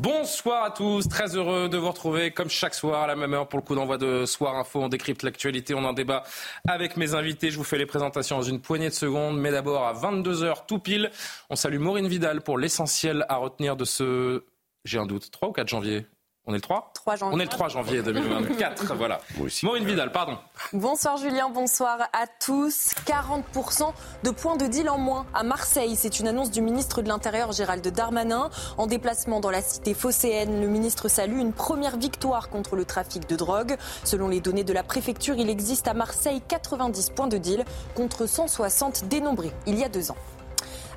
Bonsoir à tous, très heureux de vous retrouver comme chaque soir à la même heure pour le coup d'envoi de Soir Info. On décrypte l'actualité, on en débat avec mes invités. Je vous fais les présentations dans une poignée de secondes, mais d'abord à 22h tout pile, on salue Maureen Vidal pour l'essentiel à retenir de ce, j'ai un doute, 3 ou 4 janvier? On est le 3 3 janvier. On est le 3 janvier 2024, voilà. Maureen Vidal, pardon. Bonsoir Julien, bonsoir à tous. 40% de points de deal en moins à Marseille. C'est une annonce du ministre de l'Intérieur Gérald Darmanin. En déplacement dans la cité phocéenne, le ministre salue une première victoire contre le trafic de drogue. Selon les données de la préfecture, il existe à Marseille 90 points de deal contre 160 dénombrés il y a deux ans.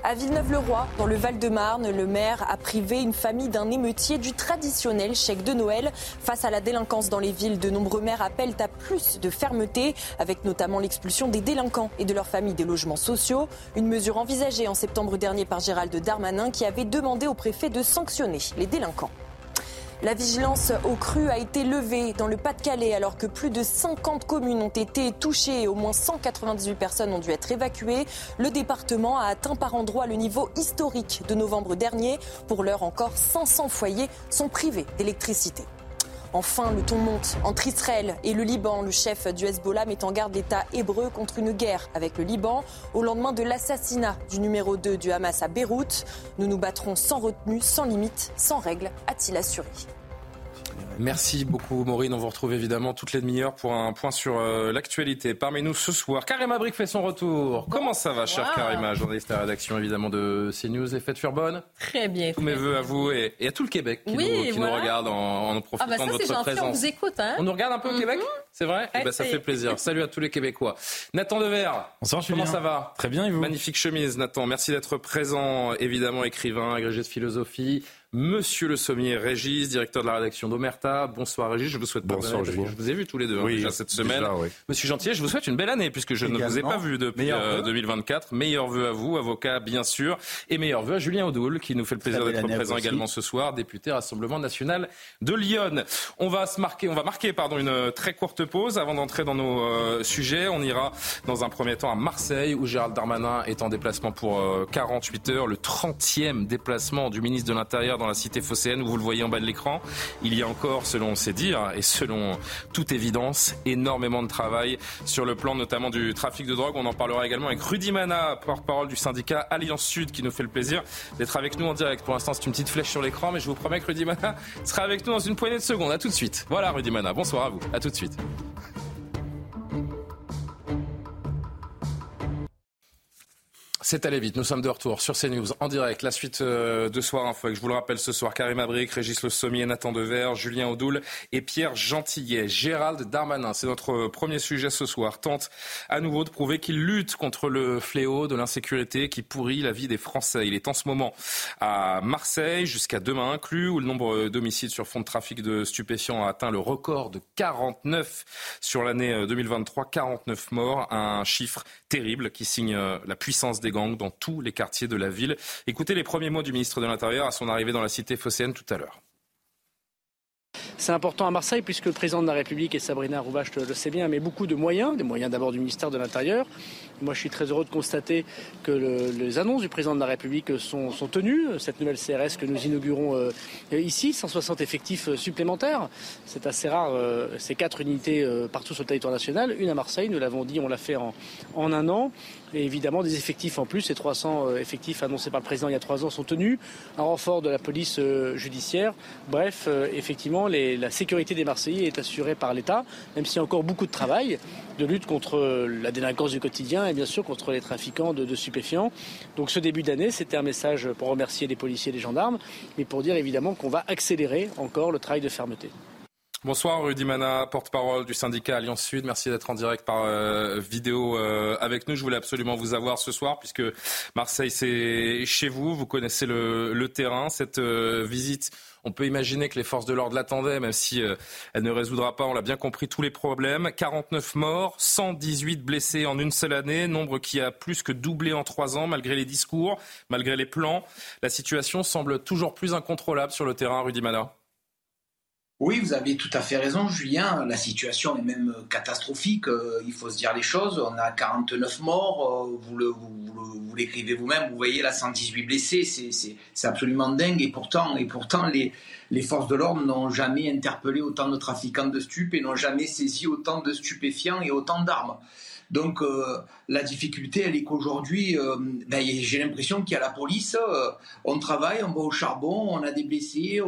À Villeneuve-le-Roi, dans le Val-de-Marne, le maire a privé une famille d'un émeutier du traditionnel chèque de Noël. Face à la délinquance dans les villes, de nombreux maires appellent à plus de fermeté, avec notamment l'expulsion des délinquants et de leurs familles des logements sociaux. Une mesure envisagée en septembre dernier par Gérald Darmanin qui avait demandé au préfet de sanctionner les délinquants. La vigilance au cru a été levée dans le Pas-de-Calais alors que plus de 50 communes ont été touchées et au moins 198 personnes ont dû être évacuées. Le département a atteint par endroits le niveau historique de novembre dernier. Pour l'heure encore, 500 foyers sont privés d'électricité. Enfin, le ton monte entre Israël et le Liban. Le chef du Hezbollah met en garde l'État hébreu contre une guerre avec le Liban au lendemain de l'assassinat du numéro 2 du Hamas à Beyrouth. Nous nous battrons sans retenue, sans limite, sans règles, a-t-il assuré. Merci beaucoup Maureen. On vous retrouve évidemment toutes les demi-heures pour un point sur euh, l'actualité. Parmi nous ce soir, Karima Brick fait son retour. Comment ça va, chère Karima, journaliste à rédaction évidemment de CNews. Les fêtes furent bonnes Très bien. Tous mes voeux à vous et, et, à tout le Québec qui, oui, nous, qui nous, regarde en, en profitant ah bah ça, de votre gentil, présence. On vous écoute, hein On nous regarde un peu au Québec C'est vrai eh ben, Ça fait plaisir. Salut à tous les Québécois. Nathan Dever. Bonsoir Comment ça va? Très bien et vous? Magnifique chemise, Nathan. Merci d'être présent. Évidemment, écrivain, agrégé de philosophie. Monsieur Le Sommier, Régis, directeur de la rédaction d'Omerta. Bonsoir Régis, je vous souhaite Bonsoir, année. Je vous ai vu tous les deux hein, déjà cette semaine. Déjà, oui. Monsieur Gentil, je vous souhaite une belle année puisque je Également. ne vous ai pas vu depuis Meilleurs euh, vœux. 2024. Meilleurs vœux à vous, avocat bien sûr, et meilleurs vœux à Julien Audoul qui nous fait le plaisir d'être présent également ce soir, député Rassemblement national de Lyon. On va se marquer, on va marquer pardon une euh, très courte pause avant d'entrer dans nos euh, sujets. On ira dans un premier temps à Marseille où Gérald Darmanin est en déplacement pour euh, 48 heures, le 30e déplacement du ministre de l'Intérieur dans la cité phocéenne où vous le voyez en bas de l'écran. Il y a encore, selon ses dires et selon toute évidence, énormément de travail sur le plan notamment du trafic de drogue. On en parlera également avec Rudy Mana, porte-parole du syndicat Alliance Sud, qui nous fait le plaisir d'être avec nous en direct. Pour l'instant, c'est une petite flèche sur l'écran, mais je vous promets que Rudy Mana sera avec nous dans une poignée de secondes. À tout de suite. Voilà, Rudy Mana. Bonsoir à vous. À tout de suite. C'est allé vite, nous sommes de retour sur CNews en direct. La suite euh, de Soir Info, je vous le rappelle ce soir, Karim Abric, Régis Le Sommier, Nathan Dever, Julien Audoul et Pierre Gentillet. Gérald Darmanin, c'est notre premier sujet ce soir, tente à nouveau de prouver qu'il lutte contre le fléau de l'insécurité qui pourrit la vie des Français. Il est en ce moment à Marseille, jusqu'à demain inclus, où le nombre d'homicides sur fond de trafic de stupéfiants a atteint le record de 49 sur l'année 2023, 49 morts, un chiffre terrible qui signe euh, la puissance des gangs dans tous les quartiers de la ville. Écoutez les premiers mots du ministre de l'Intérieur à son arrivée dans la cité phocéenne tout à l'heure. C'est important à Marseille puisque le président de la République et Sabrina Roubache le sait bien, mais beaucoup de moyens, des moyens d'abord du ministère de l'Intérieur. Moi, je suis très heureux de constater que le- les annonces du président de la République sont, tenues. Cette nouvelle CRS que nous inaugurons euh, ici, 160 effectifs euh, supplémentaires, c'est assez rare. euh, c'est quatre unités partout sur le territoire national, une à Marseille. Nous l'avons dit, on l'a fait en un an. Et évidemment, des effectifs en plus, ces 300 euh, effectifs annoncés par le président il y a trois ans sont tenus. Un renfort de la police euh, judiciaire. Bref, euh, effectivement, la sécurité des Marseillais est assurée par l'État, même s'il y a encore beaucoup de travail de lutte contre la délinquance du quotidien et bien sûr contre les trafiquants de, de stupéfiants. Donc ce début d'année, c'était un message pour remercier les policiers et les gendarmes, mais pour dire évidemment qu'on va accélérer encore le travail de fermeté. Bonsoir Rudy Mana, porte-parole du syndicat Alliance Sud. Merci d'être en direct par euh, vidéo euh, avec nous. Je voulais absolument vous avoir ce soir puisque Marseille c'est chez vous. Vous connaissez le, terrain. Cette euh, visite, on peut imaginer que les forces de l'ordre l'attendaient, même si elle ne résoudra pas, on l'a bien compris, tous les problèmes. 49 morts, 118 blessés en une seule année, nombre qui a plus que doublé en trois ans malgré les discours, malgré les plans. La situation semble toujours plus incontrôlable sur le terrain, Rudy Mana. Oui, vous avez tout à fait raison, Julien. La situation est même catastrophique. Euh, il faut se dire les choses. On a 49 morts. Euh, vous, l'écrivez vous-même. Vous voyez là 118 blessés. C'est absolument dingue. Et pourtant, et pourtant les, forces de l'ordre n'ont jamais interpellé autant de trafiquants de stupes et n'ont jamais saisi autant de stupéfiants et autant d'armes. Donc euh, la difficulté, elle est qu'aujourd'hui, euh, ben, j'ai l'impression qu'il y a la police, euh, on travaille, on va au charbon, on a des blessés,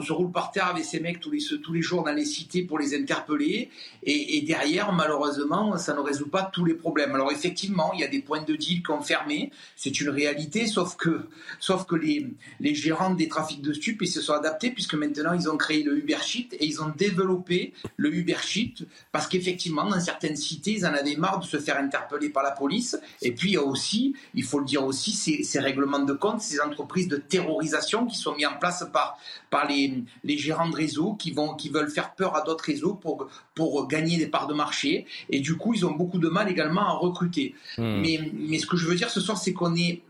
se roule par terre avec ces mecs tous les, tous les jours dans les cités pour les interpeller. Et, derrière, malheureusement, ça ne résout pas tous les problèmes. Alors effectivement, il y a des points de deal qui ont fermé, c'est une réalité, sauf que, sauf que les, les gérants des trafics de stupes, ils se sont adaptés puisque maintenant, ils ont créé le Uber Sheet et ils ont développé le Uber Sheet parce qu'effectivement, dans certaines cités, ils en avaient marre de se faire interpeller par la police. Et puis il y a aussi, il faut le dire aussi, ces, règlements de compte, ces entreprises de terrorisation qui sont mis en place par, par les, les gérants de réseaux qui, vont, qui veulent faire peur à d'autres réseaux pour, pour gagner des parts de marché. Et du coup, ils ont beaucoup de mal également à recruter. Hmm. Mais, mais ce que je veux dire ce soir, c'est qu'on est,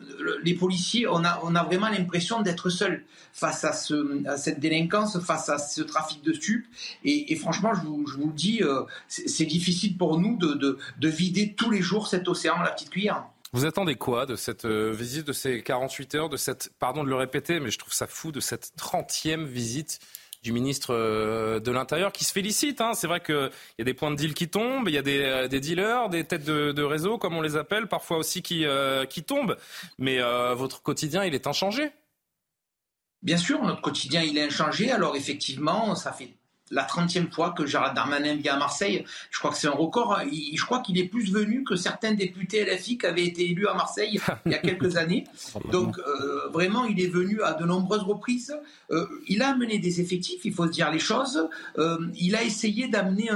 les policiers, on a, on a vraiment l'impression d'être seuls face à, ce, à cette délinquance, face à ce trafic de stupes. Et, franchement, je vous, je vous le dis, euh, c'est difficile pour nous de, de, de vider tous les jours cet océan à la petite cuillère. Vous attendez quoi de cette euh, visite, de ces 48 heures, de cette, pardon de le répéter, mais je trouve ça fou, de cette 30e visite du ministre euh, de l'Intérieur qui se félicite. Hein. C'est vrai qu'il y a des points de deal qui tombent, il y a des, euh, dealers, des têtes de, réseau, comme on les appelle, parfois aussi qui, qui tombent. Mais votre quotidien, il est inchangé. Bien sûr, notre quotidien, il est inchangé. Alors effectivement, ça fait la 30e fois que Gérald Darmanin vient à Marseille. Je crois que c'est un record. je crois qu'il est plus venu que certains députés LFI qui avaient été élus à Marseille il y a quelques années. Donc euh, vraiment, il est venu à de nombreuses reprises. Euh, il a amené des effectifs, il faut se dire les choses. Euh, il a essayé d'amener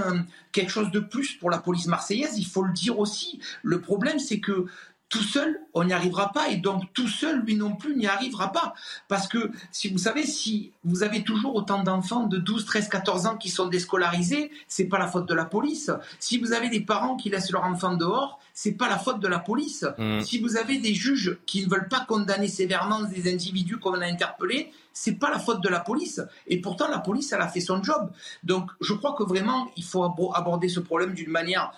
quelque chose de plus pour la police marseillaise, il faut le dire aussi. Le problème, c'est que tout seul, on n'y arrivera pas et donc tout seul, lui non plus, n'y arrivera pas. Parce que, si vous savez, si vous avez toujours autant d'enfants de 12, 13, 14 ans qui sont déscolarisés, c'est pas la faute de la police. Si vous avez des parents qui laissent leurs enfants dehors, c'est pas la faute de la police. Mmh. Si vous avez des juges qui ne veulent pas condamner sévèrement des individus qu'on a interpellés, c'est pas la faute de la police. Et pourtant, la police, elle a fait son job. Donc, je crois que vraiment, il faut aborder ce problème d'une manière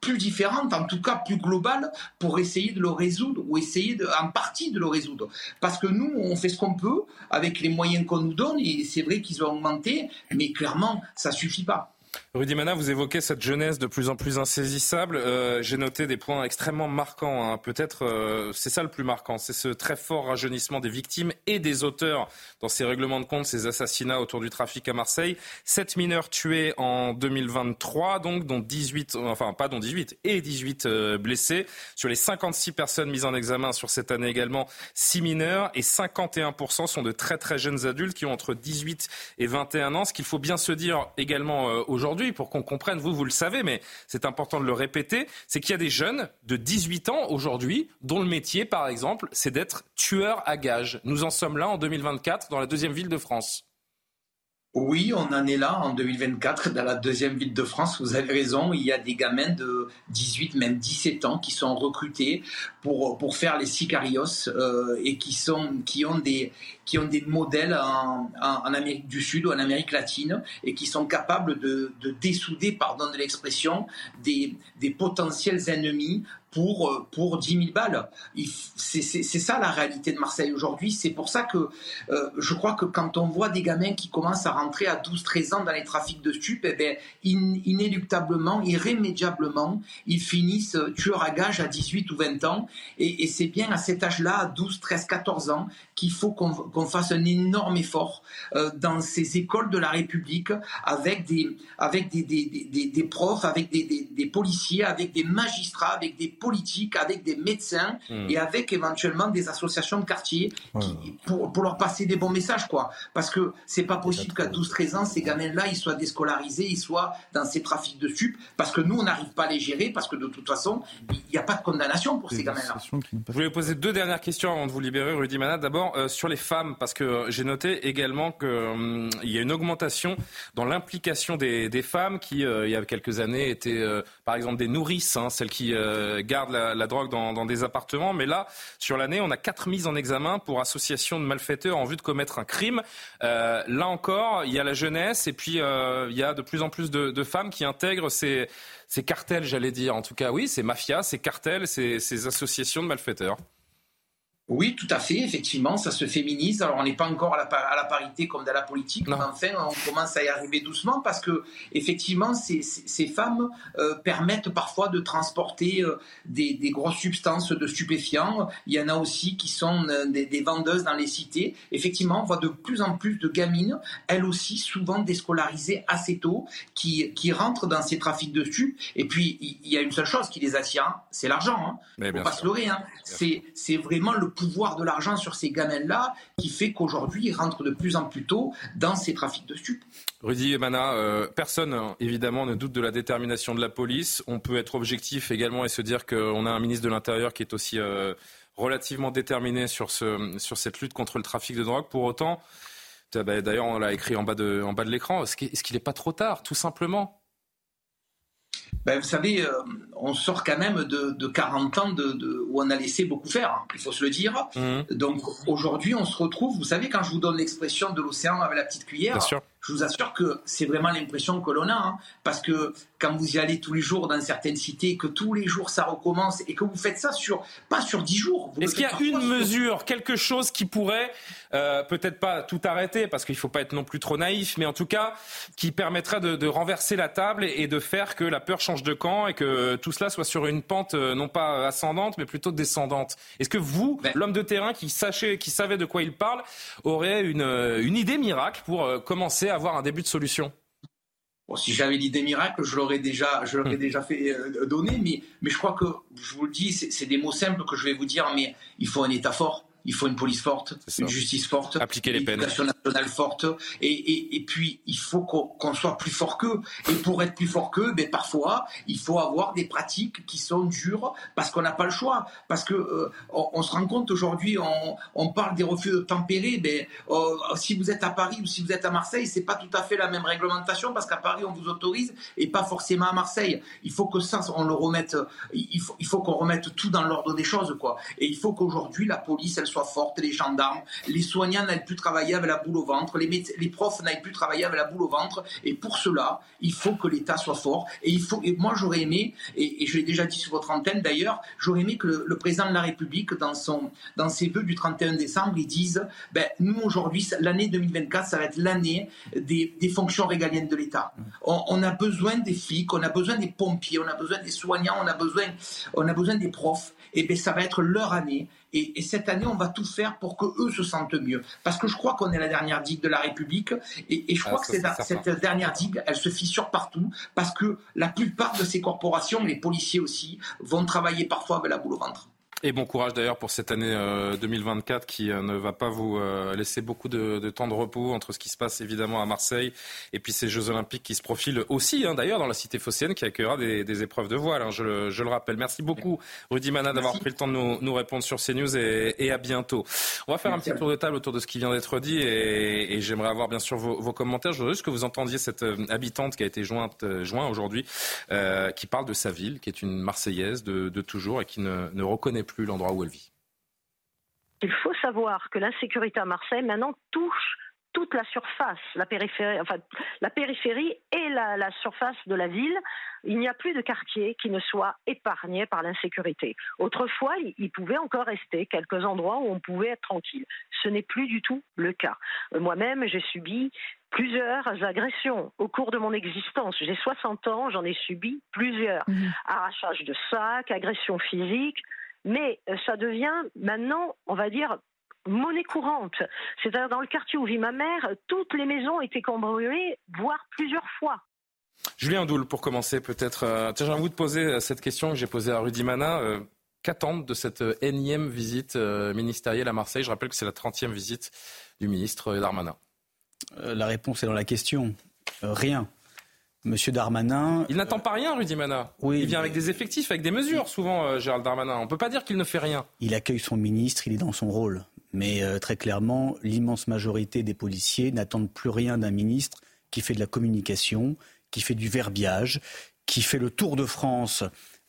plus différente, en tout cas plus globale, pour essayer de le résoudre ou essayer en partie de le résoudre. Parce que nous, on fait ce qu'on peut avec les moyens qu'on nous donne et c'est vrai qu'ils ont augmenté, mais clairement, ça suffit pas. Rudy Mana, vous évoquez cette jeunesse de plus en plus insaisissable. Euh, j'ai noté des points extrêmement marquants. Hein. Peut-être euh, c'est ça le plus marquant, c'est ce très fort rajeunissement des victimes et des auteurs dans ces règlements de compte, ces assassinats autour du trafic à Marseille. Sept mineurs tués en 2023, donc dont 18, enfin pas dont 18 et 18 euh, blessés. Sur les 56 personnes mises en examen sur cette année également, 6 mineurs et 51% sont de très très jeunes adultes qui ont entre 18 et 21 ans. Ce qu'il faut bien se dire également aujourd'hui pour qu'on comprenne, vous, vous le savez, mais c'est important de le répéter, c'est qu'il y a des jeunes de 18 ans aujourd'hui dont le métier, par exemple, c'est d'être tueur à gages. Nous en sommes là en 2024 dans la deuxième ville de France. Oui, on en est là en 2024 dans la deuxième ville de France. Vous avez raison, il y a des gamins de 18, même 17 ans qui sont recrutés pour, faire les sicarios euh, et qui, sont, qui, ont des, qui ont des modèles en, en, Amérique du Sud ou en Amérique latine et qui sont capables de, de dessouder, pardon de l'expression, des, des potentiels ennemis pour, euh, pour 10 000 balles. C'est ça la réalité de Marseille aujourd'hui. C'est pour ça que euh, je crois que quand on voit des gamins qui commencent à rentrer à 12-13 ans dans les trafics de stupes, eh bien, inéluctablement, irrémédiablement, ils finissent tueurs à gages à 18 ou 20 ans. Et, et c'est bien à cet âge-là, à 12, 13, 14 ans, qu'il faut qu'on fasse un énorme effort euh, dans ces écoles de la République avec des, des, profs, avec des, policiers, avec des magistrats, avec des politique, avec des médecins hmm. et avec éventuellement des associations de quartier pour, pour, leur passer des bons messages, quoi. Parce que c'est pas possible qu'à 12-13 ans, ces gamins-là, ils soient déscolarisés, ils soient dans ces trafics de sup, parce que nous, on n'arrive pas à les gérer, parce que de toute façon, il n'y a pas de condamnation pour ces gamins-là. Je voulais poser deux dernières questions avant de vous libérer, Rudy Mana. D'abord, euh, sur les femmes, parce que j'ai noté également qu'il hum, il y a une augmentation dans l'implication des, des, femmes qui, euh, il y a quelques années, étaient, euh, par exemple, des nourrices, hein, celles qui gardent la, la drogue dans, des appartements. Mais là, sur l'année, on a quatre mises en examen pour association de malfaiteurs en vue de commettre un crime. là encore, il y a la jeunesse et puis il y a de plus en plus de, femmes qui intègrent ces cartels, j'allais dire. En tout cas, oui, ces mafias, ces cartels, ces associations de malfaiteurs. Oui, tout à fait, effectivement, ça se féminise. Alors, on n'est pas encore à la, à la, parité comme dans la politique, mais enfin, on commence à y arriver doucement parce que, effectivement, ces, ces femmes euh, permettent parfois de transporter euh, des, des, grosses substances de stupéfiants. Il y en a aussi qui sont euh, des, des, vendeuses dans les cités. Effectivement, on voit de plus en plus de gamines, elles aussi, souvent déscolarisées assez tôt, qui, qui rentrent dans ces trafics de stupes. Et puis, il y, a une seule chose qui les attire, hein, c'est l'argent. Hein. Faut pas se leurrer. Hein. C'est vraiment le pouvoir de l'argent sur ces gamins-là qui fait qu'aujourd'hui, ils rentrent de plus en plus tôt dans ces trafics de stupes. Rudy et Mana, euh, personne évidemment ne doute de la détermination de la police. On peut être objectif également et se dire qu'on a un ministre de l'Intérieur qui est aussi euh, relativement déterminé sur, ce, sur cette lutte contre le trafic de drogue. Pour autant, bah, d'ailleurs on l'a écrit en bas de, en bas de l'écran, est-ce qu'il n'est pas trop tard, tout simplement ben, vous savez, euh, on sort quand même de, 40 ans de, où on a laissé beaucoup faire, il faut se le dire. Mhm. Donc aujourd'hui, on se retrouve, vous savez, quand je vous donne l'expression de l'océan avec la petite cuillère, je vous assure que c'est vraiment l'impression que l'on a, hein, parce que quand vous y allez tous les jours dans certaines cités, que tous les jours ça recommence et que vous faites ça sur pas sur dix jours. Est-ce qu'il y a une mesure, quelque chose qui pourrait euh, peut-être pas tout arrêter parce qu'il ne faut pas être non plus trop naïf, mais en tout cas qui permettrait de, renverser la table et, de faire que la peur change de camp et que tout cela soit sur une pente euh, non pas ascendante mais plutôt descendante? Est-ce que vous, ben l'homme de terrain qui sachait, qui savait de quoi il parle, aurait une, euh, une idée miracle pour commencer à avoir un début de solution si j'avais l'idée miracle, je l'aurais déjà, je l'aurais hmm. déjà fait euh, donner, mais, mais je crois que, je vous le dis, c'est des mots simples que je vais vous dire, mais il faut un État fort il faut une police forte, une justice forte, appliquer les peines, une nationale forte, et, et, et puis il faut qu'on soit plus fort qu'eux. Et pour être plus fort qu'eux, ben parfois il faut avoir des pratiques qui sont dures parce qu'on n'a pas le choix, parce que euh, on, se rend compte aujourd'hui, on, on, parle des refus de tempérer, ben euh, si vous êtes à Paris ou si vous êtes à Marseille, c'est pas tout à fait la même réglementation parce qu'à Paris on vous autorise et pas forcément à Marseille. Il faut que ça on le remette, il faut il faut qu'on remette tout dans l'ordre des choses quoi. Et il faut qu'aujourd'hui la police elle soit forte, les gendarmes, les soignants n'aillent plus travailler avec la boule au ventre, les, les profs n'aillent plus travailler avec la boule au ventre. Et pour cela, il faut que l'État soit fort. Et il faut. Et moi, j'aurais aimé, et, je l'ai déjà dit sur votre antenne d'ailleurs, j'aurais aimé que le, président de la République, dans ses vœux du 31 décembre, il dise, ben nous aujourd'hui, l'année 2024, ça va être l'année des, des, fonctions régaliennes de l'État. On, on, a besoin des flics, on a besoin des pompiers, on a besoin des soignants, on a besoin, on a besoin des profs. Et ben ça va être leur année. Et, cette année, on va tout faire pour que eux se sentent mieux. Parce que je crois qu'on est la dernière digue de la République. Et, je crois ah, que cette, dernière digue, elle se fissure partout. Parce que la plupart de ces corporations, les policiers aussi, vont travailler parfois avec la boule au ventre. Et bon courage d'ailleurs pour cette année 2024 euh, qui euh, ne va pas vous euh, laisser beaucoup de, temps de repos entre ce qui se passe évidemment à Marseille et puis ces Jeux Olympiques qui se profilent aussi hein, d'ailleurs dans la cité phocéenne qui accueillera des, épreuves de voile, hein, je, le, rappelle. Merci beaucoup Rudy Mana d'avoir pris le temps de nous, répondre sur CNews et, et à bientôt. On va faire un petit tour de table autour de ce qui vient d'être dit et, j'aimerais avoir bien sûr vos, commentaires. Je voudrais juste que vous entendiez cette habitante qui a été jointe, joint aujourd'hui qui parle de sa ville, qui est une Marseillaise de, toujours et qui ne, ne reconnaît plus l'endroit où elle vit. Il faut savoir que l'insécurité à Marseille maintenant touche toute la surface, la périphérie, enfin la périphérie et la, surface de la ville. Il n'y a plus de quartier qui ne soit épargné par l'insécurité. Autrefois, il, pouvait encore rester quelques endroits où on pouvait être tranquille. Ce n'est plus du tout le cas. Euh, moi-même, j'ai subi plusieurs agressions au cours de mon existence. J'ai 60 ans, j'en ai subi plusieurs. Mmh. Arrachage de sacs, agressions physiques, mais euh, ça devient maintenant, on va dire, monnaie courante. C'est-à-dire dans le quartier où vit ma mère, toutes les maisons étaient cambriolées, voire plusieurs fois. Julien Doul, pour commencer, peut-être. Euh, tiens, j'ai envie de poser euh, cette question que j'ai posée à Rudy Mana. Euh, Qu'attendent de cette énième visite ministérielle à Marseille? Je rappelle que c'est la 30e visite du ministre Darmanin. La réponse est dans la question. rien. Monsieur Darmanin. Il n'attend pas rien, Rudy Mana. Oui, il vient avec des effectifs, avec des mesures, souvent, Gérald Darmanin. On ne peut pas dire qu'il ne fait rien. Il accueille son ministre, il est dans son rôle. Mais très clairement, l'immense majorité des policiers n'attendent plus rien d'un ministre qui fait de la communication, qui fait du verbiage, qui fait le tour de France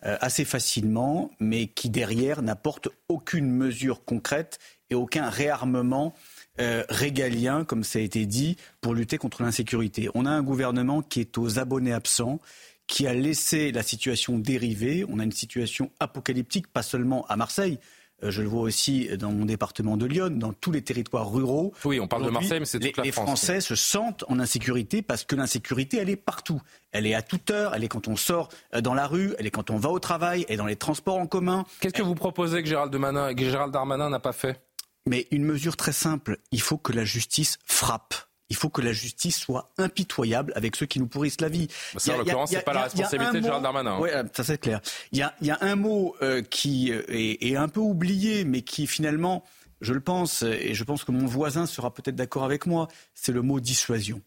euh, assez facilement, mais qui derrière n'apporte aucune mesure concrète et aucun réarmement euh, régalien, comme ça a été dit, pour lutter contre l'insécurité. On a un gouvernement qui est aux abonnés absents, qui a laissé la situation dériver. On a une situation apocalyptique, pas seulement à Marseille, euh, je le vois aussi dans mon département de Lyon, dans tous les territoires ruraux. Oui, on parle de Marseille, mais c'est toute la les France. Les Français se sentent en insécurité parce que l'insécurité, elle est partout. Elle est à toute heure, elle est quand on sort euh, dans la rue, elle est quand on va au travail, elle est dans les transports en commun. Qu'est-ce que vous proposez que Gérald, que Gérald Darmanin n'a pas fait? Mais une mesure très simple, il faut que la justice frappe il faut que la justice soit impitoyable avec ceux qui nous pourrissent la vie. Ça, en l'occurrence, c'est pas la responsabilité de Gérald Darmanin. Oui, ça c'est clair. Il y a, y a, un mot euh, qui euh, est, est, un peu oublié, mais qui finalement, je le pense, et je pense que mon voisin sera peut-être d'accord avec moi, c'est le mot dissuasion.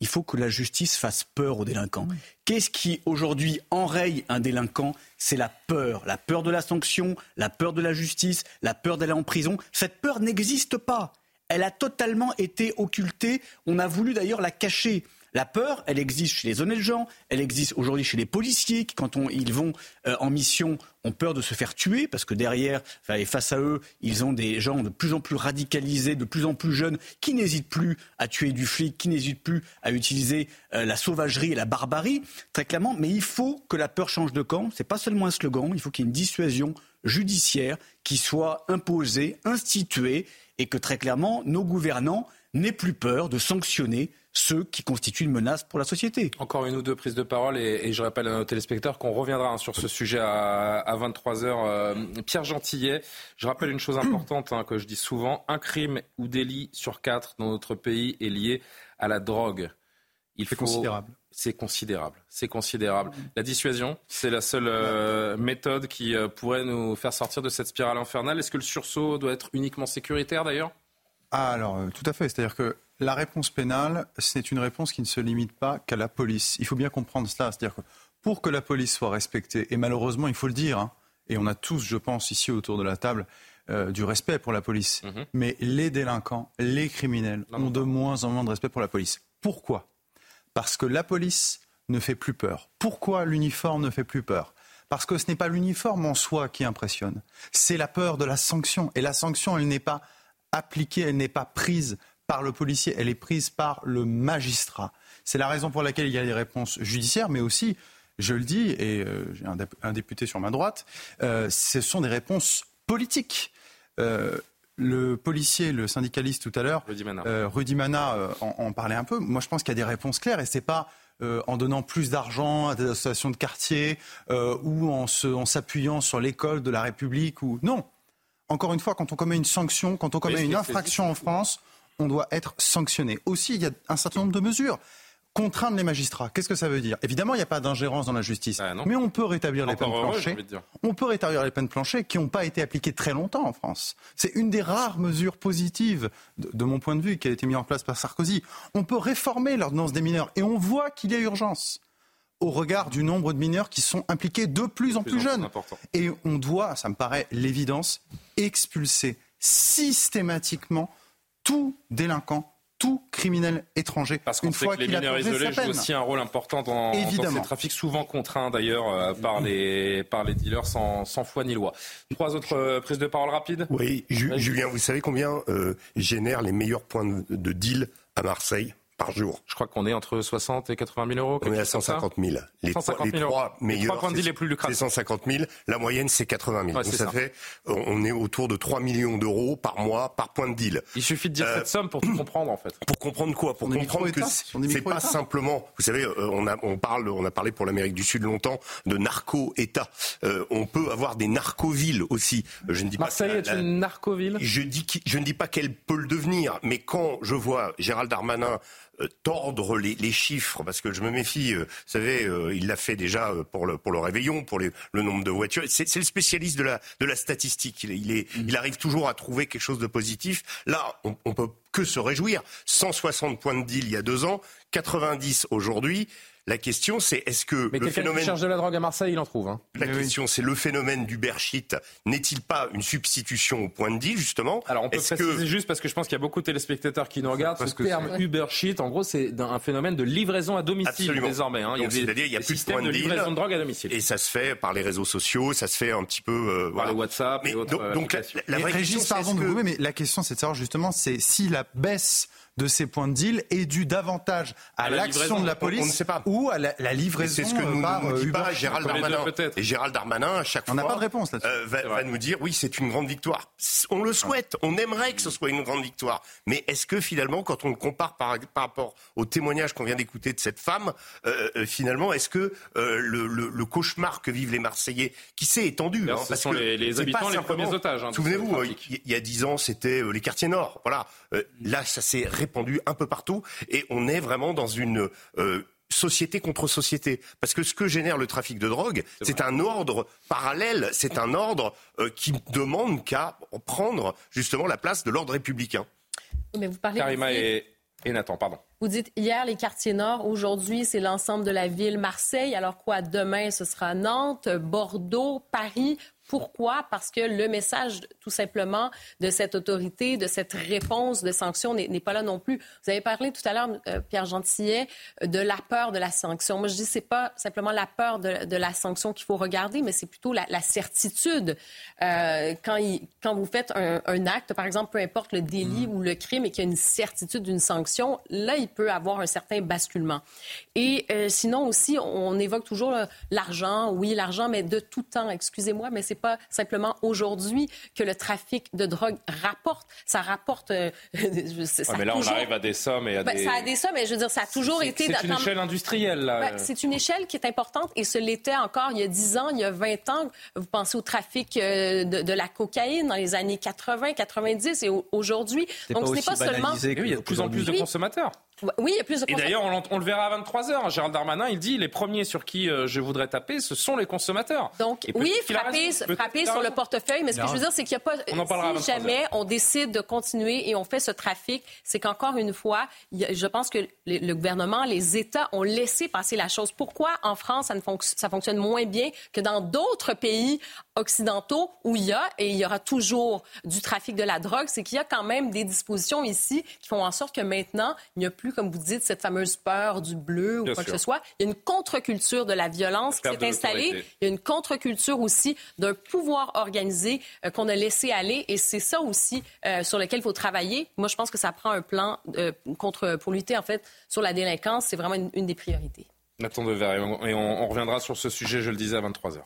Il faut que la justice fasse peur aux délinquants. Qu'est-ce qui aujourd'hui enraye un délinquant? C'est la peur. La peur de la sanction, la peur de la justice, la peur d'aller en prison. Cette peur n'existe pas elle a totalement été occultée. On a voulu d'ailleurs la cacher. La peur, elle existe chez les honnêtes gens, elle existe aujourd'hui chez les policiers qui, quand ils vont euh, en mission, ont peur de se faire tuer parce que derrière, face à eux, ils ont des gens de plus en plus radicalisés, de plus en plus jeunes, qui n'hésitent plus à tuer du flic, qui n'hésitent plus à utiliser euh, la sauvagerie et la barbarie, très clairement. Mais il faut que la peur change de camp. C'est pas seulement un slogan. Il faut qu'il y ait une dissuasion judiciaire qui soit imposée, instituée et que très clairement, nos gouvernants n'aient plus peur de sanctionner ceux qui constituent une menace pour la société. Encore une ou deux prises de parole et, je rappelle à nos téléspectateurs qu'on reviendra hein, sur ce sujet à, 23h. Euh, Pierre Gentillet, je rappelle une chose importante hein, que je dis souvent, un crime ou délit sur quatre dans notre pays est lié à la drogue. Il C'est considérable. C'est considérable. C'est considérable. La dissuasion, c'est la seule euh, méthode qui euh, pourrait nous faire sortir de cette spirale infernale. Est-ce que le sursaut doit être uniquement sécuritaire d'ailleurs? Ah, alors, euh, tout à fait. C'est-à-dire que la réponse pénale, c'est une réponse qui ne se limite pas qu'à la police. Il faut bien comprendre cela. C'est-à-dire que pour que la police soit respectée, et malheureusement, il faut le dire, hein, et on a tous, je pense, ici autour de la table, euh, du respect pour la police. Mhm. Mais les délinquants, les criminels ont de moins en moins de respect pour la police. Pourquoi? Parce que la police ne fait plus peur. Pourquoi l'uniforme ne fait plus peur? Parce que ce n'est pas l'uniforme en soi qui impressionne, c'est la peur de la sanction. Et la sanction, elle n'est pas appliquée, elle n'est pas prise par le policier, elle est prise par le magistrat. C'est la raison pour laquelle il y a des réponses judiciaires, mais aussi, je le dis, et euh, j'ai un, député sur ma droite, euh, ce sont des réponses politiques. Euh, le policier, le syndicaliste tout à l'heure, Rudy Mana, en, parlait un peu. Moi, je pense qu'il y a des réponses claires et c'est pas en donnant plus d'argent à des associations de quartier ou en s'appuyant sur l'école de la République ou non encore une fois, quand on commet une sanction, quand on commet une infraction en France, on doit être sanctionné. Aussi, il y a un certain nombre de mesures. Contraindre les magistrats, qu'est-ce que ça veut dire? Évidemment, il n'y a pas d'ingérence dans la justice, ah, mais on peut rétablir les peines planchées. On peut rétablir les peines planchées qui n'ont pas été appliquées très longtemps en France. C'est une des rares mesures positives, de, mon point de vue, qui a été mise en place par Sarkozy. On peut réformer l'ordonnance des mineurs et on voit qu'il y a urgence au regard du nombre de mineurs qui sont impliqués de plus en plus, jeunes. Et on doit, ça me paraît l'évidence, expulser systématiquement tout délinquant tout criminel étranger. Parce qu'on sait que les mineurs isolés jouent aussi un rôle important dans, dans ces trafics, souvent contraints d'ailleurs euh, par, les, par les dealers sans, sans foi ni loi. Trois autres euh, prises de parole rapides? Oui, Julien, vous savez combien euh, génèrent les meilleurs points de, de deal à Marseille? Par jour. Je crois qu'on est entre 60 et 80 000 euros. On est à 150 000. Les, 150 000 trois, les meilleurs, les plus lucratifs. C'est 150 000. La moyenne, c'est 80 000. Donc ça, fait, on est autour de 3 millions d'euros par mois, par point de deal. Il suffit de dire cette euh, somme pour tout comprendre, en fait. Pour comprendre quoi? Pour comprendre que c'est pas simplement. Vous savez, euh, on a, on parle, on a parlé pour l'Amérique du Sud longtemps de narco-État. Euh, on peut avoir des narco-villes aussi. Je ne dis Marseille pas. Marseille est une narco-ville? Je dis, je ne dis pas qu'elle peut le devenir, mais quand je vois Gérald Darmanin tordre les, chiffres, parce que je me méfie, vous savez, il l'a fait déjà pour le, pour le réveillon, pour le nombre de voitures. C'est le spécialiste de la, de la statistique. Il, est, il arrive toujours à trouver quelque chose de positif. Là, on, on peut que se réjouir. 160 points de deal il y a deux ans, 90 aujourd'hui. La question, c'est est-ce que Mais le phénomène qui cherche de la drogue à Marseille, il en trouve. Hein. La question, c'est le phénomène d'Uber n'est-il pas une substitution au point de deal justement Alors on peut préciser juste parce que je pense qu'il y a beaucoup de téléspectateurs qui nous regardent. Parce ce terme Uber en gros, c'est un phénomène de livraison à domicile désormais. Hein. C'est-à-dire il y a plus de points de, deal, livraison de drogue à domicile. Et ça se fait par les réseaux sociaux, ça se fait un petit peu euh, par le WhatsApp et autres. Donc, la, la, vraie question, pardon de vous mais la question, c'est de savoir justement, c'est si la baisse de ces points de deal est dû davantage à, l'action de la police ou à la, livraison C'est ce que nous, par nous dit pas Gérald Darmanin. Et Gérald Darmanin, à chaque on fois, n'a pas de réponse euh, va, nous dire oui, c'est une grande victoire. On le souhaite, on aimerait que ce soit une grande victoire. Mais est-ce que finalement, quand on le compare par, rapport au témoignage qu'on vient d'écouter de cette femme, euh, euh, finalement, est-ce que le, cauchemar que vivent les Marseillais, qui s'est étendu, hein, ce sont les, habitants les premiers otages. Hein, Souvenez-vous, il y a dix ans, c'était les quartiers nord. Voilà. là, ça s'est répandu un peu partout et on est vraiment dans une euh, société contre société. Parce que ce que génère le trafic de drogue, c'est un ordre parallèle, c'est un ordre euh, qui demande qu'à prendre justement la place de l'ordre républicain. Mais vous parlez Karima et, et Nathan, pardon. Vous dites hier les quartiers nord, aujourd'hui c'est l'ensemble de la ville Marseille. Alors quoi, demain ce sera Nantes, Bordeaux, Paris. Pourquoi? Parce que le message, tout simplement, de cette autorité, de cette réponse de sanction n'est pas là non plus. Vous avez parlé tout à l'heure, euh, Pierre Gentillet, de la peur de la sanction. Moi, je dis c'est pas simplement la peur de, la sanction qu'il faut regarder, mais c'est plutôt la, certitude. Euh, quand, quand vous faites un, acte, par exemple, peu importe le délit mm. ou le crime, et qu'il y a une certitude d'une sanction, là, il peut avoir un certain basculement. Et euh, sinon aussi, on évoque toujours l'argent, oui, l'argent, mais de tout temps. Excusez-moi, mais c'est pas simplement aujourd'hui que le trafic de drogue rapporte. Ça rapporte. Euh, mais là, on arrive à des sommes et à ben, des. Ça a des sommes, mais je veux dire, ça a toujours été. C'est une échelle industrielle, là. Ben, c'est une échelle qui est importante et ce l'était encore il y a 10 ans, il y a 20 ans. Vous pensez au trafic euh, de, la cocaïne dans les années 80, 90 et aujourd'hui. Donc, ce n'est pas seulement. il y a de plus en plus de consommateurs. Oui, il y a plus de Et d'ailleurs, on, le verra à 23h. Gérald Darmanin, il dit les premiers sur qui euh, je voudrais taper, ce sont les consommateurs. Donc, oui, frapper, frapper sur le porteuil, mais ce que je veux dire, c'est qu'il n'y a pas. On si jamais on décide de continuer et on fait ce trafic, c'est qu'encore une fois, je pense que le, gouvernement, les États ont laissé passer la chose. Pourquoi en France, ça, ne ça fonctionne moins bien que dans d'autres pays occidentaux où il y a, et il y aura toujours du trafic de la drogue, c'est qu'il y a quand même des dispositions ici qui font en sorte que maintenant, il n'y a plus comme vous dites, cette fameuse peur du bleu ou quoi que ce soit. Il y a une contre-culture de la violence qui s'est installée. Il y a une contre-culture aussi d'un pouvoir organisé euh, qu'on a laissé aller. Et c'est ça aussi euh, sur lequel il faut travailler. Moi, je pense que ça prend un plan euh, contre, pour lutter, en fait, sur la délinquance. C'est vraiment une, des priorités. Nathan Devers, et on, reviendra sur ce sujet, je le disais, à 23h.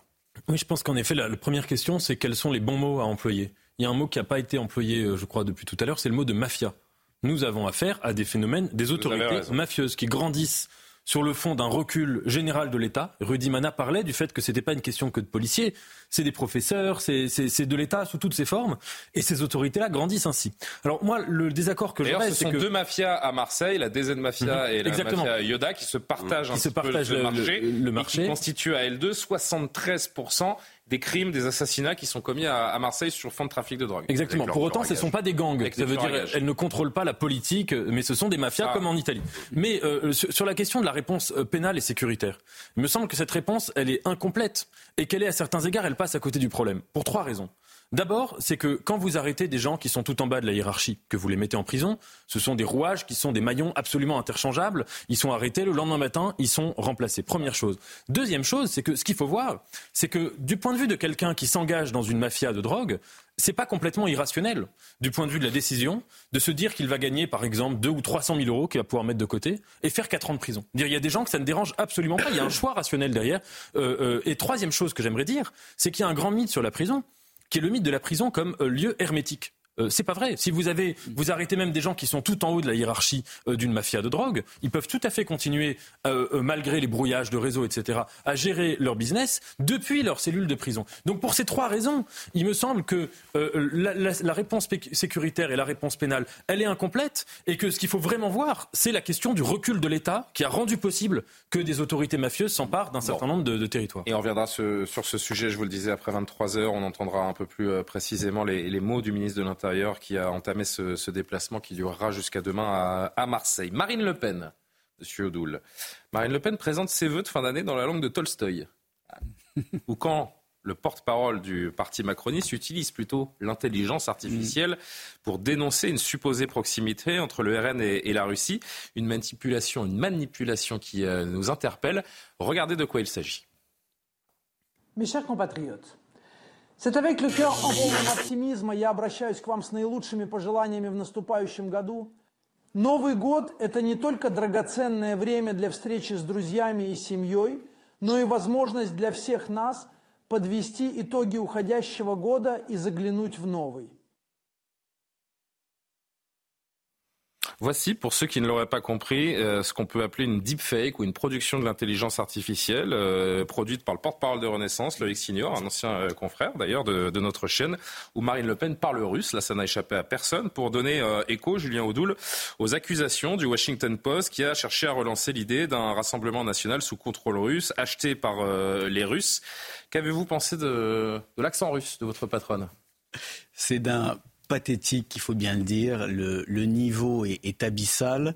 Oui, je pense qu'en effet, la, première question, c'est quels sont les bons mots à employer. Il y a un mot qui n'a pas été employé, je crois, depuis tout à l'heure, c'est le mot de mafia nous avons affaire à des phénomènes, des autorités mafieuses qui grandissent sur le fond d'un recul général de l'État. Rudy Mana parlait du fait que ce n'était pas une question que de policiers, c'est des professeurs, c'est de l'État sous toutes ses formes, et ces autorités-là grandissent ainsi. Alors moi, le désaccord que j'aurais, c'est que... deux mafias à Marseille, la DZ Mafia mhm. et la mafia Yoda, qui se partagent un se partagent le, marché, le, marché. Et qui constituent à L2 73% des crimes, des assassinats qui sont commis à, Marseille sur fond de trafic de drogue. Exactement. Pour autant, ce ne sont pas des gangs. Ça veut dire elles ne contrôlent pas la politique, mais ce sont des mafias ah. comme en Italie. Mais euh, sur la question de la réponse euh, pénale et sécuritaire, il me semble que cette réponse, elle est incomplète et qu'elle est à certains égards, elle à côté du problème. Pour trois raisons. D'abord, c'est que quand vous arrêtez des gens qui sont tout en bas de la hiérarchie, que vous les mettez en prison, ce sont des rouages qui sont des maillons absolument interchangeables. Ils sont arrêtés le lendemain matin, ils sont remplacés. Première chose. Deuxième chose, c'est que ce qu'il faut voir, c'est que du point de vue de quelqu'un qui s'engage dans une mafia de drogue, c'est pas complètement irrationnel du point de vue de la décision de se dire qu'il va gagner par exemple 2 ou 300 000 euros qu'il va pouvoir mettre de côté et faire 4 ans de prison. Il y a des gens que ça ne dérange absolument pas. Il y a un choix rationnel derrière. Euh, euh, et troisième chose que j'aimerais dire, c'est qu'il y a un grand mythe sur la prison qui est le mythe de la prison comme euh, lieu hermétique. Euh, c'est pas vrai. Si vous avez, vous arrêtez même des gens qui sont tout en haut de la hiérarchie euh, d'une mafia de drogue, ils peuvent tout à fait continuer, euh, malgré les brouillages de réseau, etc., à gérer leur business depuis leur cellule de prison. Donc pour ces trois raisons, il me semble que la, la, réponse sécuritaire et la réponse pénale, elle est incomplète et que ce qu'il faut vraiment voir, c'est la question du recul de l'État qui a rendu possible que des autorités mafieuses s'emparent d'un certain nombre de, territoires. Et on reviendra sur ce sujet, je vous le disais, après 23 heures, on entendra un peu plus précisément les, les mots du ministre de l'Intérieur qui a entamé ce, déplacement qui durera jusqu'à demain à, Marseille. Marine Le Pen, Monsieur Odoul. Marine Le Pen présente ses vœux de fin d'année dans la langue de Tolstoï. Ou quand le porte-parole du parti macroniste utilise plutôt l'intelligence artificielle pour dénoncer une supposée proximité entre le RN et, la Russie, une manipulation, une manipulation qui euh, nous interpelle. Regardez de quoi il s'agit. Mes chers compatriotes, C'est avec le cœur en полном оптимизма я обращаюсь к вам с наилучшими пожеланиями в наступающем году. Новый год – это не только драгоценное время для встречи с друзьями и семьей, но и возможность для всех нас подвести итоги уходящего года и заглянуть в новый. Voici, pour ceux qui ne l'auraient pas compris, euh, ce qu'on peut appeler une deepfake ou une production de l'intelligence artificielle euh, produite par le porte-parole de Renaissance, Loïc Signor, un ancien euh, confrère d'ailleurs de, notre chaîne, où Marine Le Pen parle russe. Là, ça n'a échappé à personne pour donner écho, Julien Audoul, aux accusations du Washington Post qui a cherché à relancer l'idée d'un rassemblement national sous contrôle russe, acheté par les Russes. Qu'avez-vous pensé de, de l'accent russe de votre patronne? C'est d'un pathétique, il faut bien le dire. Le, niveau est, abyssal.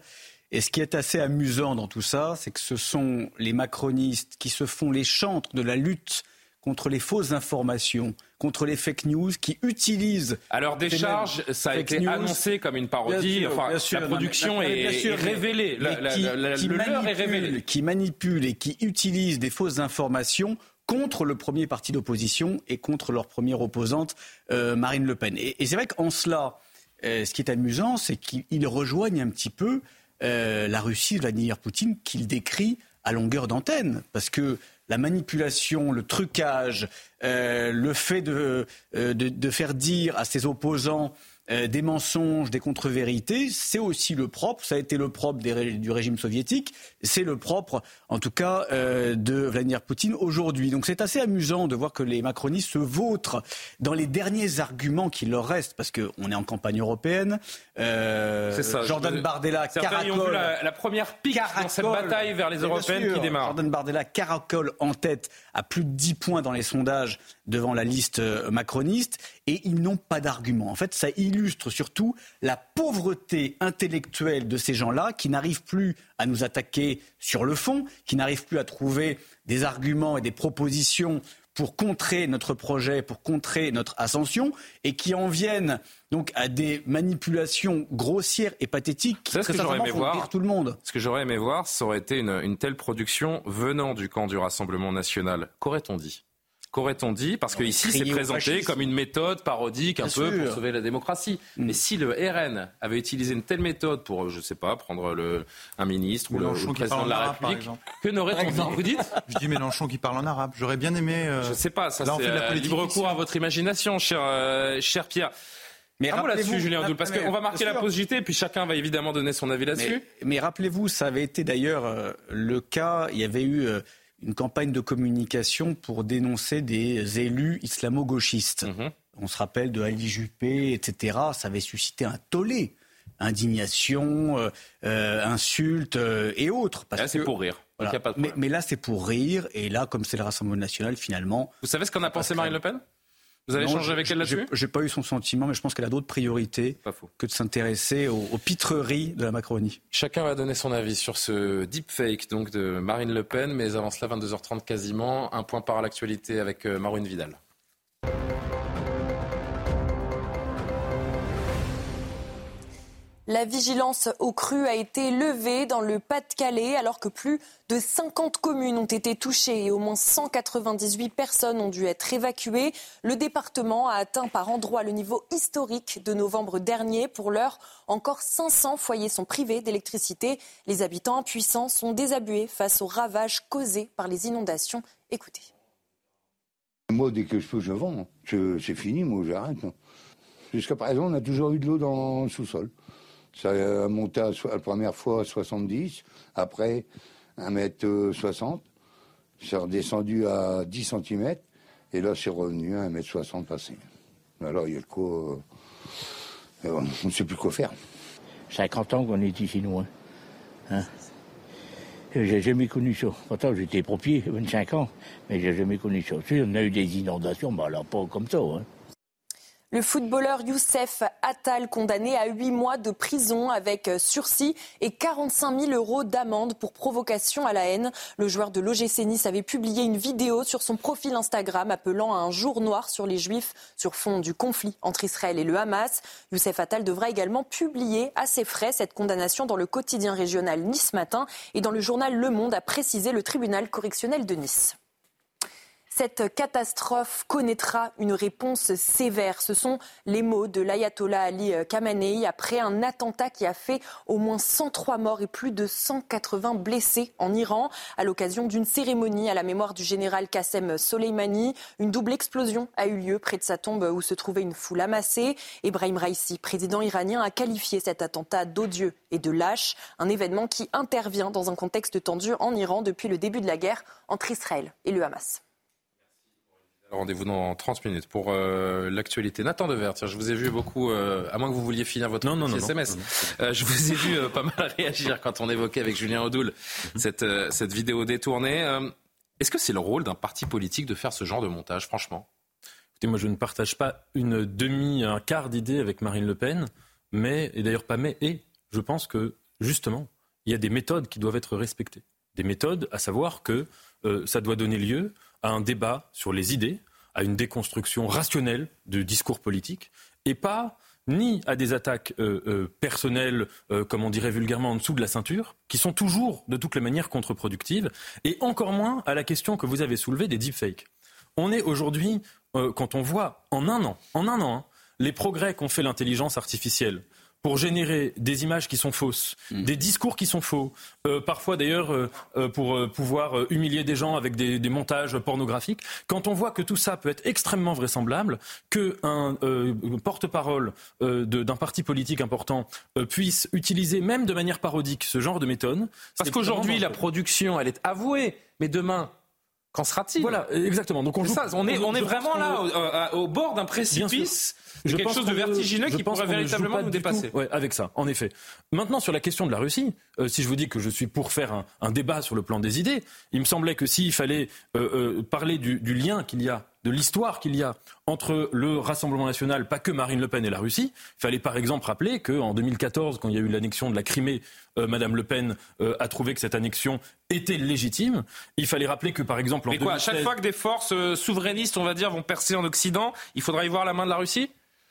Et ce qui est assez amusant dans tout ça, c'est que ce sont les macronistes qui se font les chantres de la lutte contre les fausses informations, contre les fake news, qui utilisent. Alors décharge, ça a été annoncé comme une parodie. enfin, la production est, révélée. est révélé. Qui manipule et qui utilise des fausses informations contre le premier parti d'opposition et contre leur première opposante, euh, Marine Le Pen. Et, c'est vrai qu'en cela, euh, ce qui est amusant, c'est qu'ils rejoignent un petit peu euh, la Russie, Vladimir Poutine, qu'il décrit à longueur d'antenne. Parce que la manipulation, le trucage, le fait de, de, faire dire à ses opposants euh, des mensonges, des contre-vérités, c'est aussi le propre, ça a été le propre du régime soviétique, c'est le propre, en tout cas, euh, de Vladimir Poutine aujourd'hui. Donc c'est assez amusant de voir que les macronistes se vautrent dans les derniers arguments qui leur restent, parce qu'on est en campagne européenne. Euh, ça, Jordan Bardella caracole. la, la, première pique dans cette bataille vers les européennes qui démarre. Jordan Bardella caracole en tête à plus de 10 points dans les sondages devant la liste euh, macroniste et ils n'ont pas d'argument. En fait, ça illustre surtout la pauvreté intellectuelle de ces gens-là qui n'arrivent plus à nous attaquer sur le fond, qui n'arrivent plus à trouver des arguments et des propositions pour contrer notre projet, pour contrer notre ascension, et qui en viennent donc à des manipulations grossières et pathétiques qui très sincèrement font rire tout le monde. Ce que j'aurais aimé voir, ça aurait été une, une telle production venant du camp du Rassemblement national. Qu'aurait-on dit? Qu'aurait-on dit Parce qu'ici, c'est présenté comme une méthode parodique un peu pour sauver la démocratie. Mm. Mais si le RN avait utilisé une telle méthode pour, je ne sais pas, prendre le, un ministre ou le, président de la République, que n'aurait-on dit Vous dites Je dis Mélenchon qui parle en arabe. J'aurais bien aimé. Euh, je ne sais pas, ça c'est euh, libre recours à votre imagination, cher, euh, cher Pierre. Mais un là-dessus, Julien parce qu'on va marquer la pause JT, puis chacun va évidemment donner son avis là-dessus. Mais, rappelez-vous, ça avait été d'ailleurs le cas, il y avait eu une campagne de communication pour dénoncer des élus islamo-gauchistes. Mhm. On se rappelle de Ali Juppé, etc. Ça avait suscité un tollé, indignation, euh, euh, insultes euh, et autres. là, c'est pour rire. mais, là, c'est pour rire. Et là, comme c'est le Rassemblement national, finalement. Vous savez ce qu'en a pensé Marine Le Pen? Vous avez échangé avec elle là-dessus? J'ai pas eu son sentiment, mais je pense qu'elle a d'autres priorités que de s'intéresser aux, pitreries de la Macronie. Chacun va donner son avis sur ce deepfake donc de Marine Le Pen, mais avant cela, 22h30 quasiment, un point par l'actualité avec euh, Marouine Vidal. La vigilance au cru a été levée dans le Pas-de-Calais alors que plus de 50 communes ont été touchées et au moins 198 personnes ont dû être évacuées. Le département a atteint par endroits le niveau historique de novembre dernier. Pour l'heure, encore 500 foyers sont privés d'électricité. Les habitants impuissants sont désabusés face aux ravages causés par les inondations. Écoutez. Moi, dès que je peux, je vends. C'est fini, moi, j'arrête. Jusqu'à présent, on a toujours eu de l'eau dans le sous-sol. Ça a monté à, la première fois à 70, après 1m60. C'est redescendu à 10 cm, et là, c'est revenu à 1m60 passé. Alors, il y a le coup. Euh, on ne sait plus quoi faire. 50 ans qu'on est ici, nous. Hein. hein? J'ai jamais connu ça. Pourtant, j'étais pompier, 25 ans, mais j'ai jamais connu ça. on a eu des inondations, mais alors pas comme ça. Hein. Le footballeur Youssef Attal, condamné à 8 mois de prison avec sursis et 45 000 euros d'amende pour provocation à la haine. Le joueur de l'OGC Nice avait publié une vidéo sur son profil Instagram appelant à un jour noir sur les Juifs sur fond du conflit entre Israël et le Hamas. Youssef Attal devra également publier à ses frais cette condamnation dans le quotidien régional Nice Matin et dans le journal Le Monde, a précisé le tribunal correctionnel de Nice. Cette catastrophe connaîtra une réponse sévère. Ce sont les mots de l'ayatollah Ali Khamenei après un attentat qui a fait au moins 103 morts et plus de 180 blessés en Iran à l'occasion d'une cérémonie à la mémoire du général Qassem Soleimani. Une double explosion a eu lieu près de sa tombe où se trouvait une foule amassée. Ebrahim Raisi, président iranien, a qualifié cet attentat d'odieux et de lâche, un événement qui intervient dans un contexte tendu en Iran depuis le début de la guerre entre Israël et le Hamas. Rendez-vous dans 30 minutes pour euh, l'actualité. Nathan Devert, tiens, je vous ai vu beaucoup, euh, à moins que vous vouliez finir votre non, non, SMS, euh, je vous ai vu pas mal réagir quand on évoquait avec Julien Audoul mhm. cette, cette vidéo détournée. Est-ce que c'est le rôle d'un parti politique de faire ce genre de montage, franchement? Écoutez, moi je ne partage pas une demi, un quart d'idée avec Marine Le Pen, mais, et d'ailleurs pas mais, et je pense que justement, il y a des méthodes qui doivent être respectées. Des méthodes, à savoir que ça doit donner lieu à un débat sur les idées, à une déconstruction rationnelle du discours politique, et pas ni à des attaques euh, euh, personnelles, euh, comme on dirait vulgairement, en dessous de la ceinture, qui sont toujours, de toutes les manières, contre-productives, et encore moins à la question que vous avez soulevée des deepfakes. On est aujourd'hui, quand on voit en un an, en un an, hein, les progrès qu'ont fait l'intelligence artificielle, pour générer des images qui sont fausses, mm. des discours qui sont faux, euh, parfois d'ailleurs euh, euh, pour pouvoir humilier des gens avec des, montages pornographiques. Quand on voit que tout ça peut être extrêmement vraisemblable, qu'un porte-parole d'un parti politique important puisse utiliser même de manière parodique ce genre de méthode. Parce qu'aujourd'hui la production, elle est avouée, mais demain Qu'en sera-t-il Voilà, exactement. Donc on, ça, on est, on est vraiment là, au, bord d'un précipice. Je quelque chose de vertigineux qui pourrait véritablement nous dépasser. Ouais, avec ça, en effet. Maintenant, sur la question de la Russie, euh, si je vous dis que je suis pour faire un, un, débat sur le plan des idées, il me semblait que s'il fallait euh, euh, parler du, du lien qu'il y a de l'histoire qu'il y a entre le Rassemblement national, pas que Marine Le Pen et la Russie. Il fallait par exemple rappeler qu'en 2014, quand il y a eu l'annexion de la Crimée, euh, Madame Le Pen euh, a trouvé que cette annexion était légitime. Il fallait rappeler que par exemple en Mais quoi, à chaque fois que des forces euh, souverainistes, on va dire, vont percer en Occident, il faudra y voir la main de la Russie?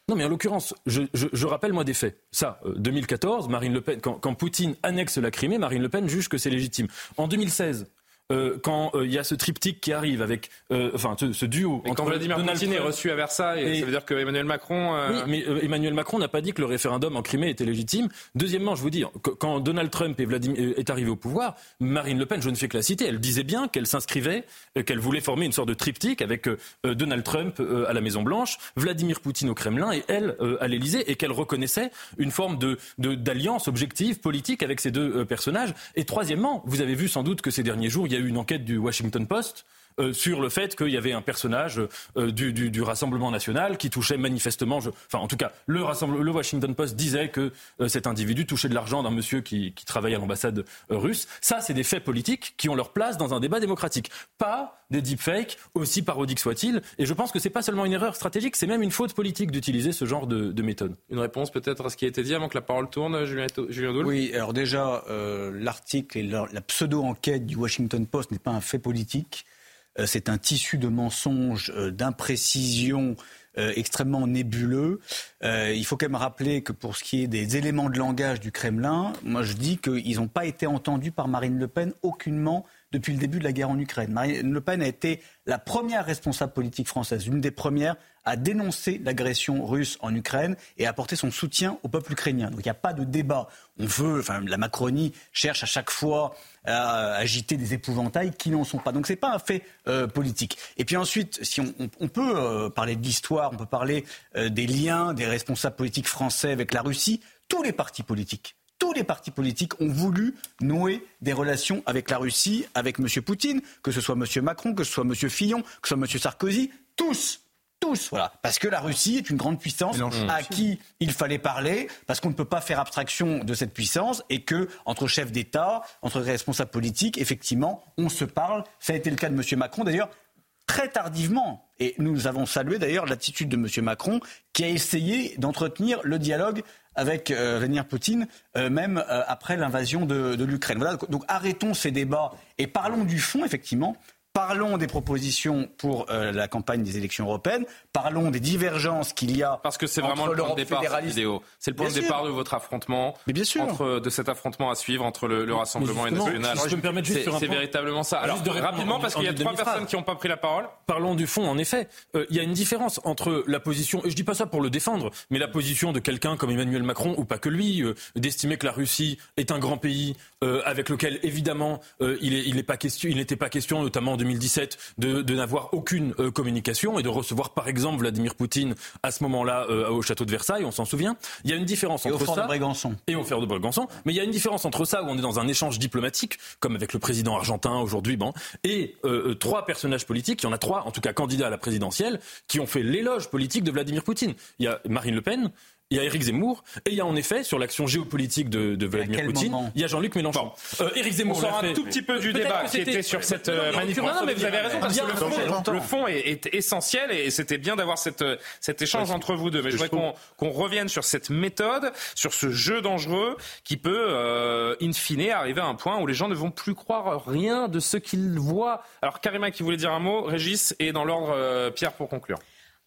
Non, mais en l'occurrence, je, rappelle moi des faits. Ça, 2014, Marine Le Pen, quand, quand Poutine annexe la Crimée, Marine Le Pen juge que c'est légitime. En 2016, euh, quand euh, il y a ce triptyque qui arrive avec, euh, enfin, ce, duo. Et quand Vladimir Poutine est reçu à Versailles, ça veut dire que Emmanuel Macron. Oui, mais Emmanuel Macron n'a pas dit que le référendum en Crimée était légitime. Deuxièmement, je vous dis, quand Donald Trump et Vladimir est arrivé au pouvoir, Marine Le Pen, je ne fais que la citer, elle disait bien qu'elle s'inscrivait, qu'elle voulait former une sorte de triptyque avec Donald Trump à la Maison Blanche, Vladimir Poutine au Kremlin et elle à l'Élysée, et qu'elle reconnaissait une forme de d'alliance objective politique avec ces deux personnages. Et troisièmement, vous avez vu sans doute que ces derniers jours, y a eu une enquête du Washington Post euh, sur le fait qu'il y avait un personnage euh, du, Rassemblement national qui touchait manifestement, enfin en tout cas le, le, Washington Post disait que euh, cet individu touchait de l'argent d'un monsieur qui, qui, travaille à l'ambassade russe. Ça, c'est des faits politiques qui ont leur place dans un débat démocratique, pas des deepfakes, aussi parodiques soient-ils. Et je pense que c'est pas seulement une erreur stratégique, c'est même une faute politique d'utiliser ce genre de, méthode. Une réponse peut-être à ce qui a été dit avant que la parole tourne, Julien, Julien Doul Oui, alors déjà, l'article et la pseudo-enquête du Washington Post n'est pas un fait politique. Euh, c'est un tissu de mensonges, euh, d'imprécisions euh, extrêmement nébuleux. il faut quand même rappeler que pour ce qui est des éléments de langage du Kremlin, moi je dis qu'ils n'ont pas été entendus par Marine Le Pen aucunement depuis le début de la guerre en Ukraine. Marine Le Pen a été la première responsable politique française, une des premières a dénoncé l'agression russe en Ukraine et a apporté son soutien au peuple ukrainien. Donc il n'y a pas de débat. On veut, enfin, la Macronie cherche à chaque fois à agiter des épouvantails qui n'en sont pas. Donc ce n'est pas un fait euh, politique. Et puis ensuite, si on, on, peut euh, parler de l'histoire, on peut parler euh, des liens des responsables politiques français avec la Russie, tous les partis politiques tous les partis politiques ont voulu nouer des relations avec la Russie, avec M. Poutine, que ce soit M. Macron, que ce soit M. Fillon, que ce soit M. Sarkozy, tous tous, voilà. Parce que la Russie est une grande puissance à qui il fallait parler, parce qu'on ne peut pas faire abstraction de cette puissance et que entre chefs d'État, entre responsables politiques, effectivement, on se parle. Ça a été le cas de M. Macron, d'ailleurs, très tardivement. Et nous avons salué d'ailleurs l'attitude de M. Macron, qui a essayé d'entretenir le dialogue avec euh, Vladimir Poutine, euh, même euh, après l'invasion de, de l'Ukraine. Voilà, donc arrêtons ces débats et parlons du fond, effectivement, Parlons des propositions pour euh, la campagne des élections européennes. Parlons des divergences qu'il y a. Parce que c'est vraiment le point de départ cette vidéo. C'est le point de départ de votre affrontement. Mais bien sûr. Entre, de cet affrontement à suivre entre le, le Rassemblement et national. Si je peux me permettre juste C'est véritablement ça. Alors, rapidement, parce qu'il y a trois personnes qui n'ont pas pris la parole. Parlons du fond, en effet. Euh, il y a une différence entre la position, et je dis pas ça pour le défendre, mais la position de quelqu'un comme Emmanuel Macron, ou pas que lui, euh, d'estimer que la Russie est un grand pays avec lequel, évidemment, il n'était pas, question, pas question, notamment en 2017, de, de n'avoir aucune euh, communication et de recevoir par exemple Vladimir Poutine à ce moment-là euh, au château de Versailles, on s'en souvient. Il y a une différence et entre au ça de Brégançon. et au fer de Brégançon, mais il y a une différence entre ça où on est dans un échange diplomatique, comme avec le président argentin aujourd'hui, bon, et euh, trois personnages politiques. Il y en a trois, en tout cas candidats à la présidentielle, qui ont fait l'éloge politique de Vladimir Poutine. Il y a Marine Le Pen, il y a Éric Zemmour, et il y a en effet, sur l'action géopolitique de, de Vladimir Poutine, il y a Jean-Luc Mélenchon. Bon. Euh, Éric Zemmour, on sort un tout petit peu du débat qui était sur cette euh, manif. Non, non, mais vous avez raison, parce que le fond, le fond est, est, essentiel, et c'était bien d'avoir cette, cet échange ouais, entre vous deux. Mais je voudrais qu'on qu revienne sur cette méthode, sur ce jeu dangereux qui peut, euh, in fine, arriver à un point où les gens ne vont plus croire rien de ce qu'ils voient. Alors, Karima qui voulait dire un mot, Régis, et dans l'ordre, euh, Pierre pour conclure.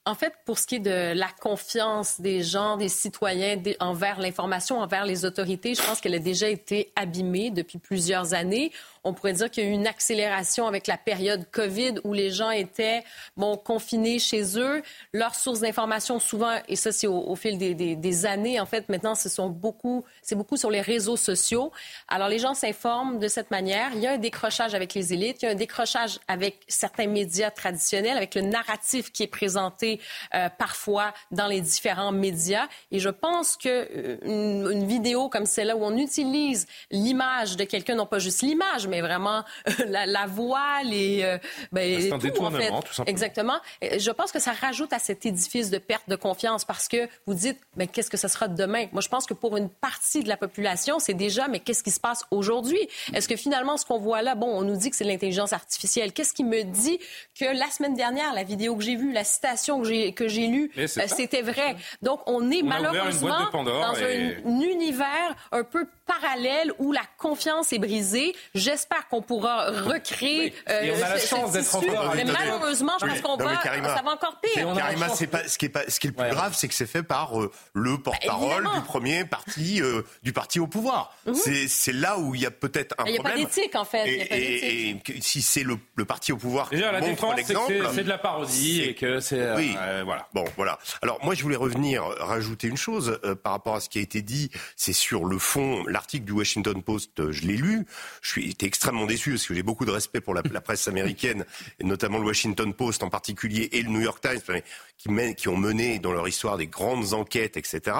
En fait, pour ce qui est de la confiance des gens, des citoyens envers l'information, envers les autorités, je pense qu'elle a déjà été abîmée depuis plusieurs années. On pourrait dire qu'il y a eu une accélération avec la période COVID où les gens étaient bon, confinés chez eux. Leurs sources d'information, souvent, et ça c'est au, fil des, années, en fait, maintenant, ce beaucoup, c'est beaucoup sur les réseaux sociaux. Alors les gens s'informent de cette manière. Il y a un décrochage avec les élites, il y a un décrochage avec certains médias traditionnels, avec le narratif qui est présenté euh, parfois dans les différents médias. Et je pense que euh, une, une vidéo comme celle-là où on utilise l'image de quelqu'un, non pas juste l'image, mais vraiment la, la, voix, les, euh, ben, c'est un tout, détournement, en fait. tout simplement. Exactement. Je pense que ça rajoute à cet édifice de perte de confiance parce que vous dites, mais qu'est-ce que ça sera demain? Moi, je pense que pour une partie de la population, c'est déjà, mais qu'est-ce qui se passe aujourd'hui? Est-ce que finalement, ce qu'on voit là, bon, on nous dit que c'est l'intelligence artificielle. Qu'est-ce qui me dit que la semaine dernière, la vidéo que j'ai vue, la citation que j'ai que j'ai lue, euh, c'était vrai? Donc, on est on malheureusement dans et... un univers un peu parallèle où la confiance est brisée. J'espère qu'on pourra recréer. Oui. Et on a la chance d'être encore. Mais malheureusement, je pense qu'on va, Karima, ça va encore pire. Karima, c'est pas ce qui est pas ce qui est le plus ouais. grave, c'est que c'est fait par euh, le porte-parole bah, du premier parti euh, du parti au pouvoir. -hmm. C'est là où il y a peut-être un problème. Il n'y a pas d'éthique en fait. Et, et, et, si c'est le, le, parti au pouvoir Déjà, qui montre l'exemple, c'est de la parodie et que c'est oui. Euh, voilà. Bon, voilà. Alors moi, je voulais revenir rajouter une chose euh, par rapport à ce qui a été dit. C'est sur le fond, l'article du Washington Post, euh, je l'ai lu. Je suis été extrêmement déçu parce que j'ai beaucoup de respect pour la, presse américaine, et notamment le Washington Post en particulier et le New York Times, qui, qui ont mené dans leur histoire des grandes enquêtes, etc.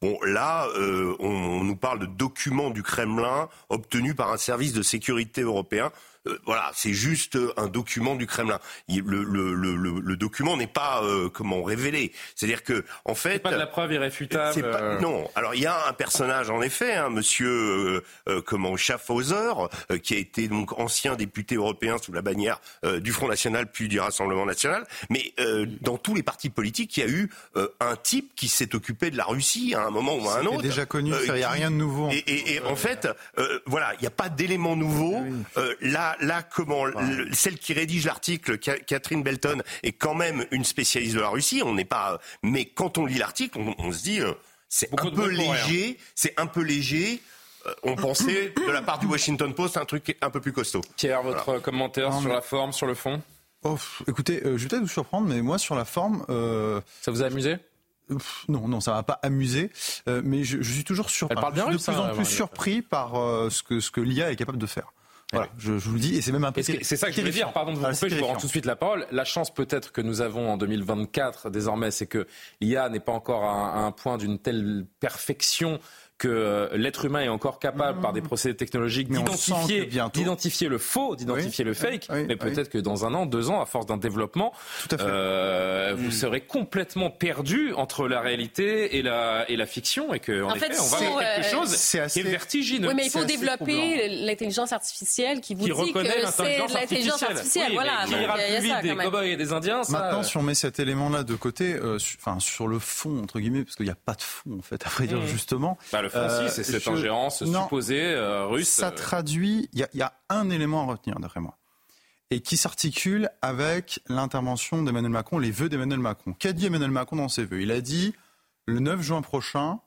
Bon, là, euh, on nous parle de documents du Kremlin obtenus par un service de sécurité européen. Euh, voilà, c'est juste un document du Kremlin. Il, le, le, le, le, document n'est pas euh, comment révélé. C'est-à-dire que en fait, pas de la preuve irréfutable. Pas, euh... non. Alors il y a un personnage en effet, hein, Monsieur euh, comment Schaffhauser, qui a été donc ancien député européen sous la bannière du Front National puis du Rassemblement National. Mais dans tous les partis politiques, il y a eu un type qui s'est occupé de la Russie à un moment ou à un autre. déjà connu. Il n'y a rien de nouveau. Et, et, et en fait, voilà, il n'y a pas d'éléments nouveaux. Oui. Là là, comment ouais. celle qui rédige l'article, Catherine Belton, est quand même une spécialiste de la Russie. On n'est pas, mais quand on lit l'article, on, on, se dit, euh, c'est un peu léger, c'est un peu léger. Euh, on pensait de la part du Washington Post un truc un peu plus costaud. Pierre, votre voilà. commentaire non, sur la forme, sur le fond? Oh, Écoutez, je vais peut-être vous surprendre, mais moi, sur la forme... Ça vous a amusé? Non, non, ça m'a pas amusé, mais je, suis toujours sur, Elle parle bien de plus en hein, plus surpris par ce que ce que l'IA est capable de faire. Voilà, je, je, vous le dis, et c'est même un peu. C'est ça que je voulais dire, pardon de vous couper, je vous rends tout de suite la parole. La chance peut-être que nous avons en 2024 désormais, c'est que l'IA n'est pas encore à un point d'une telle perfection que euh, l'être humain est encore capable, par des procédés technologiques, d'identifier, d'identifier le faux, d'identifier le fake. mais peut-être que dans un an, deux ans, à force d'un développement, euh, vous mm. serez complètement perdu entre la réalité et la, et la fiction, et que en, effet, on va vers quelque euh, chose qui est vertigineux. Oui, mais il faut développer l'intelligence artificielle qui vous dit que c'est l'intelligence artificielle. voilà, il ira plus vite des cow et des Indiens. Maintenant, si on met cet élément-là de côté, enfin sur le fond entre guillemets, parce qu'il n'y a pas de fond en fait, à vrai dire mm. justement. Bah, euh, c'est cette ingérence supposée euh, russe. Ça euh. traduit, il y, a un élément à retenir, d'après moi, et qui s'articule avec l'intervention d'Emmanuel Macron, les vœux d'Emmanuel Macron. Qu'a dit Emmanuel Macron dans ses vœux? Il a dit, le 9 juin prochain,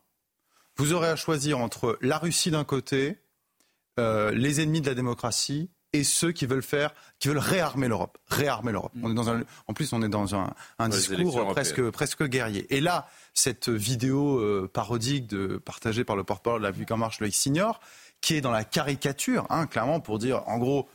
vous aurez à choisir entre la Russie d'un côté, les ennemis de la démocratie et ceux qui veulent faire, qui veulent réarmer l'Europe. Réarmer l'Europe. On est dans un, en plus, on est dans un, un discours presque, presque guerrier. Et là, cette vidéo euh, parodique de, partagée par le porte-parole de la République en marche, Loïc Signor, qui est dans la caricature, hein, clairement, pour dire, en gros,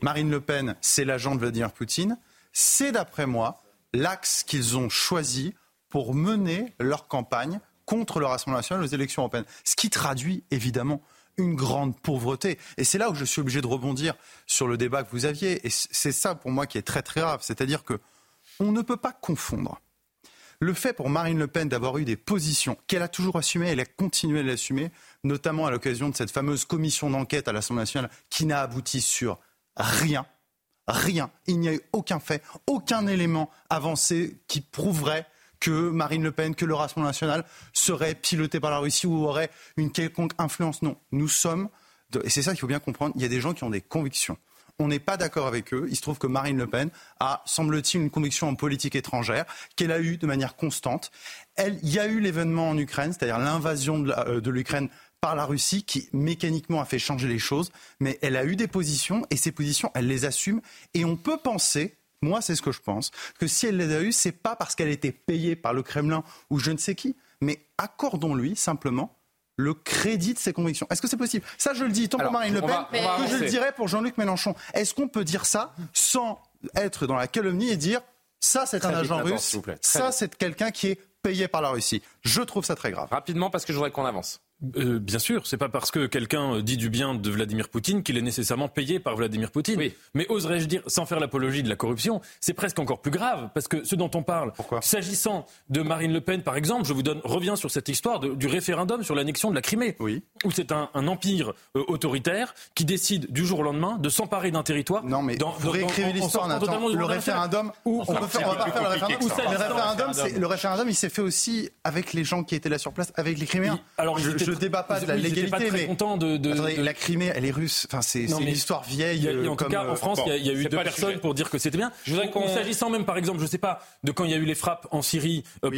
Marine Le Pen, c'est l'agent de Vladimir Poutine. C'est, d'après moi, l'axe qu'ils ont choisi pour mener leur campagne contre le Rassemblement national aux élections européennes. Ce qui traduit, évidemment, une grande pauvreté. Et c'est là où je suis obligé de rebondir sur le débat que vous aviez. Et c'est ça pour moi qui est très très grave. C'est-à-dire que on ne peut pas confondre le fait pour Marine Le Pen d'avoir eu des positions qu'elle a toujours assumées, elle a continué à l'assumer, notamment à l'occasion de cette fameuse commission d'enquête à l'Assemblée nationale qui n'a abouti sur rien. Rien. Il n'y a eu aucun fait, aucun élément avancé qui prouverait que Marine Le Pen, que le Rassemblement national serait piloté par la Russie ou aurait une quelconque influence. Non, nous sommes, et c'est ça qu'il faut bien comprendre, il y a des gens qui ont des convictions. On n'est pas d'accord avec eux. Il se trouve que Marine Le Pen a, semble-t-il, une conviction en politique étrangère qu'elle a eue de manière constante. Elle, il y a eu l'événement en Ukraine, c'est-à-dire l'invasion de euh, l'Ukraine par la Russie qui mécaniquement a fait changer les choses, mais elle a eu des positions et ces positions, elle les assume. Et on peut penser, moi, c'est ce que je pense, que si elle les a eues, c'est pas parce qu'elle était payée par le Kremlin ou je ne sais qui, mais accordons-lui simplement le crédit de ses convictions. Est-ce que c'est possible? Ça, je le dis tant pour Marine Le Pen que je le dirais pour Jean-Luc Mélenchon. Est-ce qu'on peut dire ça sans être dans la calomnie et dire ça, c'est un agent russe, ça, c'est quelqu'un qui est payé par la Russie? Je trouve ça très grave. Rapidement, parce que je voudrais qu'on avance. Euh, bien sûr, c'est pas parce que quelqu'un dit du bien de Vladimir Poutine qu'il est nécessairement payé par Vladimir Poutine. Oui. Mais oserais-je dire, sans faire l'apologie de la corruption, c'est presque encore plus grave parce que ce dont on parle, s'agissant de Marine Le Pen par exemple, je vous donne, reviens sur cette histoire du référendum sur l'annexion de la Crimée, oui. où c'est un, empire euh, autoritaire qui décide du jour au lendemain de s'emparer d'un territoire. Non, mais dans, vous réécrivez l'histoire, Le référendum, on, peut faire, on va pas faire le référendum. le référendum, le référendum, il s'est fait aussi avec les gens qui étaient là sur place, avec les Criméens. Alors, je, je débat pas de la l'égalité. mais content de, de, la Crimée, elle est russe. Enfin, c'est une histoire vieille. en tout cas, en euh, France, il y, a eu deux personnes pour dire que c'était bien. Je voudrais qu'on s'agissant même, par exemple, je sais pas, de quand il y a eu les frappes en Syrie euh,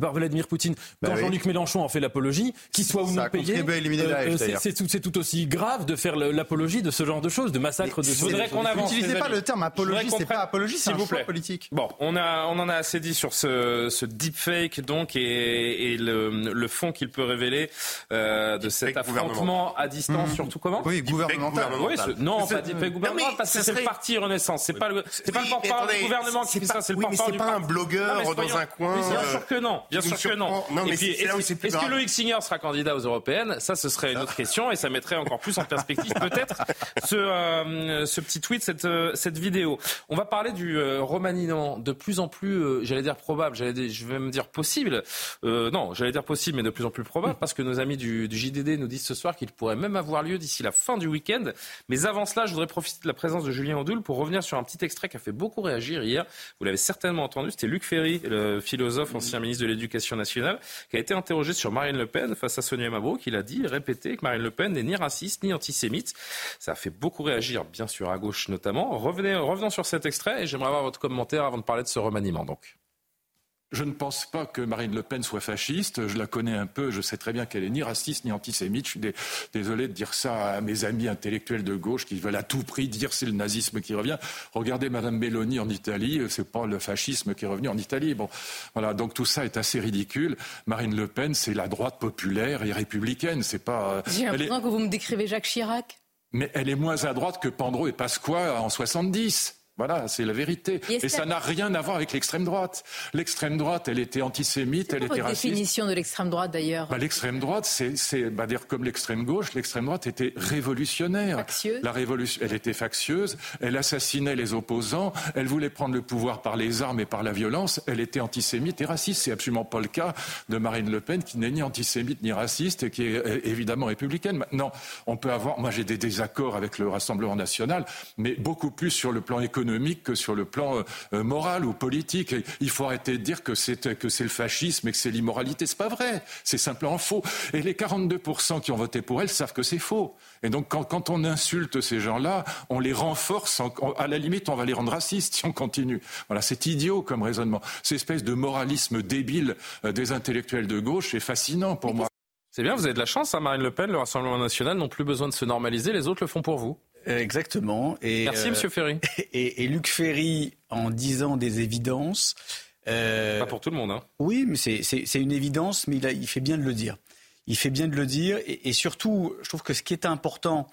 par Vladimir Poutine, bah quand Jean-Luc Mélenchon en fait l'apologie, qu'il soit ou non payé, euh, c'est tout aussi grave de faire l'apologie de ce genre de choses, de massacre de. Je voudrais qu'on avance. N'utilisez pas le terme apologie, c'est pas apologie, c'est un choix politique. Bon, on a, on en a assez dit sur ce, deepfake donc et, le, le fond qu'il peut révéler de cet affrontement à distance, mmh. surtout comment Oui, gouvernemental. Oui, non, pas deepfake gouvernemental, parce que c'est le parti Renaissance. C'est pas le, c'est pas le porte-parole du gouvernement qui fait ça, c'est le porte-parole du C'est pas un blogueur dans un coin. Bien sûr que non. Bien sûr que non. Et puis, est-ce que Loïc Singer sera candidat aux européennes? Ça, ce serait une autre question et ça mettrait encore plus en perspective peut-être ce, euh, ce petit tweet, cette, euh, cette vidéo. On va parler du euh, remaniement de plus en plus, j'allais dire probable, j'allais je vais me dire possible. non, j'allais dire possible, mais de plus en plus probable parce que nos amis du, du JDD nous disent ce soir qu'il pourrait même avoir lieu d'ici la fin du week-end. Mais avant cela, je voudrais profiter de la présence de Julien Audoul pour revenir sur un petit extrait qui a fait beaucoup réagir hier. Vous l'avez certainement entendu, c'était Luc Ferry, le philosophe, ancien ministre de l'Éducation nationale, qui a été interrogé sur Marine Le Pen face à Sonia Mabrouk. Il a dit, répété, que Marine Le Pen n'est ni raciste ni antisémite. Ça a fait beaucoup réagir, bien sûr, à gauche notamment. Revenez, revenons sur cet extrait et j'aimerais avoir votre commentaire avant de parler de ce remaniement. Donc. Je ne pense pas que Marine Le Pen soit fasciste. Je la connais un peu. Je sais très bien qu'elle est ni raciste ni antisémite. Je suis désolé de dire ça à mes amis intellectuels de gauche qui veulent à tout prix dire c'est le nazisme qui revient. Regardez Madame Belloni en Italie. C'est pas le fascisme qui est revenu en Italie. Bon, voilà. Donc tout ça est assez ridicule. Marine Le Pen, c'est la droite populaire et républicaine. C'est pas. Euh, J'ai l'impression que vous me décrivez Jacques Chirac. Mais elle est moins à droite que Pandro et Pasqua en 70. Voilà, c'est la vérité. Et, ça n'a rien à voir avec l'extrême droite. L'extrême droite, elle était antisémite, elle était votre raciste. définition de l'extrême droite d'ailleurs bah, L'extrême droite, c'est bah, dire comme l'extrême gauche. L'extrême droite était révolutionnaire. Factieuse. La révolution, elle était factieuse. Elle assassinait les opposants. Elle voulait prendre le pouvoir par les armes et par la violence. Elle était antisémite et raciste. C'est absolument pas le cas de Marine Le Pen, qui n'est ni antisémite ni raciste et qui est évidemment républicaine. Maintenant, on peut avoir. Moi, j'ai des désaccords avec le Rassemblement national, mais beaucoup plus sur le plan économique économique que sur le plan euh, euh, moral ou politique. il faut arrêter de dire que c'est que c'est le fascisme et que c'est l'immoralité. C'est pas vrai. C'est simplement faux. Et les 42% qui ont voté pour elle savent que c'est faux. Et donc quand, quand on insulte ces gens-là, on les renforce. à la limite, on va les rendre racistes si on continue. Voilà, c'est idiot comme raisonnement. Cette espèce de moralisme débile euh, des intellectuels de gauche est fascinant pour moi. C'est bien, vous avez de la chance, hein, Marine Le Pen. Le Rassemblement national n'ont plus besoin de se normaliser. Les autres le font pour vous. Euh, exactement. Et, Merci, Monsieur Ferry. Et, Luc Ferry, en disant des évidences. Euh, Pas pour tout le monde. Hein. Oui, mais c'est une évidence, mais il, il, fait bien de le dire. Il fait bien de le dire. Et, surtout, je trouve que ce qui est important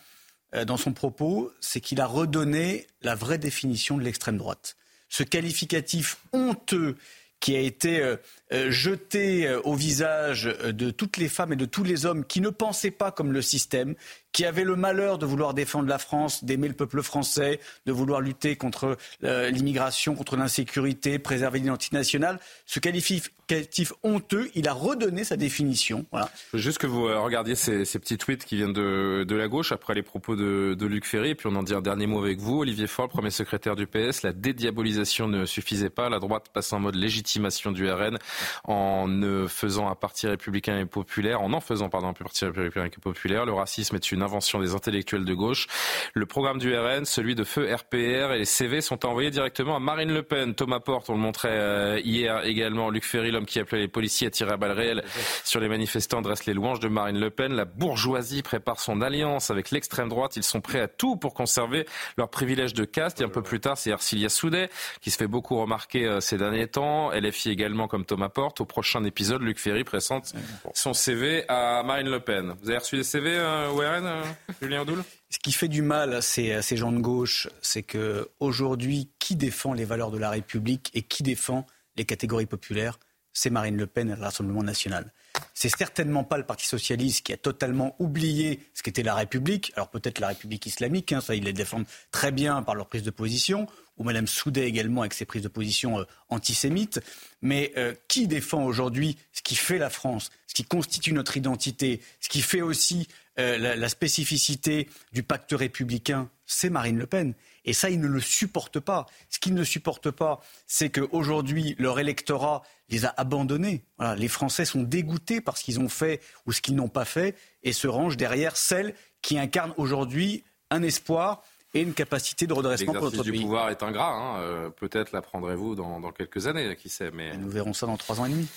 euh, dans son propos, c'est qu'il a redonné la vraie définition de l'extrême droite. Ce qualificatif honteux qui a été euh, euh, jeté euh, au visage de toutes les femmes et de tous les hommes qui ne pensaient pas comme le système, qui avaient le malheur de vouloir défendre la France, d'aimer le peuple français, de vouloir lutter contre l'immigration, contre l'insécurité, préserver l'identité nationale. Ce qualificatif honteux, il a redonné sa définition. Voilà. Juste que vous regardiez ces, petits tweets qui viennent de, de, la gauche après les propos de, de Luc Ferry, et puis on en dit un dernier mot avec vous. Olivier Faure, premier secrétaire du PS, la dédiabolisation ne suffisait pas. La droite passe en mode légitimation du RN en ne faisant un parti républicain et populaire, en en faisant pardon un parti républicain et populaire. Le racisme est une invention des intellectuels de gauche. Le programme du RN, celui de feu RPR et les CV sont envoyés directement à Marine Le Pen. Thomas Porte, on le montrait euh, hier également. Luc Ferry, l'homme qui appelait les policiers à tirer à balles réelles sur les manifestants, dresse les louanges de Marine Le Pen. La bourgeoisie prépare son alliance avec l'extrême droite. Ils sont prêts à tout pour conserver leur privilège de caste. Et un peu plus tard, c'est Arcilia Soudet qui se fait beaucoup remarquer euh, ces derniers temps. LFI également comme Thomas Au prochain épisode, Luc Ferry présente son CV à Marine Le Pen. Vous avez reçu des CV euh, euh, Julien Audoul? Ce qui fait du mal à ces, ces gens de gauche, c'est que aujourd'hui, qui défend les valeurs de la République et qui défend les catégories populaires? C'est Marine Le Pen et le Rassemblement national. C'est certainement pas le Parti socialiste qui a totalement oublié ce qu'était la République. Alors peut-être la République islamique, hein, ça ils les défendent très bien par leur prise de position, ou Mme Soudet également avec ses prises de position euh, antisémites. Mais euh, qui défend aujourd'hui ce qui fait la France, ce qui constitue notre identité, ce qui fait aussi euh, la, spécificité du pacte républicain, c'est Marine Le Pen. Et ça, ils ne le supportent pas. Ce qu'ils ne supportent pas, c'est qu'aujourd'hui, leur électorat les a abandonnés. les Français sont dégoûtés par ce qu'ils ont fait ou ce qu'ils n'ont pas fait et se rangent derrière celles qui incarnent aujourd'hui un espoir et une capacité de redressement pour notre du pouvoir est ingrat. Hein. Euh, peut-être l'apprendrez-vous dans, quelques années, qui sait. Mais... nous verrons ça dans trois ans et demi.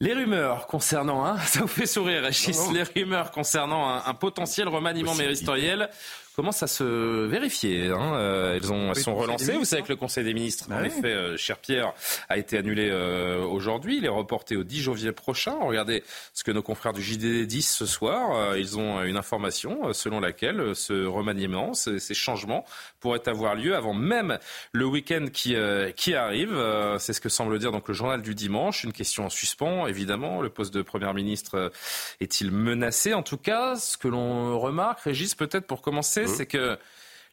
Les rumeurs concernant, hein, ça vous fait sourire, Rachis, les rumeurs concernant un, un potentiel remaniement ministériel commencent à se vérifier. Hein. Euh, elles, ont, elles sont relancées. Vous savez que le Conseil des ministres, bah en effet, euh, cher Pierre, a été annulé euh, aujourd'hui. Il est reporté au 10 janvier prochain. Regardez ce que nos confrères du JDD disent ce soir. ils ont une information selon laquelle ce remaniement, ces changements pourraient avoir lieu avant même le week-end qui, qui arrive. C'est ce que semble dire donc le journal du dimanche. Une question en suspens, évidemment. Le poste de Premier ministre est-il menacé? En tout cas, ce que l'on remarque, Régis, peut-être pour commencer, c'est que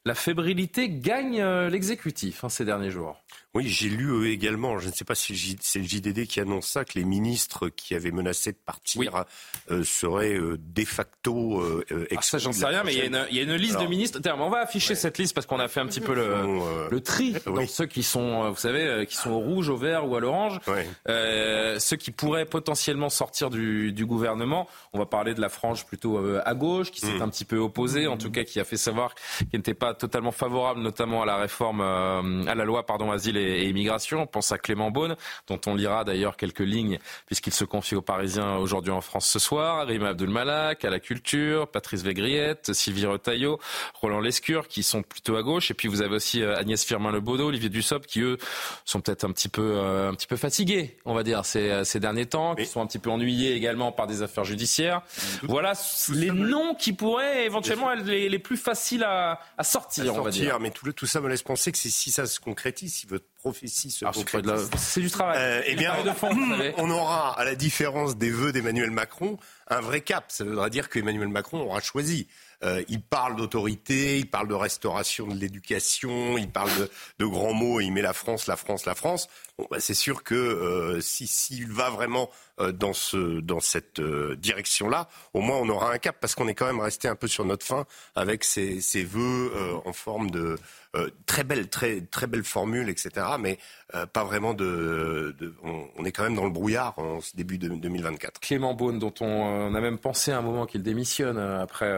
la fébrilité gagne euh, l'exécutif hein, ces derniers jours. Oui, j'ai lu eux également, je ne sais pas si c'est le JDD qui annonce ça, que les ministres qui avaient menacé de partir euh, seraient euh, de facto euh, ah, Ça, j'en sais rien, mais il y, a une liste de ministres. On va afficher cette liste parce qu'on a fait un petit peu le, tri dans ceux qui sont, vous savez, qui sont au rouge, au vert ou à l'orange. ceux qui pourraient potentiellement sortir du, gouvernement. On va parler de la frange plutôt à gauche, qui s'est mm. un petit peu opposée, en tout cas qui a fait savoir qu'elle n'était pas totalement favorables, notamment à la réforme, euh, à la loi pardon, asile et, immigration. On pense à Clément Beaune, dont on lira d'ailleurs quelques lignes, puisqu'il se confie aux Parisiens aujourd'hui en France ce soir. Rima Abdul-Malak, à la culture, Patrice Végriette, Sylvie Retailleau, Roland Lescure, qui sont plutôt à gauche. Et puis vous avez aussi euh, Agnès Firmin-Lebaudot, Olivier Dussopt, qui eux sont peut-être un petit peu, un petit peu fatigués, on va dire, ces, ces derniers temps, qui sont un petit peu ennuyés également par des affaires judiciaires. Voilà les noms qui pourraient éventuellement être les, plus faciles à, sortir, on va dire. Mais tout, tout, ça me laisse penser que si ça se concrétise, si votre prophétie se concrétise, c'est du travail. Euh, eh bien, on aura, à la différence des vœux d'Emmanuel Macron, un vrai cap. Ça voudra dire qu'Emmanuel Macron aura choisi. Euh, il parle d'autorité, il parle de restauration de l'éducation, il parle de, grands mots, il met la France, la France, la France. Bah, c'est sûr que euh, s'il va vraiment euh, dans, ce, dans cette direction-là, au moins on aura un cap, parce qu'on est quand même resté un peu sur notre fin avec ces, ces vœux en forme de, euh, très belle, très etc. Mais euh, pas vraiment de. on, est quand même dans le brouillard en ce début de 2024. Clément Beaune, dont on, a même pensé à un moment qu'il démissionne euh, après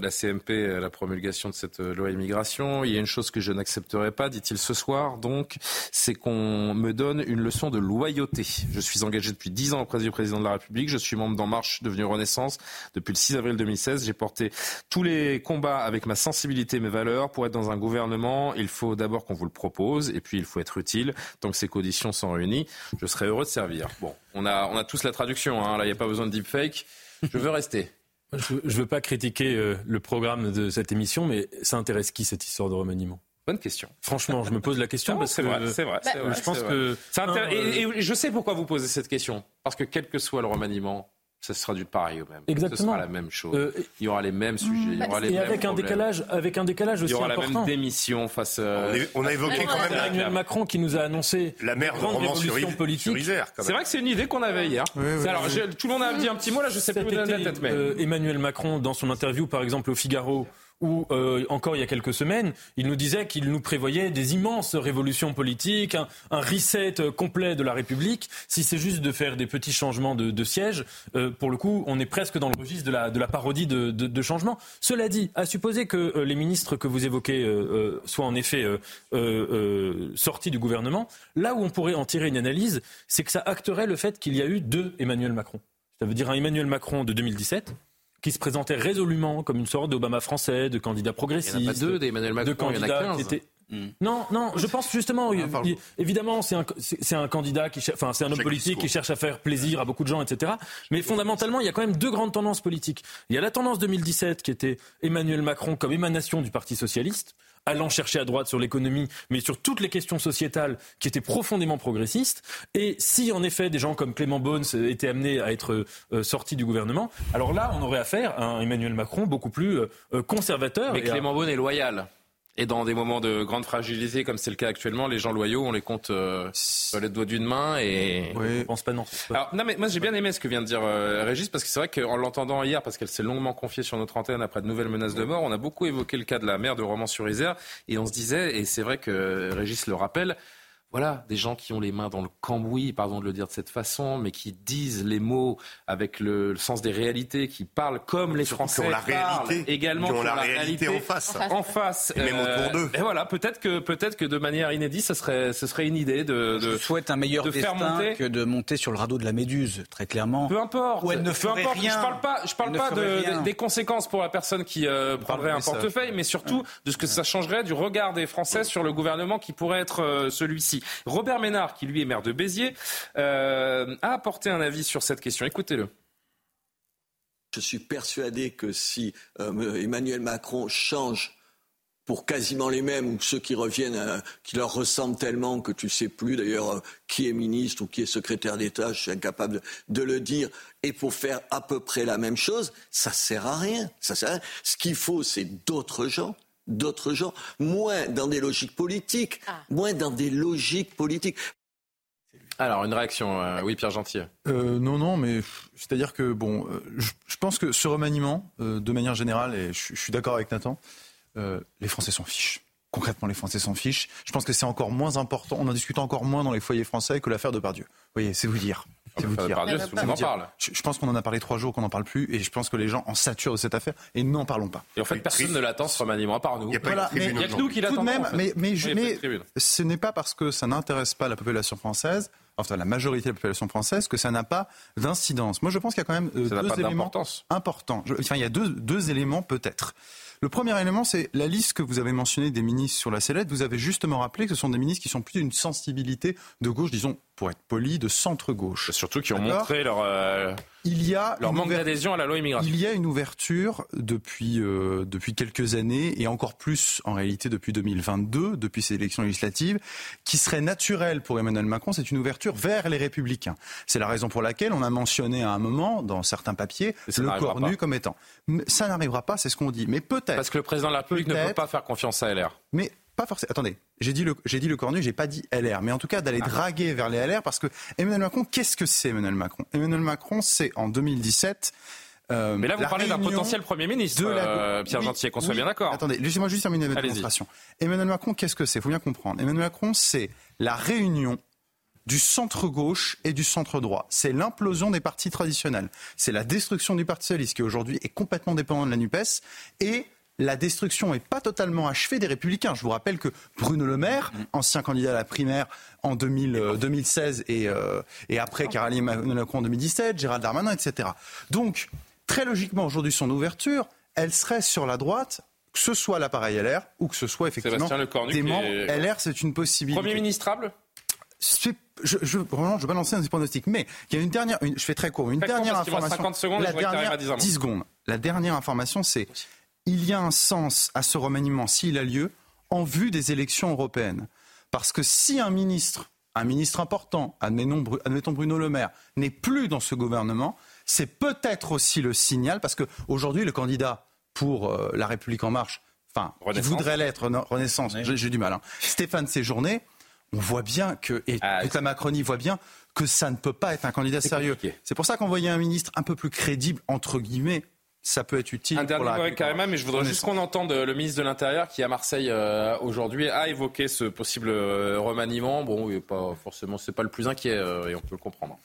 la CMP, la promulgation de cette loi immigration. Il y a une chose que je n'accepterai pas, dit-il ce soir, donc, c'est qu'on me donne une leçon de loyauté. Je suis engagé depuis dix ans auprès du président de la République. Je suis membre d'En Marche, devenu Renaissance depuis le 6 avril 2016. J'ai porté tous les combats avec ma sensibilité mes valeurs pour être dans un gouvernement il faut d'abord qu'on vous le propose et puis il faut être utile. Tant que ces conditions sont réunies, je serai heureux de servir. Bon, on a, on a tous la traduction, hein. là il n'y a pas besoin de deepfake. Je veux rester. Je ne veux pas critiquer euh, le programme de cette émission, mais ça intéresse qui cette histoire de remaniement? Bonne question. Franchement, je me pose la question parce que c'est vrai, c'est vrai, Je pense que et, je sais pourquoi vous posez cette question parce que quel que soit le remaniement, ça sera du pareil au même. Exactement. Ce sera la même chose. Euh, il y aura les mêmes sujets. Il y aura les et avec un décalage, avec un décalage aussi important. Il y aura la même démission face. Euh, on, a évoqué quand même Emmanuel Macron qui nous a annoncé la mère de grande révolution politique. C'est vrai que c'est une idée qu'on avait hier. alors tout le monde a dit un petit mot là, je sais plus où la tête. Mais euh, Emmanuel Macron, dans son interview, par exemple au Figaro où, euh, encore il y a quelques semaines, il nous disait qu'il nous prévoyait des immenses révolutions politiques, un, reset complet de la République. Si c'est juste de faire des petits changements de, de siège, euh, pour le coup, on est presque dans le registre de la, de la parodie de, de, de changement. Cela dit, à supposer que euh, les ministres que vous évoquez euh, soient en effet sortis du gouvernement, là où on pourrait en tirer une analyse, c'est que ça acterait le fait qu'il y a eu deux Emmanuel Macron. Ça veut dire un Emmanuel Macron de 2017 qui se présentait résolument comme une sorte d'Obama français, de candidat progressiste. Il n'y en a pas deux d'Emmanuel Macron, de candidat il y en a 15. Hmm. Non, non, je pense justement, évidemment, c'est un, c'est un candidat qui, enfin, c'est un homme politique qui cherche à faire plaisir à beaucoup de gens, etc. Mais fondamentalement, il y a quand même deux grandes tendances politiques. Il y a la tendance 2017 qui était Emmanuel Macron comme émanation du Parti socialiste, allant chercher à droite sur l'économie, mais sur toutes les questions sociétales qui étaient profondément progressistes. Et si en effet des gens comme Clément Beaune étaient amenés à être euh, sortis du gouvernement, alors là, on aurait affaire à un Emmanuel Macron beaucoup plus euh, conservateur. Mais Clément Beaune est loyal. Et dans des moments de grande fragilité, comme c'est le cas actuellement, les gens loyaux, on les compte euh, sur les doigts d'une main et oui. je pense pas non. Alors, non mais moi j'ai bien aimé ce que vient de dire euh, Régis parce que c'est vrai qu'en l'entendant hier, parce qu'elle s'est longuement confiée sur notre antenne après de nouvelles menaces de mort, on a beaucoup évoqué le cas de la mère de Romans-sur-Isère et on se disait, et c'est vrai que Régis le rappelle, voilà, des gens qui ont les mains dans le cambouis, pardon de le dire de cette façon, mais qui disent les mots avec le, sens des réalités, qui parlent comme les Français qui ont la réalité, également qui ont la, réalité, en face, en face, et même autour d'eux. Et voilà, peut-être que peut-être que de manière inédite, ce serait ce serait une idée de, de Je souhaite un meilleur de faire monter que de monter sur le radeau de la Méduse, très clairement. Peu importe. Où elle ne ferait rien. Je parle pas, je parle pas de, des conséquences pour la personne qui euh, prendrait un portefeuille, mais surtout de ce que ça changerait du regard des Français sur le gouvernement qui pourrait être euh, celui-ci. Robert Ménard qui lui est maire de Béziers, euh, a apporté un avis sur cette question. Écoutez-le. Je suis persuadé que si euh, Emmanuel Macron change pour quasiment les mêmes ou ceux qui reviennent, euh, qui leur ressemblent tellement que tu ne sais plus d'ailleurs qui est ministre ou qui est secrétaire d'État, je suis incapable de, le dire, et pour faire à peu près la même chose, ça sert à rien. Ça sert à rien. Ce qu'il faut, c'est d'autres gens d'autres gens, moins dans des logiques politiques, ah. moins dans des logiques politiques. Alors, une réaction, euh, oui, Pierre Gentil. Euh, non, non, mais c'est-à-dire que, bon, euh, je, pense que ce remaniement, de manière générale, et je, suis d'accord avec Nathan, les Français s'en fichent. Concrètement, les Français s'en fichent. Je pense que c'est encore moins important, on en discute encore moins dans les foyers français que l'affaire de Pardieu. Vous voyez, c'est vous dire. C'est vous dire. on en parle. Je, pense qu'on en a parlé trois jours, qu'on n'en parle plus, et je pense que les gens en saturent de cette affaire, et n'en parlons pas. Et en fait, personne ne l'attend ce remaniement, à part nous. Il n'y a, que nous qui l'attendons. mais, mais, mais ce n'est pas parce que ça n'intéresse pas la population française enfin la majorité de la population française, que ça n'a pas d'incidence. Moi, je pense qu'il y a quand même euh, deux éléments importants. enfin, il y a deux, deux éléments peut-être. Le premier élément, c'est la liste que vous avez mentionnée des ministres sur la sellette. Vous avez justement rappelé que ce sont des ministres qui sont plus d'une sensibilité de gauche, disons, pour être poli, de centre-gauche. Surtout qui ont montré leur... Euh, il y a leur manque d'adhésion à la loi immigration. Il y a une ouverture depuis euh, depuis quelques années et encore plus en réalité depuis 2022, depuis ces élections législatives, qui serait naturelle pour Emmanuel Macron. C'est une ouverture vers les Républicains. C'est la raison pour laquelle on a mentionné à un moment dans certains papiers le cornu comme étant. ça n'arrivera pas, c'est ce qu'on dit. Mais peut-être. Parce que le président de la République ne peut pas faire confiance à LR. Mais pas forcément. Attendez, j'ai dit le, j'ai dit le cornu, j'ai pas dit LR, mais en tout cas d'aller ah. draguer vers les LR parce que Emmanuel Macron, qu'est-ce que c'est Emmanuel Macron? Emmanuel Macron, c'est en 2017. Euh, mais là, vous parlez d'un potentiel Premier ministre, de euh, Pierre Gentil, qu'on soit bien d'accord. Attendez, laissez-moi juste terminer ma démonstration. Emmanuel Macron, qu'est-ce que c'est? Il faut bien comprendre. Emmanuel Macron, c'est la réunion du centre-gauche et du centre-droit. C'est l'implosion des partis traditionnels. C'est la destruction du Parti socialiste, qui aujourd'hui est complètement dépendant de la NUPES, et la destruction n'est pas totalement achevée des Républicains. Je vous rappelle que Bruno Le Maire, mm. ancien candidat à la primaire en 2016 euh, euh, et, après Caroline Macron en 2017, Gérald Darmanin, etc. Donc, très logiquement, aujourd'hui, son ouverture, elle serait sur la droite que ce soit l'appareil LR ou que ce soit effectivement des membres LR, c'est une possibilité. Premier ministrable? Je, je, vraiment, je vais pas lancer un pronostic, mais il y a une dernière, je fais très court, une dernière information. 50 secondes, la dernière, 10 secondes. La dernière information, c'est il y a un sens à ce remaniement s'il a lieu en vue des élections européennes. Parce que si un ministre, un ministre important, admettons Bruno Le Maire, n'est plus dans ce gouvernement, c'est peut-être aussi le signal, parce qu'aujourd'hui, le candidat pour euh, La République En Marche, enfin, qui voudrait l'être, Renaissance, j'ai du mal, hein, Stéphane Séjourné, on voit bien que, et ah, toute la Macronie voit bien, que ça ne peut pas être un candidat sérieux. C'est pour ça qu'envoyer un ministre un peu plus crédible, entre guillemets, ça peut être utile. Un dernier mot carrément, mais je voudrais juste qu'on entende le ministre de l'Intérieur qui à Marseille euh, aujourd'hui a évoqué ce possible euh, remaniement. Bon, pas forcément, c'est pas le plus inquiet euh, et on peut le comprendre.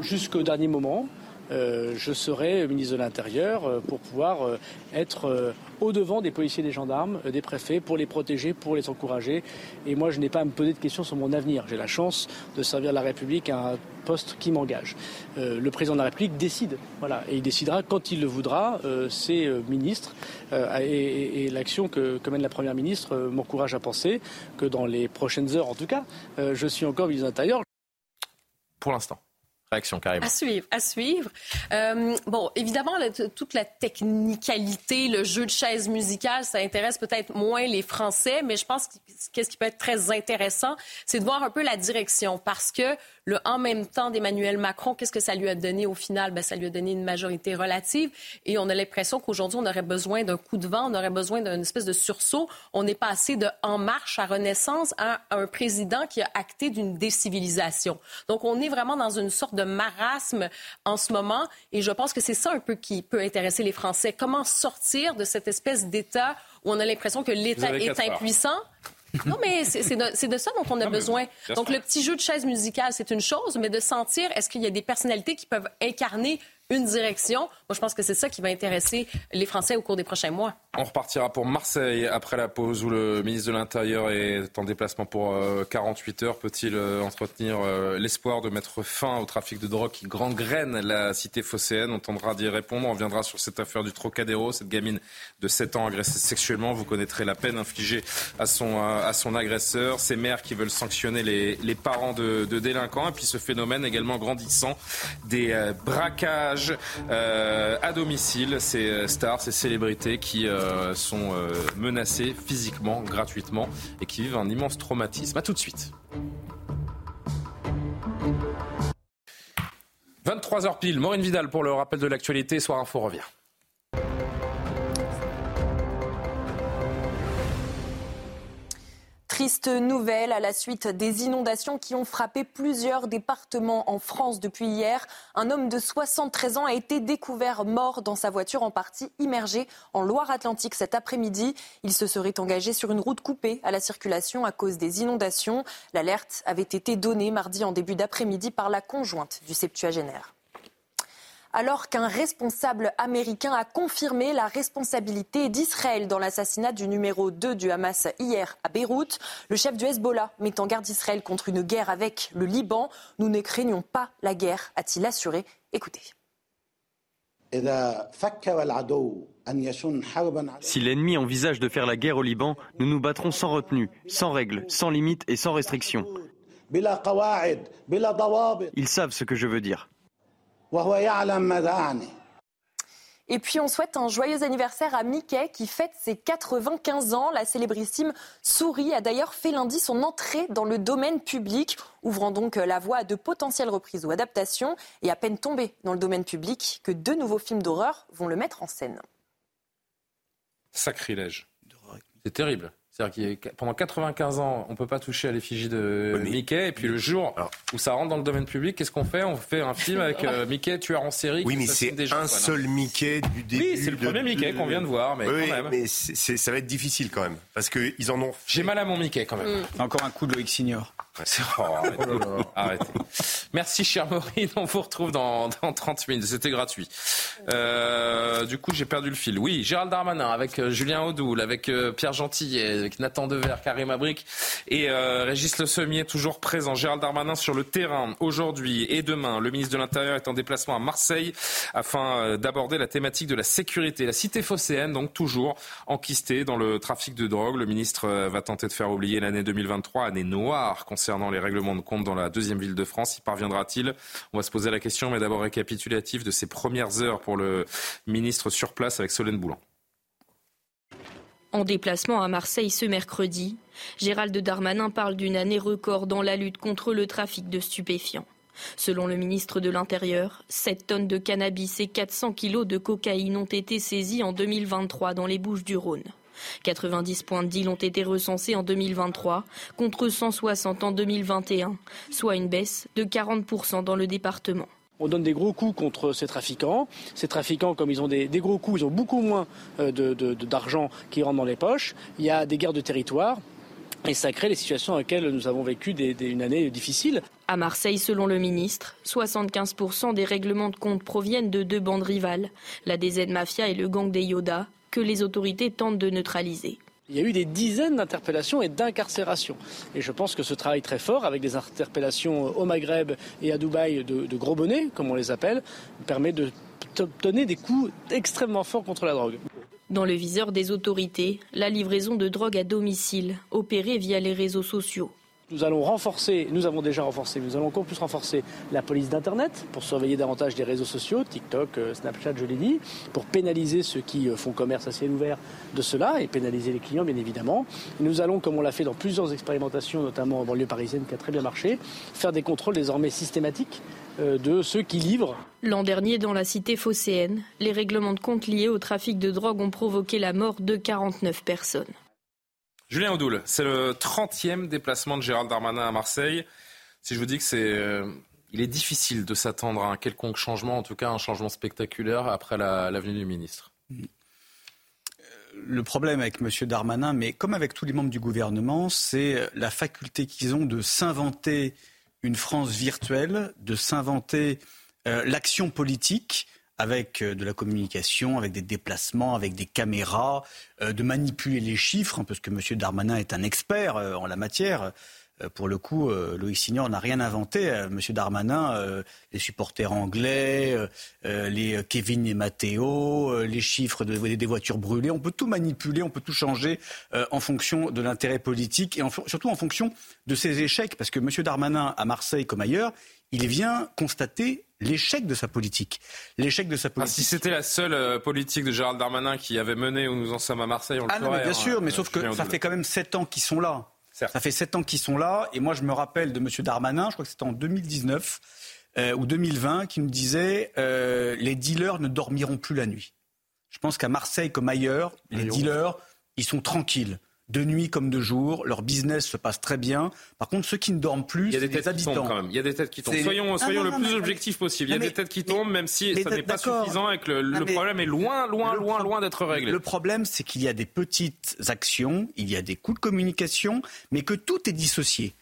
Jusqu'au dernier moment, euh, je serai ministre de l'Intérieur euh, pour pouvoir euh, être au-devant des policiers, des gendarmes, des préfets, pour les protéger, pour les encourager. Et moi, je n'ai pas à me poser de questions sur mon avenir. J'ai la chance de servir la République à un poste qui m'engage. le président de la République décide, voilà, et il décidera quand il le voudra. ses ministres et, l'action que, que, mène la première ministre m'encourage à penser que dans les prochaines heures, en tout cas, je suis encore ministre de l'Intérieur. Pour l'instant. À suivre, à suivre. Euh, bon, évidemment, toute la technicalité, le jeu de chaise musicale, ça intéresse peut-être moins les Français, mais je pense que ce qui peut être très intéressant, c'est de voir un peu la direction, parce que le en même temps d'Emmanuel Macron, qu'est-ce que ça lui a donné au final? Ben, ça lui a donné une majorité relative et on a l'impression qu'aujourd'hui, on aurait besoin d'un coup de vent, on aurait besoin d'une espèce de sursaut. On est passé de En Marche à Renaissance à un président qui a acté d'une décivilisation. Donc, on est vraiment dans une sorte de marasme en ce moment et je pense que c'est ça un peu qui peut intéresser les Français. Comment sortir de cette espèce d'État où on a l'impression que l'État est impuissant? Non, mais c'est de, ça dont on a besoin. Donc, le petit jeu de chaise musicale, c'est une chose, mais de sentir, est-ce qu'il y a des personnalités qui peuvent incarner une direction? Moi, je pense que c'est ça qui va intéresser les Français au cours des prochains mois. On repartira pour Marseille après la pause où le ministre de l'Intérieur est en déplacement pour 48 euh, heures. Peut-il euh, entretenir euh, l'espoir de mettre fin au trafic de drogue qui gangrène la cité phocéenne? On tendra d'y répondre. On viendra sur cette affaire du Trocadéro, cette gamine de 7 ans agressée sexuellement. Vous connaîtrez la peine infligée à son, agresseur. Ces mères qui veulent sanctionner les, parents de, délinquants. Et puis ce phénomène également grandissant des braquages à domicile. Ces stars, ces célébrités qui sont euh, menacés physiquement, gratuitement, et qui vivent un immense traumatisme. A tout de suite. 23h pile, Maureen Vidal pour le rappel de l'actualité. Soir Info revient. Triste nouvelle à la suite des inondations qui ont frappé plusieurs départements en France depuis hier. Un homme de 73 ans a été découvert mort dans sa voiture en partie immergée en Loire-Atlantique cet après-midi. Il se serait engagé sur une route coupée à la circulation à cause des inondations. L'alerte avait été donnée mardi en début d'après-midi par la conjointe du septuagénaire alors qu'un responsable américain a confirmé la responsabilité d'Israël dans l'assassinat du numéro 2 du Hamas hier à Beyrouth. Le chef du Hezbollah met en garde Israël contre une guerre avec le Liban. Nous ne craignons pas la guerre, a-t-il assuré. Écoutez. Si l'ennemi envisage de faire la guerre au Liban, nous nous battrons sans retenue, sans règles, sans limites et sans restrictions. Ils savent ce que je veux dire. Et puis on souhaite un joyeux anniversaire à Mickey qui fête ses 95 ans. La célébrissime souris a d'ailleurs fait lundi son entrée dans le domaine public, ouvrant donc la voie à de potentielles reprises ou adaptations. Et à peine tombé dans le domaine public que deux nouveaux films d'horreur vont le mettre en scène. Sacrilège. C'est terrible. C'est-à-dire que pendant 95 ans, on ne peut pas toucher à l'effigie de Mickey. Et puis le jour où ça rentre dans le domaine public, qu'est-ce qu'on fait? On fait un film avec euh, Mickey, tueur en série. Oui, mais c'est un seul Mickey du début. Oui, c'est le premier Mickey qu'on vient de voir. Mais, oui, quand même. mais ça va être difficile quand même. Parce qu'ils en ont. J'ai mal à mon Mickey quand même. Mm. Encore un coup de Loïc Signor. Oh, arrêtez. Merci, cher Maureen. On vous retrouve dans, dans 30 minutes. C'était gratuit. Euh, du coup, j'ai perdu le fil. Oui, Gérald Darmanin avec euh, Julien Audoul, avec euh, Pierre Gentillet, avec Nathan Dever, Karim Abric et euh, Régis Le Sommier toujours présent. Gérald Darmanin sur le terrain aujourd'hui et demain. Le ministre de l'Intérieur est en déplacement à Marseille afin d'aborder la thématique de la sécurité. La cité phocéenne, donc toujours enquistée dans le trafic de drogue. Le ministre va tenter de faire oublier l'année 2023, année noire concernant les règlements de compte dans la deuxième ville de France. Y parviendra-t-il? On va se poser la question, mais d'abord récapitulatif de ces premières heures pour le ministre sur place avec Solène Boulan. En déplacement à Marseille ce mercredi, Gérald Darmanin parle d'une année record dans la lutte contre le trafic de stupéfiants. Selon le ministre de l'Intérieur, 7 tonnes de cannabis et 400 kilos de cocaïne ont été saisis en 2023 dans les Bouches du Rhône. 90 points de deal ont été recensés en 2023 contre 160 en 2021, soit une baisse de 40% dans le département. On donne des gros coups contre ces trafiquants. Ces trafiquants, comme ils ont des, gros coups, ils ont beaucoup moins euh, d'argent qui rentre dans les poches. Il y a des guerres de territoire. Et ça crée les situations dans lesquelles nous avons vécu une année difficile. À Marseille, selon le ministre, 75% des règlements de compte proviennent de deux bandes rivales, la DZ Mafia et le gang des Yoda, que les autorités tentent de neutraliser. Il y a eu des dizaines d'interpellations et d'incarcérations. Et je pense que ce travail très fort, avec des interpellations au Maghreb et à Dubaï de, de gros bonnets, comme on les appelle, permet de donner des coups extrêmement forts contre la drogue. Dans le viseur des autorités, la livraison de drogue à domicile, opérée via les réseaux sociaux. Nous allons renforcer, nous avons déjà renforcé, nous allons encore plus renforcer la police d'Internet pour surveiller davantage des réseaux sociaux, TikTok, euh, Snapchat, je l'ai dit, pour pénaliser ceux qui euh, font commerce à ciel ouvert de cela et pénaliser les clients, bien évidemment. Nous allons, comme on l'a fait dans plusieurs expérimentations, notamment en banlieue parisienne qui a très bien marché, faire des contrôles désormais systématiques euh, de ceux qui livrent. L'an dernier, dans la cité phocéenne, les règlements de compte liés au trafic de drogue ont provoqué la mort de 49 personnes. Julien Audoul, c'est le 30e déplacement de Gérald Darmanin à Marseille. Si je vous dis que c'est, euh, il est difficile de s'attendre à un quelconque changement, en tout cas un changement spectaculaire après la, venue du ministre. Le problème avec M. Darmanin, mais comme avec tous les membres du gouvernement, c'est la faculté qu'ils ont de s'inventer une France virtuelle, de s'inventer euh, l'action politique avec euh, de la communication, avec des déplacements, avec des caméras, euh, de manipuler les chiffres, hein, parce que M. Darmanin est un expert euh, en la matière. Pour le coup, Loïc Signor n'a rien inventé. M. Darmanin, les supporters anglais, les Kevin et Matteo, les chiffres des voitures brûlées, on peut tout manipuler, on peut tout changer en fonction de l'intérêt politique et surtout en fonction de ses échecs. Parce que M. Darmanin, à Marseille comme ailleurs, il vient constater l'échec de sa politique. L'échec de sa politique. si c'était la seule euh, politique de Gérald Darmanin qui avait mené où nous en sommes à Marseille, on le ah non, mais bien sûr, mais euh, sauf que ça fait quand même sept ans qu'ils sont là. Ça fait sept ans qu'ils sont là, et moi je me rappelle de M. Darmanin, je crois que c'était en 2019 euh, ou 2020, qui nous disait les dealers ne dormiront plus la nuit. Je pense qu'à Marseille comme ailleurs, les dealers, ils sont tranquilles de nuit comme de jour, leur business se passe très bien. Par contre, ceux qui ne dorment plus, il y a des têtes qui tombent quand même. Il y a des têtes qui tombent. Soyons, soyons le plus objectifs possible. Il y a des têtes qui tombent, même si ça n'est pas suffisant et que le, problème est loin, loin, loin, loin d'être réglé. Le problème, c'est qu'il y a des petites actions, il y a des coups de communication, mais que tout est dissocié.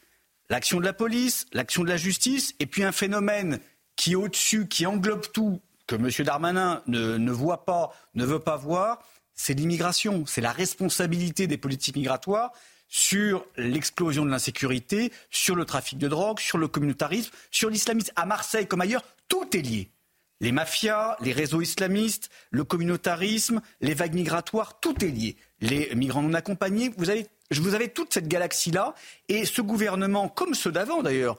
L'action de la police, l'action de la justice, et puis un phénomène qui est au-dessus, qui englobe tout, que M. Darmanin ne, ne voit pas, ne veut pas voir, c'est l'immigration, c'est la responsabilité des politiques migratoires sur l'explosion de l'insécurité, sur le trafic de drogue, sur le communautarisme, sur l'islamisme. À Marseille comme ailleurs, tout est lié. Les mafias, les réseaux islamistes, le communautarisme, les vagues migratoires, tout est lié. Les migrants non accompagnés, vous avez, toute cette galaxie-là. Et ce gouvernement, comme ceux d'avant d'ailleurs,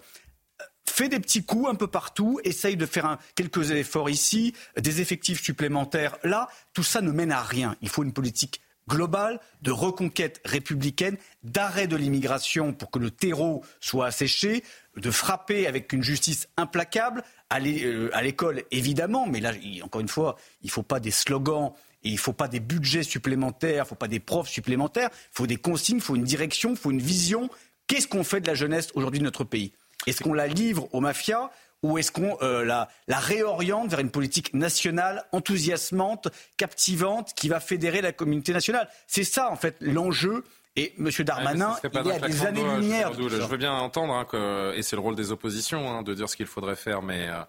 fait des petits coups un peu partout, essaye de faire quelques efforts ici, des effectifs supplémentaires là. Tout ça ne mène à rien. Il faut une politique globale de reconquête républicaine, d'arrêt de l'immigration pour que le terreau soit asséché, de frapper avec une justice implacable, à euh, l'école évidemment, mais là, encore une fois, il ne faut pas des slogans. Et il ne faut pas des budgets supplémentaires, il ne faut pas des profs supplémentaires, il faut des consignes, il faut une direction, il faut une vision. Qu'est-ce qu'on fait de la jeunesse aujourd'hui de notre pays? Est-ce qu'on la livre aux mafias ou est-ce qu'on euh, la, réoriente vers une politique nationale enthousiasmante, captivante, qui va fédérer la communauté nationale? C'est ça, en fait, l'enjeu. Et M. Darmanin, il y a des années-lumière. Je, veux bien entendre, hein, que, et c'est le rôle des oppositions, hein, de dire ce qu'il faudrait faire, mais euh,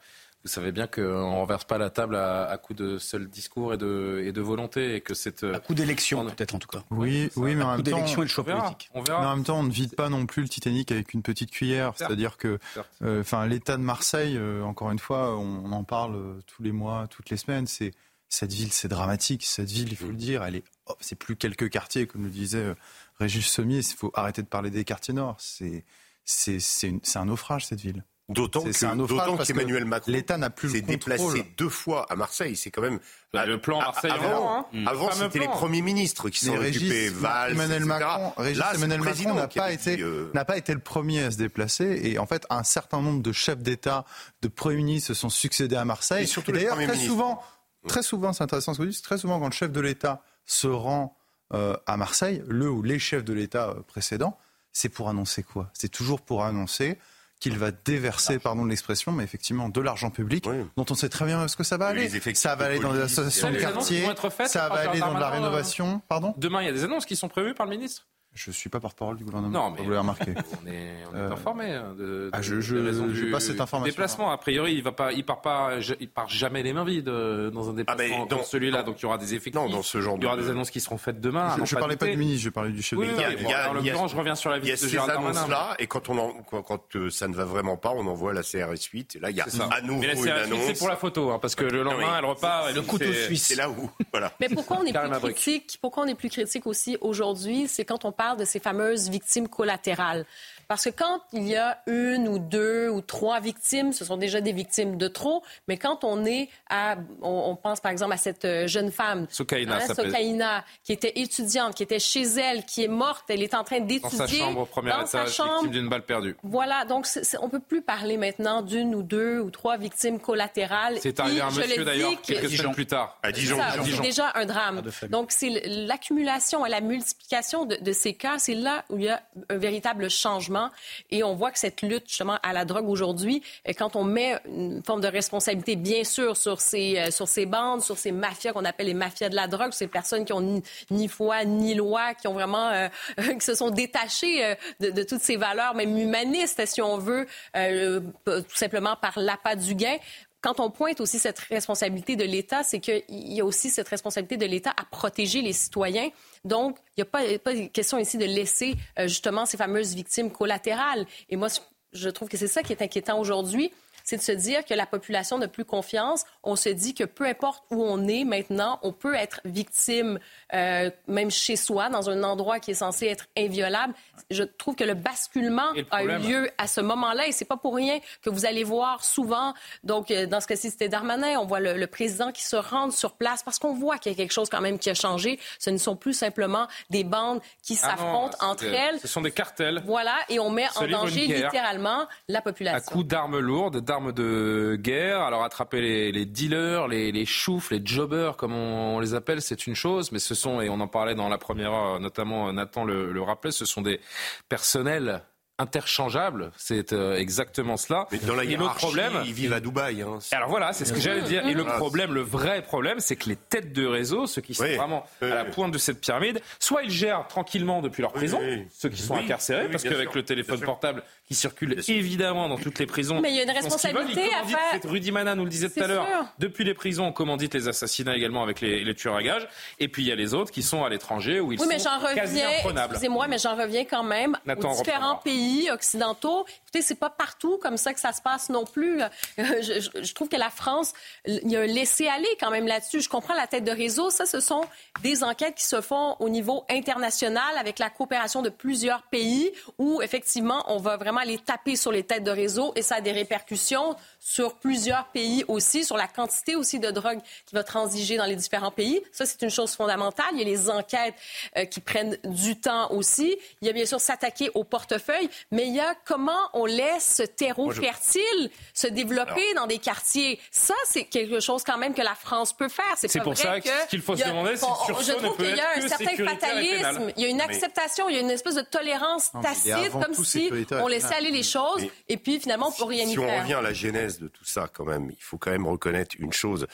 vous savez bien qu'on ne renverse pas la table à, à coup de seul discours et de, et de volonté. Et que c'est, à coup d'élection, peut-être en tout cas. Oui, oui mais en même temps, et le choix politique. On verra. Mais en même temps, on ne vide pas non plus le Titanic avec une petite cuillère. C'est-à-dire que euh, enfin, l'État de Marseille, euh, encore une fois, on, en parle euh, tous les mois, toutes les semaines. C'est, cette ville, c'est dramatique. Cette ville, il faut le dire, elle est, oh, c'est plus quelques quartiers, comme le disait Régis Sommier. Il faut arrêter de parler des quartiers nord. C'est, c'est, c'est, c'est un naufrage, cette ville. D'autant qu'Emmanuel Macron l'État n'a plus s'est déplacé deux fois à Marseille. C'est quand même bah, le plan Marseille avant. Hein. Avant, c'était les premiers ministres qui s'en occupaient. Valls, Emmanuel Macron, Régis Emmanuel Macron n'a pas été euh, n'a pas été le premier à se déplacer. Et en fait, un certain nombre de chefs d'État, de premiers ministres se sont succédés à Marseille. Et surtout d'ailleurs très souvent, très souvent, c'est intéressant ce que vous dites. Très souvent, quand le chef de l'État se rend euh, à Marseille, le ou les chefs de l'État euh, précédents, c'est pour annoncer quoi? C'est toujours pour annoncer qu'il va déverser, pardon de l'expression, mais effectivement de l'argent public, dont on sait très bien ce que ça va aller. Ça va aller dans des associations de quartier, ça va aller dans la rénovation. Pardon? Demain, il y a des annonces qui sont prévues par le ministre je ne suis pas porte-parole du gouvernement. Non, mais vous l'avez remarqué. On est, on est euh, informé hein, de, ah, je, je, pas cette information. Déplacement, a priori, il va pas, il part pas, il part jamais les mains vides euh, dans un ah, déplacement dans celui-là. Donc il y aura des effectifs. Non, dans ce genre. Il y aura des annonces qui seront faites demain. Je, ne parlais pas du ministre, je parlais du chef de l'État. je reviens sur la visite de Gérald Darmanin. là, et quand on quand euh, ça ne va vraiment pas, on envoie la CRS 8. Et là, il y a à nouveau une annonce. C'est pour la photo, hein, parce que le lendemain, elle repart. Le couteau suisse. C'est là où, voilà. Mais pourquoi on est plus critique Pourquoi on est plus critique aussi aujourd'hui C'est quand on parle de ces fameuses victimes collatérales. Parce que quand il y a une ou deux ou trois victimes, ce sont déjà des victimes de trop. Mais quand on est à, on, pense par exemple à cette euh, jeune femme, Soukaina, hein, qui était étudiante, qui était chez elle, qui est morte, elle est en train d'étudier dans sa chambre au premier étage, victime d'une balle perdue. Voilà, donc on peut plus parler maintenant d'une ou deux ou trois victimes collatérales. C'est arrivé à un monsieur d'ailleurs quelques semaines plus tard à Dijon. C'est déjà un drame. Donc c'est l'accumulation et la multiplication de, de ces cas, c'est là où il y a un véritable changement et on voit que cette lutte justement à la drogue aujourd'hui, euh, quand on met une forme de responsabilité, bien sûr, sur ces, euh, sur ces bandes, sur ces mafias qu'on appelle les mafias de la drogue, ces personnes qui ont ni, foi ni loi, qui ont vraiment, euh, qui se sont détachées de, toutes ces valeurs, même humanistes, si on veut, tout simplement par l'appât du gain quand on pointe aussi cette responsabilité de l'État, c'est qu'il y a aussi cette responsabilité de l'État à protéger les citoyens. Donc, il n'y a pas, pas question ici de laisser euh, justement ces fameuses victimes collatérales. Et moi, je trouve que c'est ça qui est inquiétant aujourd'hui c'est de se dire que la population n'a plus confiance. On se dit que peu importe où on est maintenant, on peut être victime, euh, même chez soi, dans un endroit qui est censé être inviolable. Je trouve que le basculement a eu lieu à ce moment-là et c'est pas pour rien que vous allez voir souvent, donc euh, dans ce cas-ci c'était Darmanin, on voit le, président qui se rend sur place parce qu'on voit qu'il y a quelque chose quand même qui a changé. Ce ne sont plus simplement des bandes qui ah s'affrontent entre elles. Ce sont des cartels. Voilà, et on met en danger littéralement la population. À coups d'armes lourdes, d'armes de guerre. Alors attraper les, dealers, les, les choufs, les jobbers, comme on, les appelle, c'est une chose, mais ce sont, et on en parlait dans la première heure, notamment Nathan le, le rappelait, ce sont des personnels interchangeables. C'est euh, exactement cela. Mais dans la et problème, ils vivent à Dubaï. Hein. Alors voilà, c'est ce que j'allais dire. Et le problème, le vrai problème, c'est que les têtes de réseau, ceux qui sont vraiment à la pointe de cette pyramide, soit ils gèrent tranquillement depuis leur prison, ceux qui sont incarcérés, parce qu'avec le téléphone portable qui circule évidemment dans toutes les prisons. Mais il y a une responsabilité à faire. Rudy Mana nous le disait tout à l'heure. Depuis les prisons, on commandite les assassinats également avec les, tueurs à gages. Et puis il y a les autres qui sont à l'étranger où ils oui, mais sont quasi imprenables. Excusez-moi, mais j'en reviens quand même aux différents pays occidentaux. Écoutez, c'est pas partout comme ça que ça se passe non plus. Je, je trouve que la France, il y a un laisser-aller quand même là-dessus. Je comprends la tête de réseau. Ça, ce sont des enquêtes qui se font au niveau international avec la coopération de plusieurs pays où effectivement on va vraiment les taper sur les têtes de réseau et ça a des répercussions sur plusieurs pays aussi, sur la quantité aussi de drogue qui va transiger dans les différents pays. Ça, c'est une chose fondamentale. Il y a les enquêtes euh, qui prennent du temps aussi. Il y a bien sûr s'attaquer au portefeuille, mais il y a comment on laisse ce terreau fertile se développer dans des quartiers. Ça, c'est quelque chose quand même que la France peut faire. C'est pour ça qu'il faut se demander si Je trouve qu'il y a un certain fatalisme. Il y a une acceptation, il y a une espèce de tolérance tacite, comme si on laissait aller les choses et puis finalement on peut rien y faire. Si on revient à la genèse de tout ça, quand même, il faut quand même reconnaître une chose.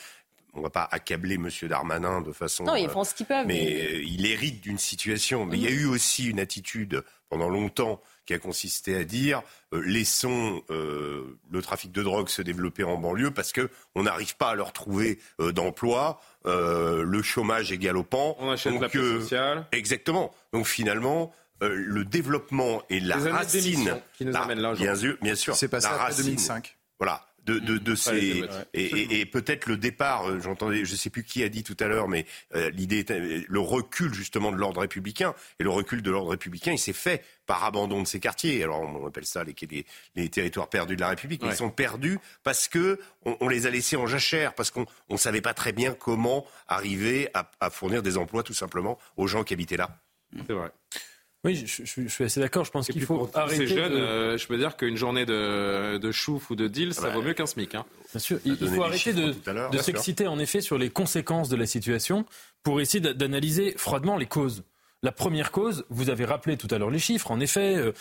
On ne va pas accabler M. Darmanin de façon. Non, ils font ce qu'ils peuvent. Mais euh, il hérite d'une situation. Mais il y a eu aussi une attitude pendant longtemps qui a consisté à dire euh, laissons euh, le trafic de drogue se développer en banlieue parce que on n'arrive pas à leur trouver d'emploi, le chômage est galopant. On achète donc, la sociale. Exactement. Donc finalement, le développement et la racine qui nous amène là, bien sûr, bien sûr. C'est passé en 2005. Voilà, de, de, de ces et, et, peut-être le départ. Euh, j'entendais, je sais plus qui a dit tout à l'heure, mais euh, l'idée était le recul justement de l'ordre républicain et le recul de l'ordre républicain, il s'est fait par abandon de ces quartiers. Alors on appelle ça les, les, les territoires perdus de la République. Ils sont perdus parce que on, on, les a laissés en jachère, parce qu'on ne savait pas très bien comment arriver à, à fournir des emplois tout simplement aux gens qui habitaient là. C'est vrai. Oui, je, suis assez d'accord. Je pense qu'il faut arrêter. Ces jeunes, euh, je peux dire qu'une journée de, de chouf ou de deal, ça vaut mieux qu'un SMIC. Hein. Bien sûr, il, faut arrêter de, de s'exciter en effet sur les conséquences de la situation pour essayer d'analyser froidement les causes. La première cause, vous avez rappelé tout à l'heure les chiffres, en effet,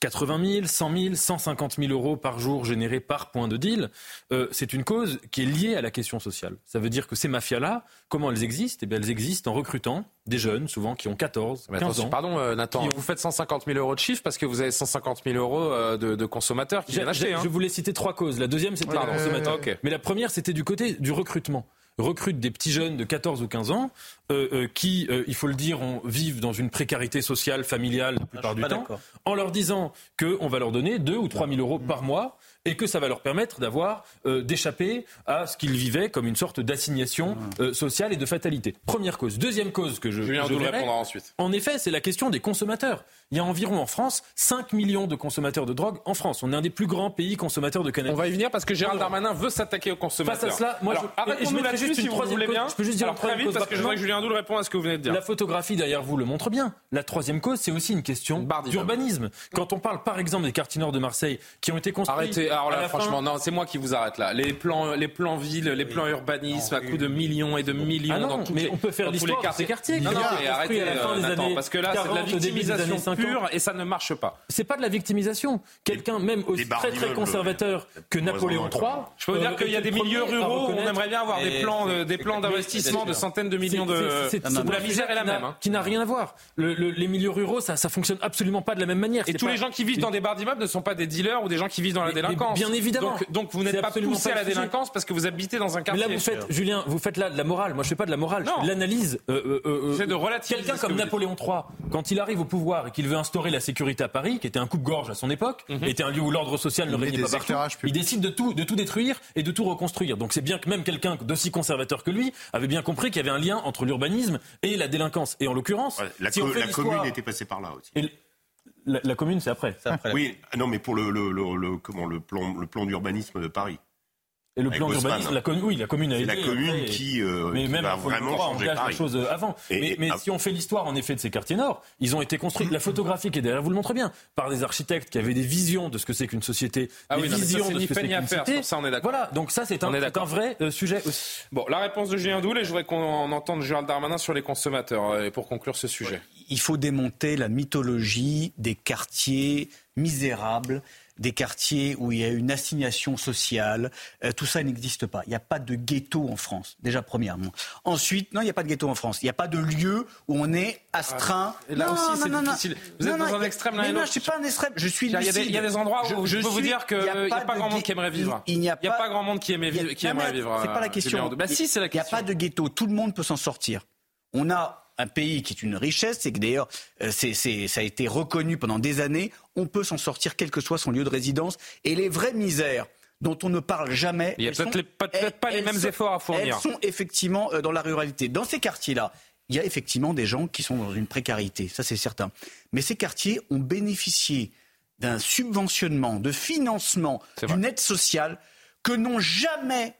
80 000, 100 000, 150 000 euros par jour générés par point de deal, euh, c'est une cause qui est liée à la question sociale. Ça veut dire que ces mafias-là, comment elles existent? Eh bien, Elles existent en recrutant des jeunes, souvent qui ont 14, 15 ans. Pardon euh, Nathan, vous faites 150 000 euros de chiffre parce que vous avez 150 000 euros euh, de, consommateurs qui viennent acheter. Hein. Je voulais citer trois causes. La deuxième, c'était les consommateurs. Mais la première, c'était du côté du recrutement recrute des petits jeunes de 14 ou 15 ans euh, euh, qui, euh, il faut le dire, vivent dans une précarité sociale, familiale la plupart du temps, en leur disant qu'on va leur donner 2 ou 3 000 euros par mois et que ça va leur permettre d'avoir d'échapper à ce qu'ils vivaient comme une sorte d'assignation sociale et de fatalité. Première cause. Deuxième cause que je, Julien je répondra ensuite. En effet, c'est la question des consommateurs. Il y a environ en France 5 millions de consommateurs de drogue en France. On est un des plus grands pays consommateurs de cannabis. On va y venir parce que Gérald Darmanin veut s'attaquer aux consommateurs. Face à cela, moi, Alors, je, je juste une troisième bien. Je peux juste dire Alors, très vite parce que je voudrais que Julien Doul réponde à ce que vous venez de dire. La photographie derrière vous le montre bien. La troisième cause, c'est aussi une question d'urbanisme. Quand on parle par exemple des quartiers nord de Marseille qui ont été construits. Arrêtez, alors là, franchement, non, c'est moi qui vous arrête là. Les plans, les plans villes, les plans urbanisme à coût de millions et de millions ah dans mais on peut faire l'histoire de ces quartiers. Non, non, arrêtez, euh, parce que là, c'est de la victimisation pure et ça ne marche pas. C'est pas de la victimisation. Quelqu'un, même aussi très très conservateur que Napoléon III. Je peux vous dire euh, qu'il y a des milieux ruraux où on aimerait bien avoir des plans, euh, des plans d'investissement de centaines de millions de. La misère est la même. Qui n'a rien à voir. Les milieux ruraux, ça, ça fonctionne absolument pas de la même manière. Et tous les gens qui vivent dans des bars d'immeubles ne sont pas des dealers ou des gens qui vivent dans la délinquance. Bien évidemment. Donc, vous n'êtes pas poussé à la délinquance parce que vous habitez dans un quartier. Mais là, vous faites, Julien, vous faites là de la morale. Moi, je fais pas de la morale. Je fais de l'analyse. C'est de relativiser. Quelqu'un comme Napoléon III, quand il arrive au pouvoir et qu'il veut instaurer la sécurité à Paris, qui était un coupe-gorge à son époque, mhm. était un lieu où l'ordre social ne régnait pas partout. Il décide de tout, de tout détruire et de tout reconstruire. Donc c'est bien que même quelqu'un d'aussi conservateur que lui avait bien compris qu'il y avait un lien entre l'urbanisme et la délinquance. Et en l'occurrence, la, commune était passée par là aussi. La, commune, c'est après. Oui, non, mais pour le, le, le, comment, le plan, le plan d'urbanisme de Paris. Et le plan d'urbanisme, la commune, oui, la commune a été. la commune qui, euh, mais qui même va vraiment on changer engage la chose euh, avant. mais, mais si on fait l'histoire en effet de ces quartiers nord, ils ont été construits. La photographie qui est derrière vous le montre bien par des architectes qui avaient des visions de ce que c'est qu'une société, ah des oui, visions de ce que c'est qu'une cité. Ça, on est d'accord. Voilà, donc ça c'est un, un, vrai euh, sujet aussi. Bon, la réponse de Julien Doul et je voudrais qu'on entende Gérald Darmanin sur les consommateurs et pour conclure ce sujet. Il faut démonter la mythologie des quartiers misérables des quartiers où il y a une assignation sociale. Euh, tout ça n'existe pas. Il n'y a pas de ghetto en France, déjà premièrement. Ensuite, non, il n'y a pas de ghetto en France. Il n'y a pas de lieu où on est astreint. Ah, là aussi, c'est difficile. Vous êtes dans un extrême là Mais non, je ne suis pas un extrême. Je suis Il y, a des endroits où je, peux vous dire qu'il n'y a, pas grand monde qui aimerait vivre. Il n'y a, pas grand monde qui, aimerait vivre. C'est pas la question. Bah, si, c'est la question. Il n'y a pas de ghetto. Tout le monde peut s'en sortir. On a un pays qui est une richesse, c'est que d'ailleurs, euh, ça a été reconnu pendant des années, on peut s'en sortir quel que soit son lieu de résidence. Et les vraies misères dont on ne parle jamais. Il n'y a peut-être pas les mêmes efforts à fournir. Elles sont effectivement euh, dans la ruralité. Dans ces quartiers-là, il y a effectivement des gens qui sont dans une précarité, ça c'est certain. Mais ces quartiers ont bénéficié d'un subventionnement, de financement, d'une aide sociale que n'ont jamais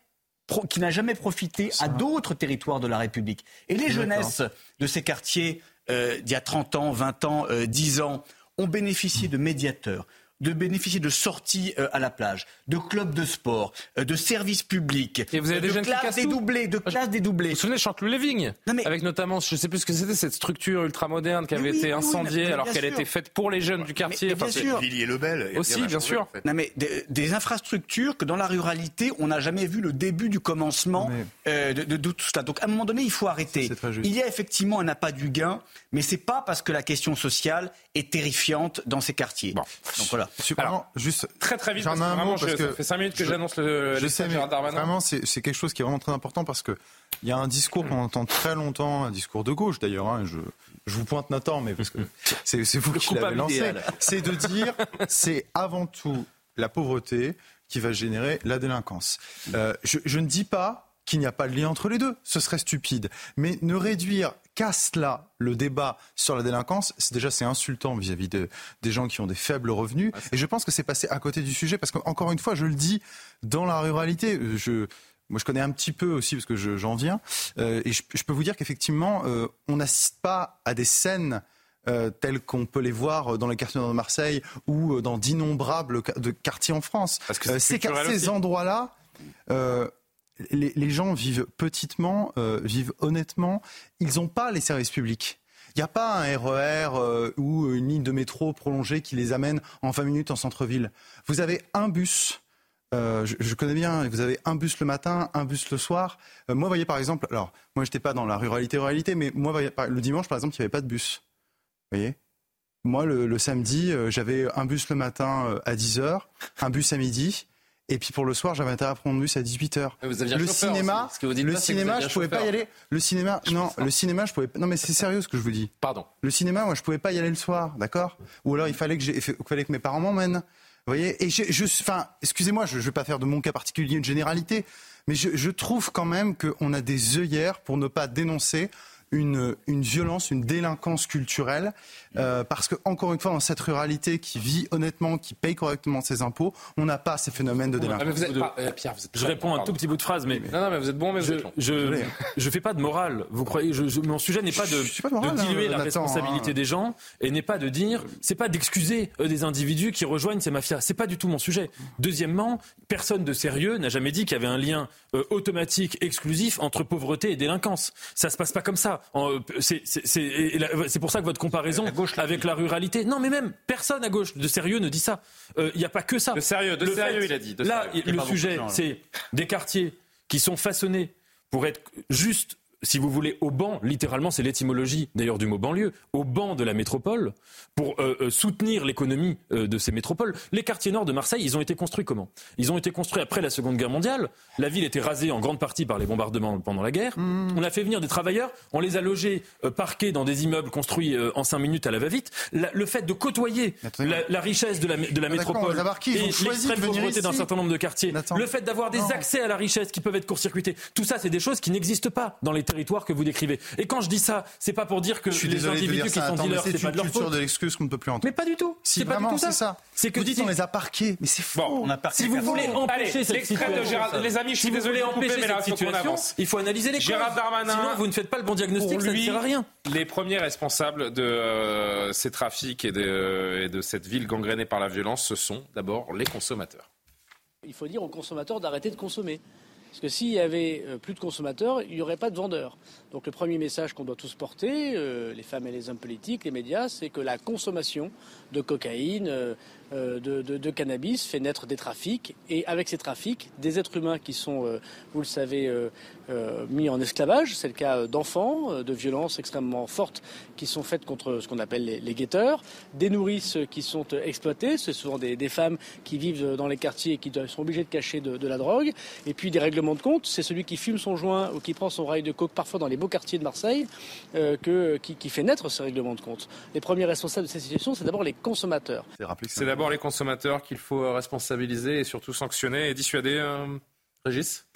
qui n'a jamais profité à d'autres territoires de la République. Et les jeunesses de ces quartiers euh, d'il y a 30 ans, 20 ans, 10 euh, ans ont bénéficié de médiateurs, de bénéficier de sorties euh, à la plage, de clubs de sport, euh, de services publics, et vous avez de classes dédoublées, de classes dédoublées. Vous vous souvenez de Chanteloup-Léving Avec notamment, je ne sais plus ce que c'était, cette structure ultramoderne qui avait été incendiée alors qu'elle était faite pour les jeunes du quartier. Mais, bien sûr. Lebel. Aussi, bien, sûr. Non, mais des, infrastructures que dans la ruralité, on n'a jamais vu le début du commencement euh, de, de, tout cela. Donc à un moment donné, il faut arrêter. Il y a effectivement un appât du gain, mais c'est pas parce que la question sociale est terrifiante dans ces quartiers. Donc voilà. Alors, juste très très vite, parce que vraiment, parce que ça fait 5 minutes que j'annonce le. Je sais, mais vraiment, c'est quelque chose qui est vraiment très important parce que il y a un discours qu'on entend très longtemps, un discours de gauche d'ailleurs. Hein, je, je vous pointe Nathan, mais parce que c'est vous qui l'avez lancé. C'est de dire, c'est avant tout la pauvreté qui va générer la délinquance. Euh, je, je ne dis pas qu'il n'y a pas de lien entre les deux. Ce serait stupide. Mais ne réduire qu'à cela le débat sur la délinquance, c'est déjà c'est insultant vis-à-vis de, des gens qui ont des faibles revenus. Et je pense que c'est passé à côté du sujet parce qu'encore une fois, je le dis, dans la ruralité, je, moi, je connais un petit peu aussi parce que j'en viens, euh, et je, peux vous dire qu'effectivement, euh, on n'assiste pas à des scènes euh, telles qu'on peut les voir dans les quartiers de Marseille ou dans d'innombrables quartiers en France. Parce que ces, ces endroits-là les, gens vivent petitement, euh, vivent honnêtement. Ils n'ont pas les services publics. Il n'y a pas un RER e euh, ou une ligne de métro prolongée qui les amène en 20 minutes en centre-ville. Vous avez un bus. Euh, je, connais bien, vous avez un bus le matin, un bus le soir. moi, voyez, par exemple, alors, moi, je n'étais pas dans la ruralité, ruralité, mais moi, le dimanche, par exemple, il n'y avait pas de bus. Voyez? Moi, le, le samedi, j'avais un bus le matin à 10h, un bus à midi, et puis pour le soir, j'avais intérêt à prendre bus à 18h. le cinéma, le cinéma, je pouvais pas y aller. Le cinéma, non, le cinéma, je pouvais. Non, mais c'est sérieux ce que je vous dis. Pardon. Le cinéma, moi, je pouvais pas y aller le soir, d'accord? Ou alors il fallait que, fallait que mes parents m'emmènent. Vous voyez? Et je, enfin, excusez-moi, je, ne vais pas faire de mon cas particulier une généralité, mais je, je trouve quand même qu'on a des œillères pour ne pas dénoncer une, une violence, une délinquance culturelle, euh, parce que encore une fois, dans cette ruralité qui vit honnêtement, qui paye correctement ses impôts, on n'a pas ces phénomènes de délinquance. vous êtes pas, euh, Pierre, vous êtes je réponds un tout petit bout de phrase, mais non, non, mais vous êtes bon, mais je, vous je, je, fais pas de morale. Vous croyez je, Mon sujet n'est pas de, de, diluer hein, la responsabilité hein. des gens et n'est pas de dire, c'est pas d'excuser euh, des individus qui rejoignent ces mafias. C'est pas du tout mon sujet. Deuxièmement, personne de sérieux n'a jamais dit qu'il y avait un lien automatique, exclusif entre pauvreté et délinquance. Ça se passe pas comme ça. Euh, c'est pour ça que votre comparaison avec la ruralité. Non, mais même personne à gauche de sérieux ne dit ça. Il euh, n'y a pas que ça. De sérieux, de sérieux, il a dit. là, le sujet, c'est des quartiers qui sont façonnés pour être juste si vous voulez, au banc, littéralement, c'est l'étymologie d'ailleurs du mot banlieue, au banc de la métropole, pour euh, euh, soutenir l'économie euh, de ces métropoles. Les quartiers nord de Marseille, ils ont été construits comment? Ils ont été construits après la Seconde Guerre mondiale. La ville était rasée en grande partie par les bombardements pendant la guerre. Mmh. On a fait venir des travailleurs, on les a logés, parqués dans des immeubles construits en cinq minutes à la va-vite. le fait de côtoyer la, richesse de la, de la métropole et l'extrême pauvreté d'un certain nombre de quartiers, le fait d'avoir des accès à la richesse qui peuvent être court-circuités, tout ça, c'est des choses qui n'existent pas dans les territoire que vous décrivez. Et quand je dis ça, c'est pas pour dire que les individus qui sont dealers, c'est pas de leur faute. de l'excuse qu'on ne peut plus entendre. Mais pas du tout. Si vraiment c'est ça. C'est que vous dites on les a parqués, mais c'est faux. on a si vous voulez empêcher cette situation, les amis, je suis désolé, empêcher cette situation, il faut analyser les causes. Gérard Darmanin, sinon vous ne faites pas le bon diagnostic, ça ne sert à rien. Les premiers responsables de euh, ces trafics et de cette ville gangrénée par la violence, ce sont d'abord les consommateurs. Il faut dire aux consommateurs d'arrêter de consommer. Parce que s'il y avait euh, plus de consommateurs, il n'y aurait pas de vendeurs. Donc le premier message qu'on doit tous porter, euh, les femmes et les hommes politiques, les médias, c'est que la consommation de cocaïne, euh, de, cannabis fait naître des trafics. Et avec ces trafics, des êtres humains qui sont, vous le savez, mis en esclavage. C'est le cas d'enfants, de violences extrêmement fortes qui sont faites contre ce qu'on appelle les, guetteurs. Des nourrices qui sont exploitées. C'est souvent des, femmes qui vivent dans les quartiers et qui sont obligées de cacher de, de la drogue. Et puis des règlements de compte. C'est celui qui fume son joint ou qui prend son rail de coke parfois dans les beaux quartiers de Marseille euh, que, qui, fait naître ce règlement de compte. Les premiers responsables de ces situations, c'est d'abord les consommateurs. C'est les consommateurs qu'il faut euh, responsabiliser et surtout sanctionner et dissuader. Euh, Régis?